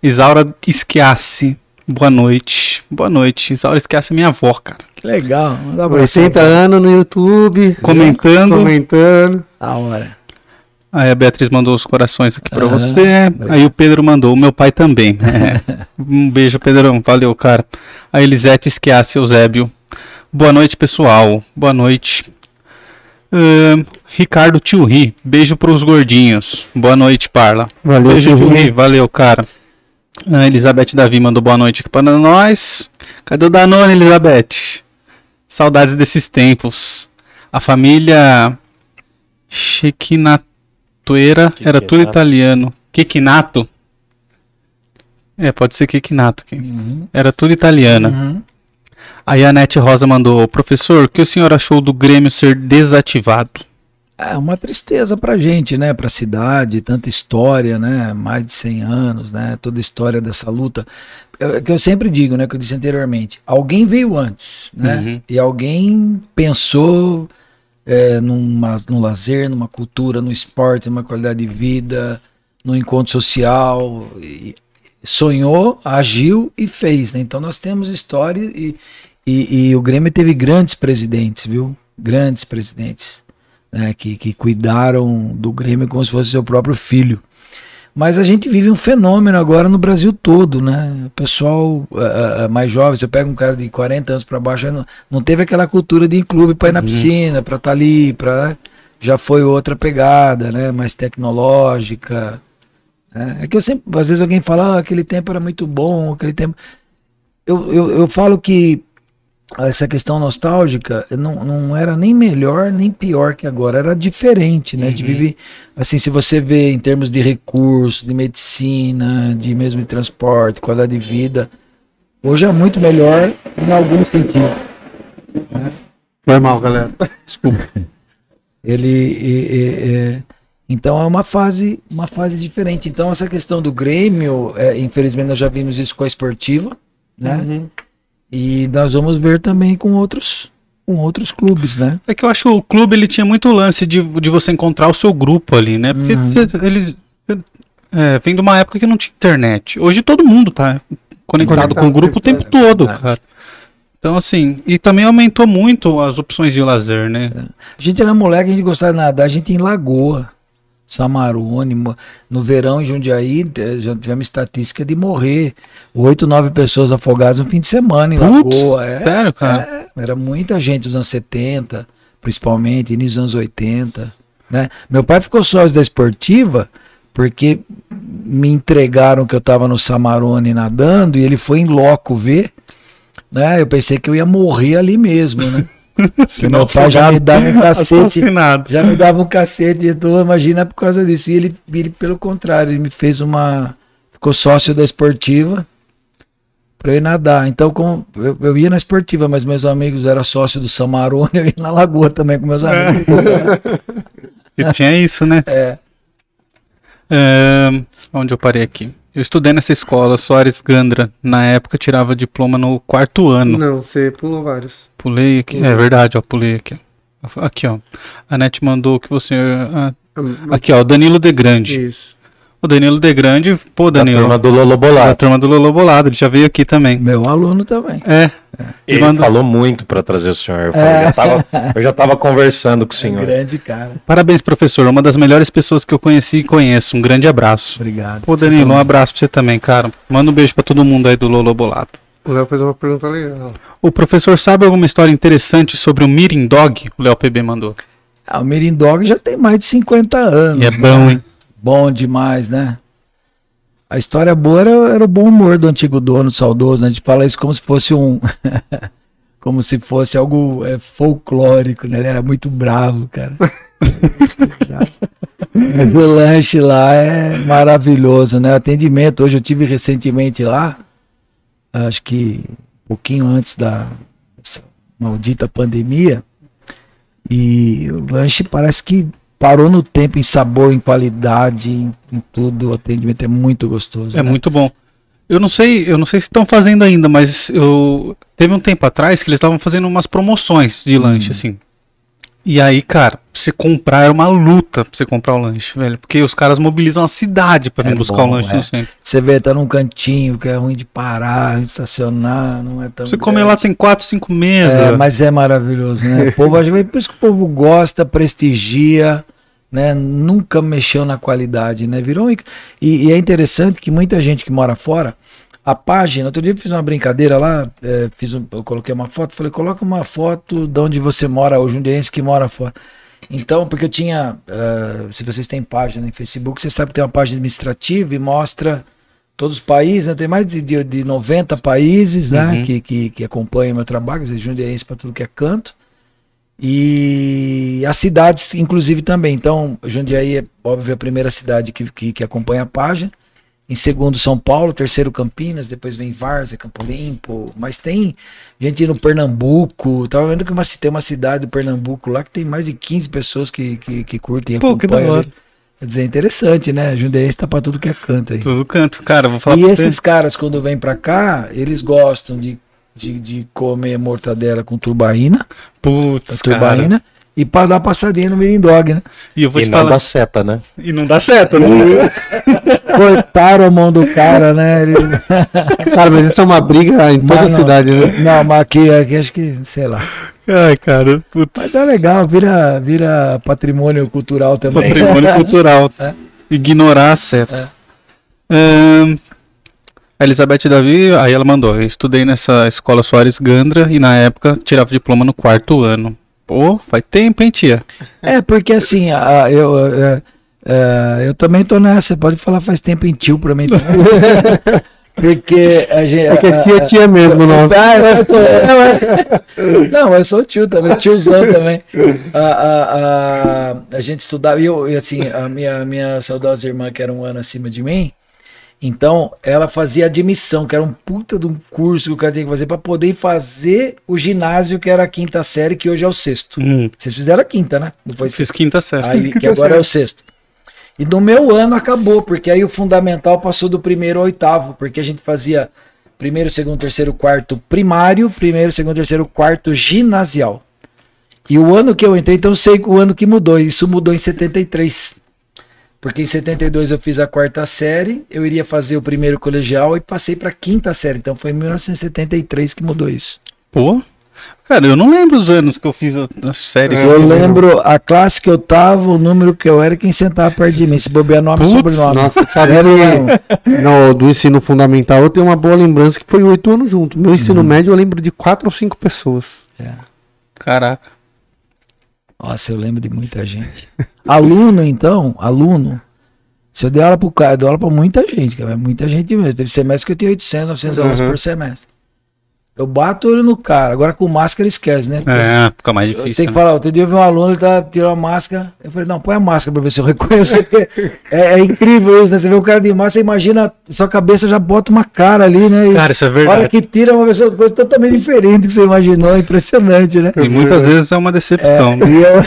Isaura Esquiace. Boa noite. Boa noite. Isaura Esquiace é minha avó, cara. Que legal. Manda um abraço. 80 anos no YouTube. Comentando. Comentando. Da hora. Aí a Beatriz mandou os corações aqui pra Aham, você. obrigado. Aí o Pedro mandou, o meu pai também. É. *laughs* Um beijo, Pedrão. Valeu, cara. A Elisete Esquiace Eusébio. Boa noite, pessoal. Boa noite. Ahn, Ricardo Tio Ri. Beijo pros gordinhos. Boa noite, Parla. Valeu, Beijo, Tio Ri. Valeu, cara. A Elizabeth Davi mandou boa noite aqui para nós. Cadê o Danone, Elizabeth? Saudades desses tempos. A família Chequinatoeira era tudo italiano. Quequinato? É, pode ser aqui. Uhum. Era tudo italiana. Uhum. Aí a Nete Rosa mandou, professor, o que o senhor achou do Grêmio ser desativado? É uma tristeza pra gente, né? Pra cidade, tanta história, né? Mais de 100 anos, né? Toda a história dessa luta. É o que eu sempre digo, né? Que eu disse anteriormente. Alguém veio antes, né? Uhum. E alguém pensou é, numa, num lazer, numa cultura, no esporte, numa qualidade de vida, no encontro social. e sonhou, agiu e fez, né? Então nós temos história e, e, e o Grêmio teve grandes presidentes, viu? Grandes presidentes né, que, que cuidaram do Grêmio como se fosse seu próprio filho. Mas a gente vive um fenômeno agora no Brasil todo, né? O pessoal ah, ah, mais jovem, você pega um cara de 40 anos para baixo, não, não teve aquela cultura de ir em clube para ir na piscina, para estar ali, para já foi outra pegada, né? Mais tecnológica. né? É que eu sempre, às vezes alguém fala, ah, aquele tempo era muito bom, aquele tempo. Eu, eu, eu falo que essa questão nostálgica não, não era nem melhor nem pior que agora, era diferente, né? De viver, assim, se você vê em termos de recursos, de medicina, de mesmo de transporte, qualidade de vida, hoje é muito melhor em algum sentido. Foi mal, galera. *laughs* Desculpa. Ele e- e- é, então é uma fase uma fase diferente. Então essa questão do Grêmio, é, infelizmente nós já vimos isso com a esportiva, né? Uhum. E nós vamos ver também com outros com outros clubes, né? É que eu acho que o clube ele tinha muito lance de, de você encontrar o seu grupo ali, né? Porque Uhum. eles é, vem de uma época que não tinha internet. Hoje todo mundo tá conectado Conectado com o grupo o tempo todo, É. cara. Então, assim, e também aumentou muito as opções de lazer, né? A gente era moleque, a gente gostava de nadar, a gente ia em Lagoa, Samarone, no verão em Jundiaí, eh, já tivemos estatística de morrer oito, nove pessoas afogadas no fim de semana em Putz, Lagoa. É, sério, cara? é, era muita gente nos anos 70, principalmente, início dos anos 80. Né? Meu pai ficou sócio da esportiva porque me entregaram que eu estava no Samarone nadando e ele foi em loco ver. Né? Eu pensei que eu ia morrer ali mesmo, né? *laughs* Porque meu pai já me dava um cacete Assassinado. já me dava um cacete, então imagina por causa disso. E ele, ele, pelo contrário, ele me fez uma. Ficou sócio da esportiva pra eu ir nadar. Então, com, eu, eu ia na esportiva, mas meus amigos eram sócios do Samarone, eu ia na lagoa também com meus amigos. *laughs* E tinha isso, né? É. É, onde eu parei aqui? Eu estudei nessa escola, Soares Gandra. Na época tirava diploma no quarto ano. Não, você pulou vários. Pulei aqui. É verdade, ó, pulei aqui. Aqui, ó. A net mandou que você. ah, Ah, aqui, ó, Danilo De Grande. Isso. O Danilo De Grande, pô, Da Danilo. turma do Lolo Da Bolado. turma do Lolo Bolado, ele já veio aqui também. Meu aluno também. É. Ele mandou- falou muito pra trazer o senhor. Eu, falei, já tava- eu já tava conversando com o É um senhor. grande cara. Parabéns, professor. Uma das melhores pessoas que eu conheci e conheço. Um grande abraço. Obrigado. Pô, Danilo, um abraço pra você também, cara. Manda um beijo pra todo mundo aí do Lolo Bolado. O Léo fez uma pergunta legal. O professor sabe alguma história interessante sobre o Mirim Dog? O Léo PB mandou. Ah, o Mirim Dog já tem mais de 50 anos. E é bom, hein? Bom demais, né? A história boa era, era o bom humor do antigo dono, saudoso. Né? A gente fala isso como se fosse um. *laughs* como se fosse algo é, folclórico, né? Ele era muito bravo, cara. *laughs* Mas o lanche lá é maravilhoso, né? O atendimento. Hoje eu tive recentemente lá, acho que um pouquinho antes da dessa maldita pandemia. E o lanche parece que parou no tempo em sabor, em qualidade, em, em tudo. O atendimento é muito gostoso. É né? muito bom. Eu não sei, eu não sei se estão fazendo ainda, mas eu teve um tempo atrás que eles estavam fazendo umas promoções de lanche assim. E aí, cara, pra você comprar era uma luta pra você comprar o lanche, velho, porque os caras mobilizam a cidade pra vir É buscar bom, o lanche é. no centro. Você vê, tá num cantinho que é ruim de parar, estacionar, não é tão. Você comer grande. lá tem 4, 5 meses. É, mas é maravilhoso, né? O povo, *laughs* por isso que o povo gosta, prestigia, né? Nunca mexeu na qualidade, né? Virou e, e é interessante que muita gente que mora fora, a página, outro dia eu fiz uma brincadeira lá, é, fiz um- eu coloquei uma foto, falei, coloca uma foto de onde você mora, o jundiense que mora fora. Então, porque eu tinha, eh, se vocês têm página em Facebook, você sabe que tem uma página administrativa e mostra todos os países, né? Tem mais de, de, de 90 países, né? Uhum. Que, que, que acompanham meu trabalho, quer dizer, jundiense para tudo que é canto. E as cidades, inclusive, também. Então, Jundiaí é, óbvio, a primeira cidade que, que, que acompanha a página. Em segundo, São Paulo. Terceiro, Campinas. Depois vem Várzea, Campo Limpo. Mas tem gente no Pernambuco. Tava vendo que uma, tem uma cidade do Pernambuco lá que tem mais de 15 pessoas que, que, que curtem e Pô, que da acompanham. hora. ali. Quer dizer, é interessante, né? Jundiaí está para tudo que é canto aí. Tudo canto. Cara, vou falar E esses você. caras, quando vêm pra cá, eles gostam de, de, de comer mortadela com turbaína, Putz, cara. E para dar passadinha no Mirim Dog, né? E eu vou E te não falar. dá seta, né? E não dá certo, né? *laughs* Cortaram a mão do cara, né? Ele... *laughs* Cara, mas isso é uma briga em toda Não, a não. cidade, né? Não, mas aqui, aqui acho que, sei lá. Ai, cara. Putz. Mas é legal, vira, vira patrimônio cultural também. Patrimônio *laughs* cultural. É. Ignorar a seta. Ahn, a Elizabeth Davi, aí ela mandou. Eu estudei nessa escola Soares Gandra e na época tirava diploma no quarto ano. Pô, faz tempo, hein, tia? É, porque assim, a- a- eu, é, é, eu também tô nessa. Pode falar faz tempo em tio pra mim *laughs* também. porque a gente. Porque a- tia é a- tia mesmo, nossa. Ah, eu sou. Não, é- *laughs* Não, eu sou tio também, tiozão também. A, a, a, a gente estudava, e eu, assim, a minha, minha saudosa irmã, que era um ano acima de mim, então ela fazia admissão, que era um puta de um curso que o cara tinha que fazer para poder fazer o ginásio, que era a quinta série, que hoje é o sexto. Hum, Vocês fizeram a quinta, né? Não foi fiz quinta série. Aí, *laughs* que agora é o sexto. E no meu ano acabou, porque aí o fundamental passou do primeiro ao oitavo, porque a gente fazia primeiro, segundo, terceiro, quarto primário, primeiro, segundo, terceiro, quarto ginasial. E o ano que eu entrei, então eu sei o ano que mudou, isso mudou em 73. Porque em 72 eu fiz a quarta série, eu iria fazer o primeiro colegial e passei para quinta série, então foi em 1973 que mudou isso. Pô. Cara, eu não lembro os anos que eu fiz a, a série. Eu eu lembro a classe que eu tava, o número que eu era e quem sentava perto de mim. Se bobear nome e sobrenome. Nossa, sabe no, do ensino fundamental eu tenho uma boa lembrança que foi oito anos junto. Meu ensino médio eu lembro de quatro ou cinco pessoas. É. Caraca. Nossa, eu lembro de muita gente. Aluno, então, aluno. Se eu der aula pro cara, eu dou aula pra muita gente, cara. Muita gente mesmo. Teve semestre que eu tinha 800, 900 alunos Uhum. por semestre. Eu bato o olho no cara. Agora com máscara esquece, né? É, fica mais Você tem difícil. que né? falar, outro dia eu vi um aluno, ele tá tirando a máscara. Eu falei, não, põe a máscara pra ver se eu *laughs* reconheço. porque é, é incrível isso, né? Você vê o cara de máscara, você imagina, sua cabeça já bota uma cara ali, né? E Cara, isso é a hora verdade. que tira uma pessoa, coisa totalmente diferente do que você imaginou. É impressionante, né? E muitas vezes é uma decepção. né? E, eu-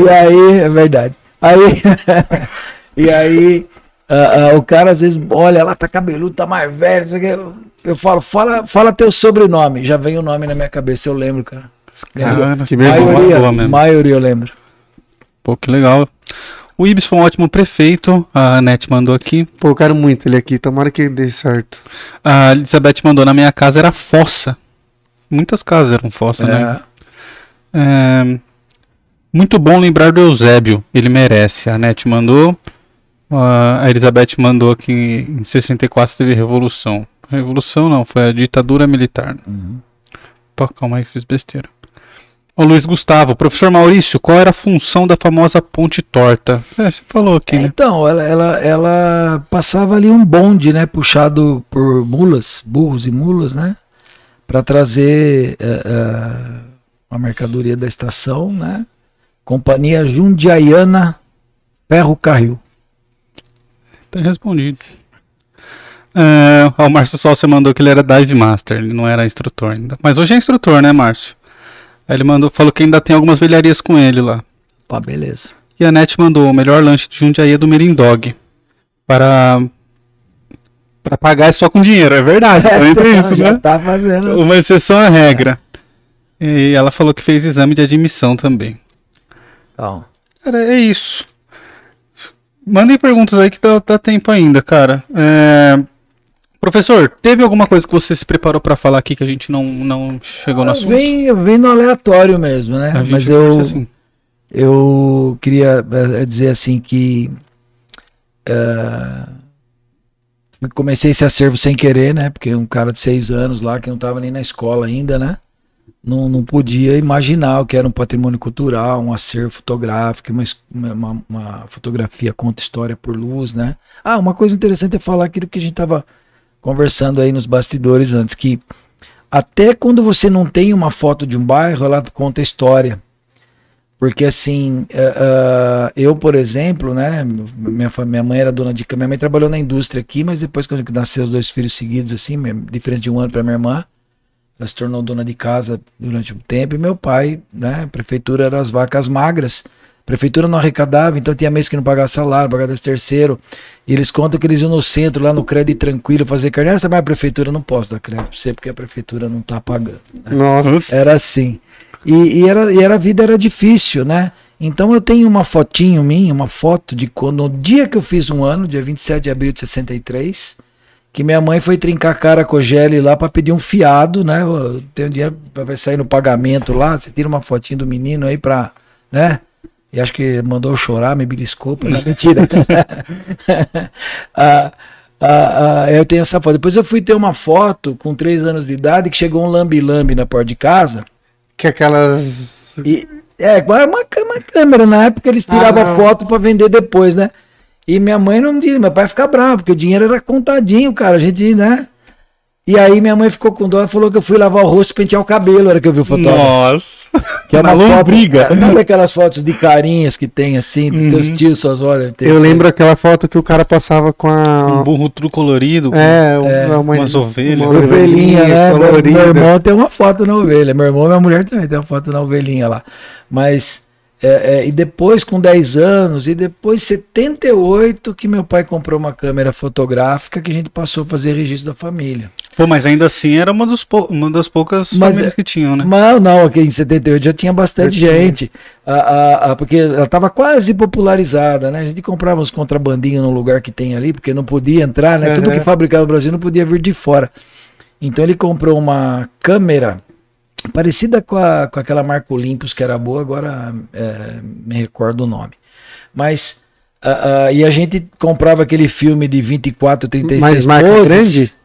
*laughs* e aí, é verdade. Aí, *laughs* e aí, ah, ah, o cara às vezes olha lá, tá cabeludo, tá mais velho. não sei o quê. Eu, eu falo, fala, fala teu sobrenome. Já vem o nome na minha cabeça, eu lembro, cara. Cara, Que maioria, boa mesmo. maioria eu lembro. Pô, que legal. O Ibis foi um ótimo prefeito. A Net mandou aqui. Pô, eu quero muito ele aqui. Tomara que dê certo. A Elizabeth mandou na minha casa era fossa. Muitas casas eram fossa, né? É, É, muito bom lembrar do Eusébio. Ele merece. A Net mandou. A Elizabeth mandou aqui em 64 teve revolução. Revolução não, foi a ditadura militar. Uhum. Pô, calma aí, fiz besteira. O Luiz Gustavo, professor Maurício, qual era a função da famosa ponte torta? É, você falou aqui, né? Então, ela, ela, ela passava ali um bonde, né? Puxado por mulas, burros e mulas, né? Para trazer eh, eh, a mercadoria da estação, né? Companhia Jundiaiana Ferro Carril. Tá respondido. É, o Márcio Sol, você mandou que ele era dive master, ele não era instrutor ainda. Mas hoje é instrutor, né, Márcio? Aí ele mandou, falou que ainda tem algumas velharias com ele lá. Pá, beleza. E a Net mandou o melhor lanche de Jundiaí é do Merindog. Para. Para pagar é só com dinheiro, é verdade. *laughs* também tem isso, Já né? tá fazendo. Uma exceção à regra. E ela falou que fez exame de admissão também. Então, Cara, é isso. Mandem perguntas aí que dá, dá tempo ainda, cara. É, Professor, teve alguma coisa que você se preparou pra falar aqui que a gente não, não chegou no assunto? vem, vem no aleatório mesmo, né? A Mas eu, assim. Eu queria eh, dizer assim que eh, comecei esse acervo sem querer, né? Porque um cara de seis anos lá, que não estava nem na escola ainda, né? Não, não podia imaginar o que era um patrimônio cultural, um acervo fotográfico, uma, uma, uma- fotografia conta história por luz, né? Ah, uma coisa interessante é falar aquilo que a gente estava conversando aí nos bastidores antes, que até quando você não tem uma foto de um bairro, ela conta história. Porque assim, eh, eh, eu, por exemplo, né, minha, minha mãe era dona de casa, minha mãe trabalhou na indústria aqui, mas depois quando nasceu os dois filhos seguidos, assim, diferença de um ano para minha irmã, ela se tornou dona de casa durante um tempo, e meu pai, né, a prefeitura era as vacas magras, a prefeitura não arrecadava, então tinha mês que não pagava salário, pagava décimo terceiro, e eles contam que eles iam no centro, lá no crédito tranquilo, fazer carne, mas a prefeitura não posso dar crédito pra você, porque a prefeitura não tá pagando. Nossa. Era assim. E, e era, e era, a vida era difícil, né? Então eu tenho uma fotinho minha, uma foto de quando, no dia que eu fiz um ano, dia 27 de abril de 63, que minha mãe foi trincar a cara com o Gelli lá para pedir um fiado, né? Eu tenho dinheiro pra vai sair no pagamento lá, você tira uma fotinho do menino aí pra, né? E acho que mandou eu chorar, me beliscou, pra... *laughs* não, mentira. *laughs* Ah, ah, ah, eu tenho essa foto. Depois eu fui ter uma foto com três anos de idade que chegou um lambi-lambi na porta de casa. Que aquelas. E, é, uma, uma câmera. Na época eles tiravam Ah, foto pra vender depois, né? E minha mãe não me dizia, meu pai fica bravo, porque o dinheiro era contadinho, cara. A gente, né? E aí minha mãe ficou com dó e falou que eu fui lavar o rosto e pentear o cabelo, na hora que eu vi o fotógrafo. Nossa. Que é uma foto, lombriga. Sabe aquelas fotos de carinhas que tem assim, dos Uhum. seus tios, suas olhas? Eu lembro aquela foto que o cara passava com Um a. burro tudo colorido. É, É, uma, umas ovelhas. uma Ovelhinha, né? Meu, colorida. meu irmão tem uma foto na ovelha. Meu irmão e minha mulher também tem uma foto na ovelhinha lá. Mas, é, é, e depois, com 10 anos, e depois 78, que meu pai comprou uma câmera fotográfica que a gente passou a fazer registro da família. Pô, mas ainda assim era uma, dos uma das poucas Mas famílias é- que tinham, né? Mas não, aqui em 78 já tinha bastante gente. A, a- a- porque ela estava quase popularizada, né? A gente comprava uns contrabandinhos no lugar que tem ali, porque não podia entrar, né? Tudo Uhum. que fabricava no Brasil não podia vir de fora. Então ele comprou uma câmera parecida com, a, com aquela marca Olympus que era boa, agora é, me recordo o nome. Mas ah, ah, e a gente comprava aquele filme de 24, 36 Mas marca poses. grande?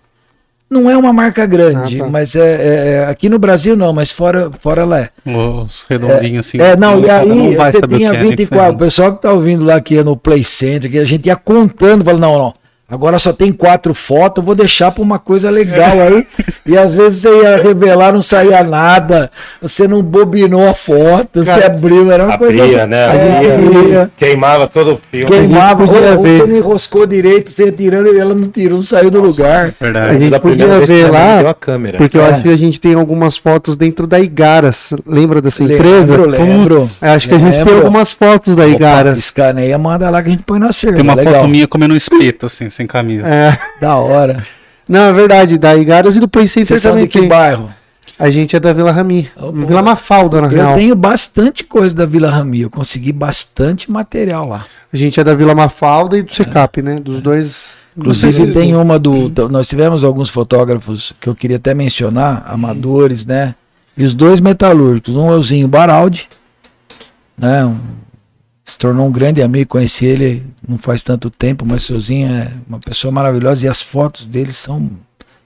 Não é uma marca grande, Ah, tá. mas é, é- é- aqui no Brasil não, mas fora, fora ela é. Os redondinhos assim. É, não, e aí vai você tinha que é, tem que 24. O pessoal que tá ouvindo lá que ia no Play Center, que a gente ia contando, falando, não, não. Agora só tem quatro fotos, eu vou deixar pra uma coisa legal aí. E às vezes você ia revelar, não saía nada, você não bobinou a foto, você Cara, abriu, era uma coisa. Abria, né? É, Abria, abria. Queimava todo o filme. Queimava, ou, podia ou você não enroscou direito, você ia tirando e ela não tirou, não saiu do lugar. A Verdade. gente Da primeira podia ver lá, a câmera. porque eu É. acho que a gente tem algumas fotos dentro da Igaras. Lembra dessa empresa? Lembro, lembro. Eu acho que a gente tem Lembro. algumas fotos da Opa, Igaras. Escaneia, manda lá que a gente põe na cerca. Tem uma legal. foto minha comendo um espeto, assim, sem camisa. É. Da hora. Não, é verdade, da Igaras e do Play Center Vocês são também de que bairro? A gente é da Vila Rami. Pô. Vila Mafalda, na Eu real. tenho bastante coisa da Vila Rami. Eu consegui bastante material lá. A gente é da Vila Mafalda e do Secap, né? Dos dois. Inclusive tem uma do. do- Nós tivemos alguns fotógrafos que eu queria até mencionar, amadores, né? E os dois metalúrgicos. Um é o Zinho Baraldi, né? um- se tornou um grande amigo, conheci ele não faz tanto tempo, mas o seu Zinho é uma pessoa maravilhosa e as fotos dele são.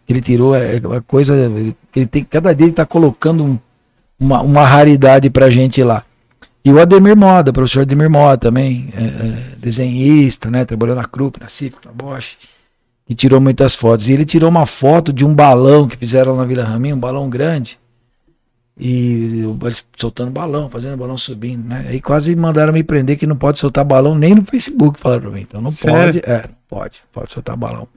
ele tirou é uma coisa. Ele, ele tem, cada dia ele está colocando um- uma, uma raridade pra gente lá. E o Ademir Moda, professor Ademir Moda também, é, é, desenhista, né? Trabalhou na Krupp, na Civic, na Bosch. E tirou muitas fotos. E ele tirou uma foto de um balão que fizeram na Vila Raminho, um balão grande. E eles soltando balão, fazendo balão subindo, né? Aí quase mandaram me prender que não pode soltar balão nem no Facebook, falaram pra mim. Então não Sério? pode. É, não pode, pode soltar balão.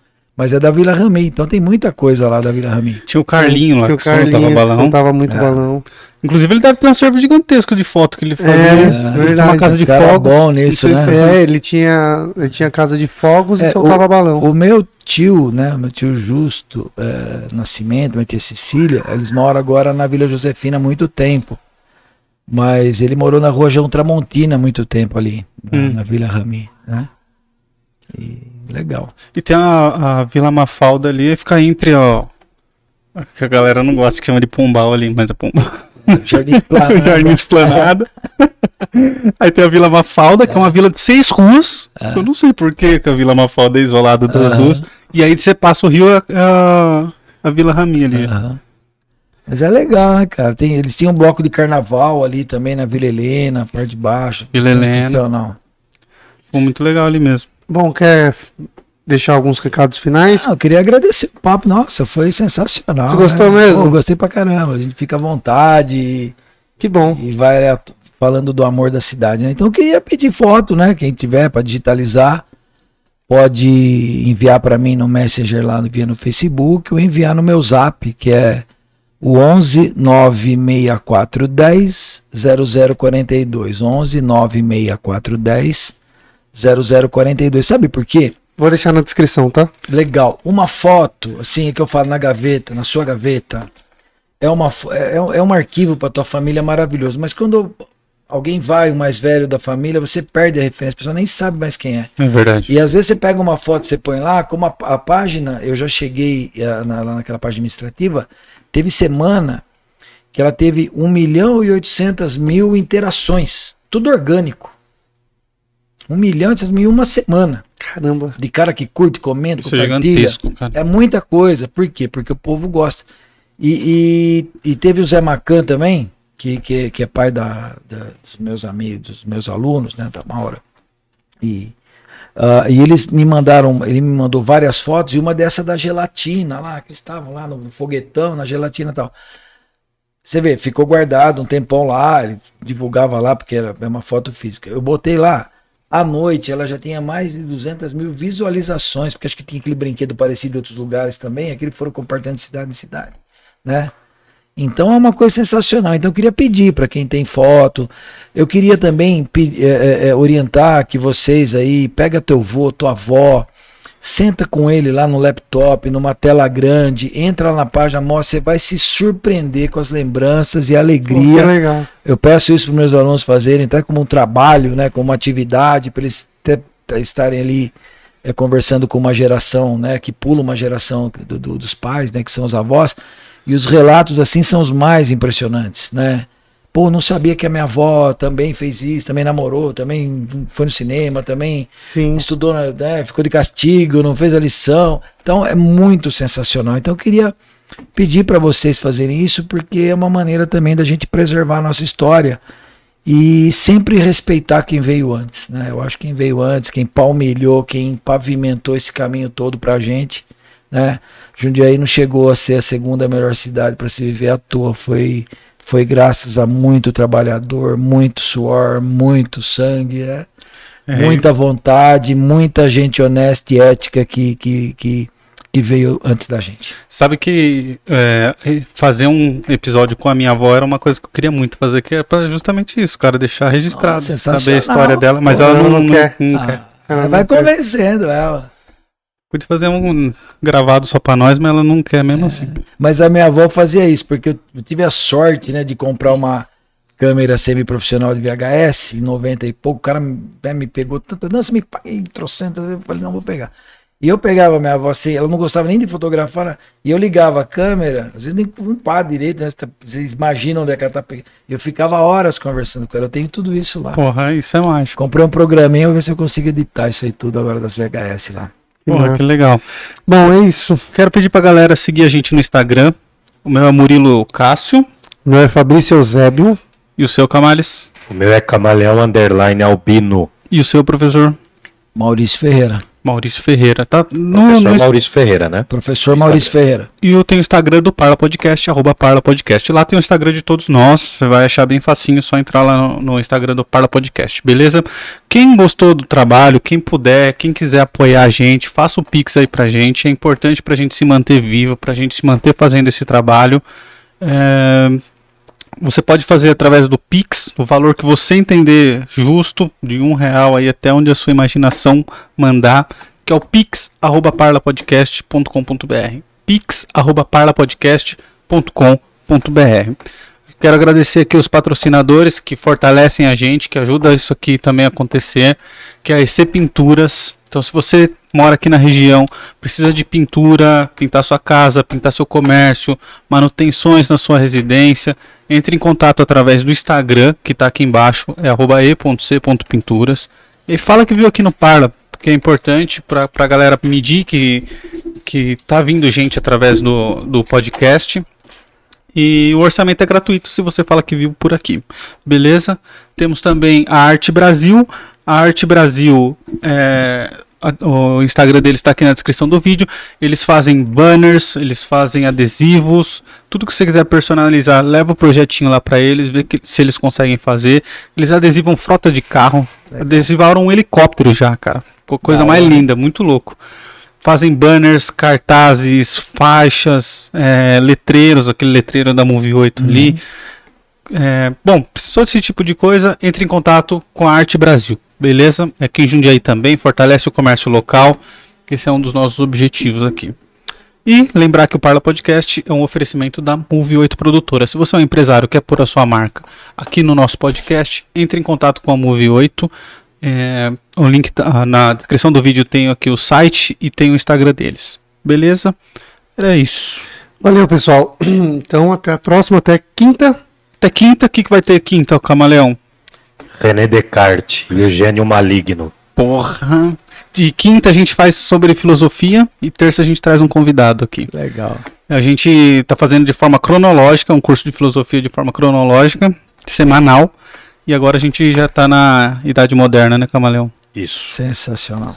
Mas é da Vila Rami, então tem muita coisa lá da Vila Rami. Tinha o Carlinho lá Tinha o que soltava balão. soltava muito É. balão. Inclusive, ele deve ter um server gigantesco de foto que ele fazia. É, Ele isso, tinha uma casa de cara é fogo. bom nisso, sei né? É, ele tinha, ele tinha casa de fogos É, e soltava balão. O meu tio, né, meu tio Justo é, Nascimento, minha tia Cecília, eles moram agora na Vila Josefina há muito tempo. Mas ele morou na rua João Tramontina há muito tempo ali, na, Hum. na Vila Rami, né? E legal. E tem a, a Vila Mafalda ali, fica entre, ó. Que a galera não gosta que chama de Pombal ali, mas é Pombal. *laughs* Jardim Esplanada. *laughs* Jardim Esplanada. *laughs* Aí tem a Vila Mafalda, que é uma vila de seis ruas. É. Eu não sei por que a Vila Mafalda é isolada das Aham. duas. E aí você passa o rio, é a, a Vila Rami ali. Aham. Mas é legal, né, cara? Tem, eles tinham um bloco de carnaval ali também na Vila Helena, parte de baixo. Vila Helena. Sensacional. Ficou muito legal ali mesmo. Bom, quer deixar alguns recados finais? Ah, eu queria agradecer o papo. Nossa, foi sensacional. Você gostou né? mesmo? Pô, gostei pra caramba. A gente fica à vontade Que bom. e vai falando do amor da cidade. Né? Então eu queria pedir foto, né? Quem tiver para digitalizar, pode enviar para mim no Messenger lá via no Facebook ou enviar no meu Zap, que é o 11 96410 0042. 11 96410 0042. Sabe por quê? Vou deixar na descrição, tá? Legal. Uma foto, assim, é que eu falo na gaveta, na sua gaveta, é, uma, é, é um arquivo para tua família maravilhoso. Mas quando alguém vai, o mais velho da família, você perde a referência, a pessoa nem sabe mais quem é. É verdade. E às vezes você pega uma foto, você põe lá, como a, a página, eu já cheguei eh, na- lá naquela página administrativa, teve semana que ela teve 1 milhão e 800 mil interações, tudo orgânico. 1 milhão e 800 mil em uma semana Caramba. de cara que curte, comenta, Isso é compartilha. gigantesco, cara. É muita coisa. Por quê? Porque o povo gosta. E, e, e teve o Zé Macan também, que, que, que é pai da, da- dos meus amigos, dos meus alunos, né, da Maura. E, ah, e eles me mandaram, ele me mandou várias fotos, e uma dessa da gelatina lá, que eles estavam lá no foguetão, na gelatina e tal. Você vê, ficou guardado um tempão lá, ele divulgava lá, porque era é uma foto física. Eu botei lá, à noite ela já tinha mais de 200 mil visualizações, porque acho que tinha aquele brinquedo parecido em outros lugares também, aquele foram compartilhando de cidade em cidade, né? Então é uma coisa sensacional. Então eu queria pedir para quem tem foto, eu queria também é, é, orientar que vocês aí, pega teu avô, tua avó, senta com ele lá no laptop, numa tela grande, entra lá na página, mostra, você vai se surpreender com as lembranças e a Pô, que alegria legal. eu peço isso para meus alunos fazerem, até como um trabalho, né, como uma atividade, para eles ter- estarem ali é, conversando com uma geração, né, que pula uma geração do- do- dos pais, né, que são os avós, e os relatos assim são os mais impressionantes, né? Pô, não sabia que a minha avó também fez isso, também namorou, também foi no cinema, também Sim. estudou, né, ficou de castigo, não fez a lição. Então é muito sensacional. Então eu queria pedir para vocês fazerem isso porque é uma maneira também da gente preservar a nossa história e sempre respeitar quem veio antes, né? Eu acho que quem veio antes, quem palmilhou, quem pavimentou esse caminho todo pra gente, né? Jundiaí não chegou a ser a segunda melhor cidade para se viver à toa, foi foi graças a muito trabalhador, muito suor, muito sangue, né? É muita vontade, muita gente honesta e ética que, que, que, que veio antes da gente. Sabe que é, fazer um episódio com a minha avó era uma coisa que eu queria muito fazer, que é justamente isso, cara, deixar registrado, Nossa, saber a história dela, mas Pô, ela não, não não quer. não Ah, quer. Ela vai não quer. convencendo ela. Podia fazer um gravado só pra nós, mas ela não quer mesmo assim. Mas a minha avó fazia isso, porque eu tive a sorte né, de comprar uma câmera semi-profissional de VHS em 90 e pouco. O cara me, né, me pegou tanta. Você me paguei trocentas. Eu falei, não, vou pegar. E eu pegava a minha avó assim, ela não gostava nem de fotografar, né? e eu ligava a câmera, às vezes nem um quadro direito, né? Tá- Vocês imaginam onde é que ela tá pegando. Eu ficava horas conversando com ela, eu tenho tudo isso lá. Porra, isso é mágico. Comprei um programinha, vou ver se eu consigo editar isso aí tudo agora das VHS lá. Que Porra, massa. que legal. Bom, é isso. Quero pedir pra galera seguir a gente no Instagram. O meu é Murilo Cássio Meu é Fabrício Eusébio. e o seu Camales. O meu é camaleão underline albino. E o seu professor Maurício Ferreira. Maurício Ferreira. Tá no, Professor no- Maurício Ferreira, né? Professor Maurício Ferreira. E eu tenho o Instagram do Parla Podcast, arroba Parla Podcast. Lá tem o Instagram de todos nós. Você vai achar bem facinho, só entrar lá no, no Instagram do Parla Podcast, beleza? Quem gostou do trabalho, quem puder, quem quiser apoiar a gente, faça o Pix aí pra gente. É importante pra gente se manter vivo, pra gente se manter fazendo esse trabalho. É, Você pode fazer através do Pix, o valor que você entender justo, de um real aí até onde a sua imaginação mandar, que é o pix@parlapodcast.com.br. pix@parlapodcast.com.br. Quero agradecer aqui os patrocinadores que fortalecem a gente, que ajudam isso aqui também a acontecer, que é a EC Pinturas. Então, se você mora aqui na região, precisa de pintura, pintar sua casa, pintar seu comércio, manutenções na sua residência, entre em contato através do Instagram, que está aqui embaixo, é e.c.pinturas. E fala que viu aqui no Parla, porque é importante para a galera medir que, que tá vindo gente através do, do podcast. E o orçamento é gratuito se você fala que viu por aqui. Beleza? Temos também a Arte Brasil. A Arte Brasil, é, a- o Instagram deles está aqui na descrição do vídeo. Eles fazem banners, eles fazem adesivos, tudo que você quiser personalizar, leva o projetinho lá para eles, vê que, se eles conseguem fazer. Eles adesivam frota de carro, adesivaram um helicóptero já, cara. Ficou coisa mais linda, muito louco fazem banners, cartazes, faixas, é, letreiros, aquele letreiro da Movie 8 ali. É, bom, precisou desse tipo de coisa, entre em contato com a Arte Brasil, beleza? Aqui em Jundiaí também, fortalece o comércio local. Esse é um dos nossos objetivos aqui. E lembrar que o Parla Podcast é um oferecimento da Movie 8 Produtora. Se você é um empresário que quer pôr a sua marca aqui no nosso podcast, entre em contato com a Movie 8. É, o link tá- na descrição do vídeo tem aqui o site e tem o Instagram deles. Beleza? Era isso. Valeu, pessoal. *clears throat* Então, até a próxima, até quinta. Até quinta, o que, que vai ter quinta, o Camaleão? René Descartes e o gênio maligno. Porra. De quinta a gente faz sobre filosofia e terça a gente traz um convidado aqui. Legal. A gente tá fazendo de forma cronológica, um curso de filosofia de forma cronológica, semanal. E agora a gente já tá na idade moderna, né, Camaleão? Isso. Sensacional.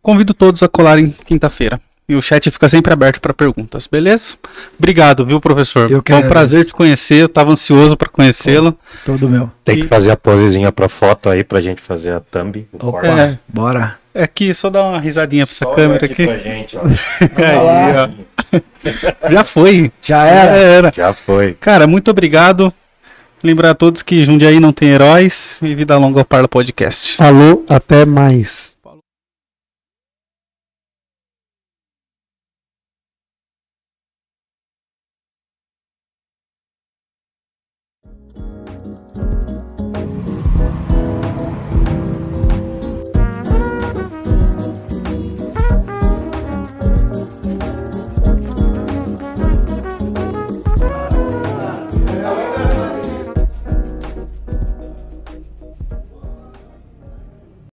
Convido todos a colarem quinta-feira. E o chat fica sempre aberto para perguntas, beleza? Obrigado, viu, professor? Eu Foi um prazer te conhecer, eu tava ansioso para conhecê-lo. Todo meu. Tem que fazer a posezinha pra foto aí pra gente fazer a thumb. o Opa. É. bora. É aqui, só dá uma risadinha pra essa Só câmera aqui. pra gente, ó. *laughs* Aí, ó. *laughs* Já foi. Já Já era. era. Já foi. Cara, muito obrigado. Lembrar a todos que Jundiaí não tem heróis e vida longa ao Parla Podcast. Falou, até mais.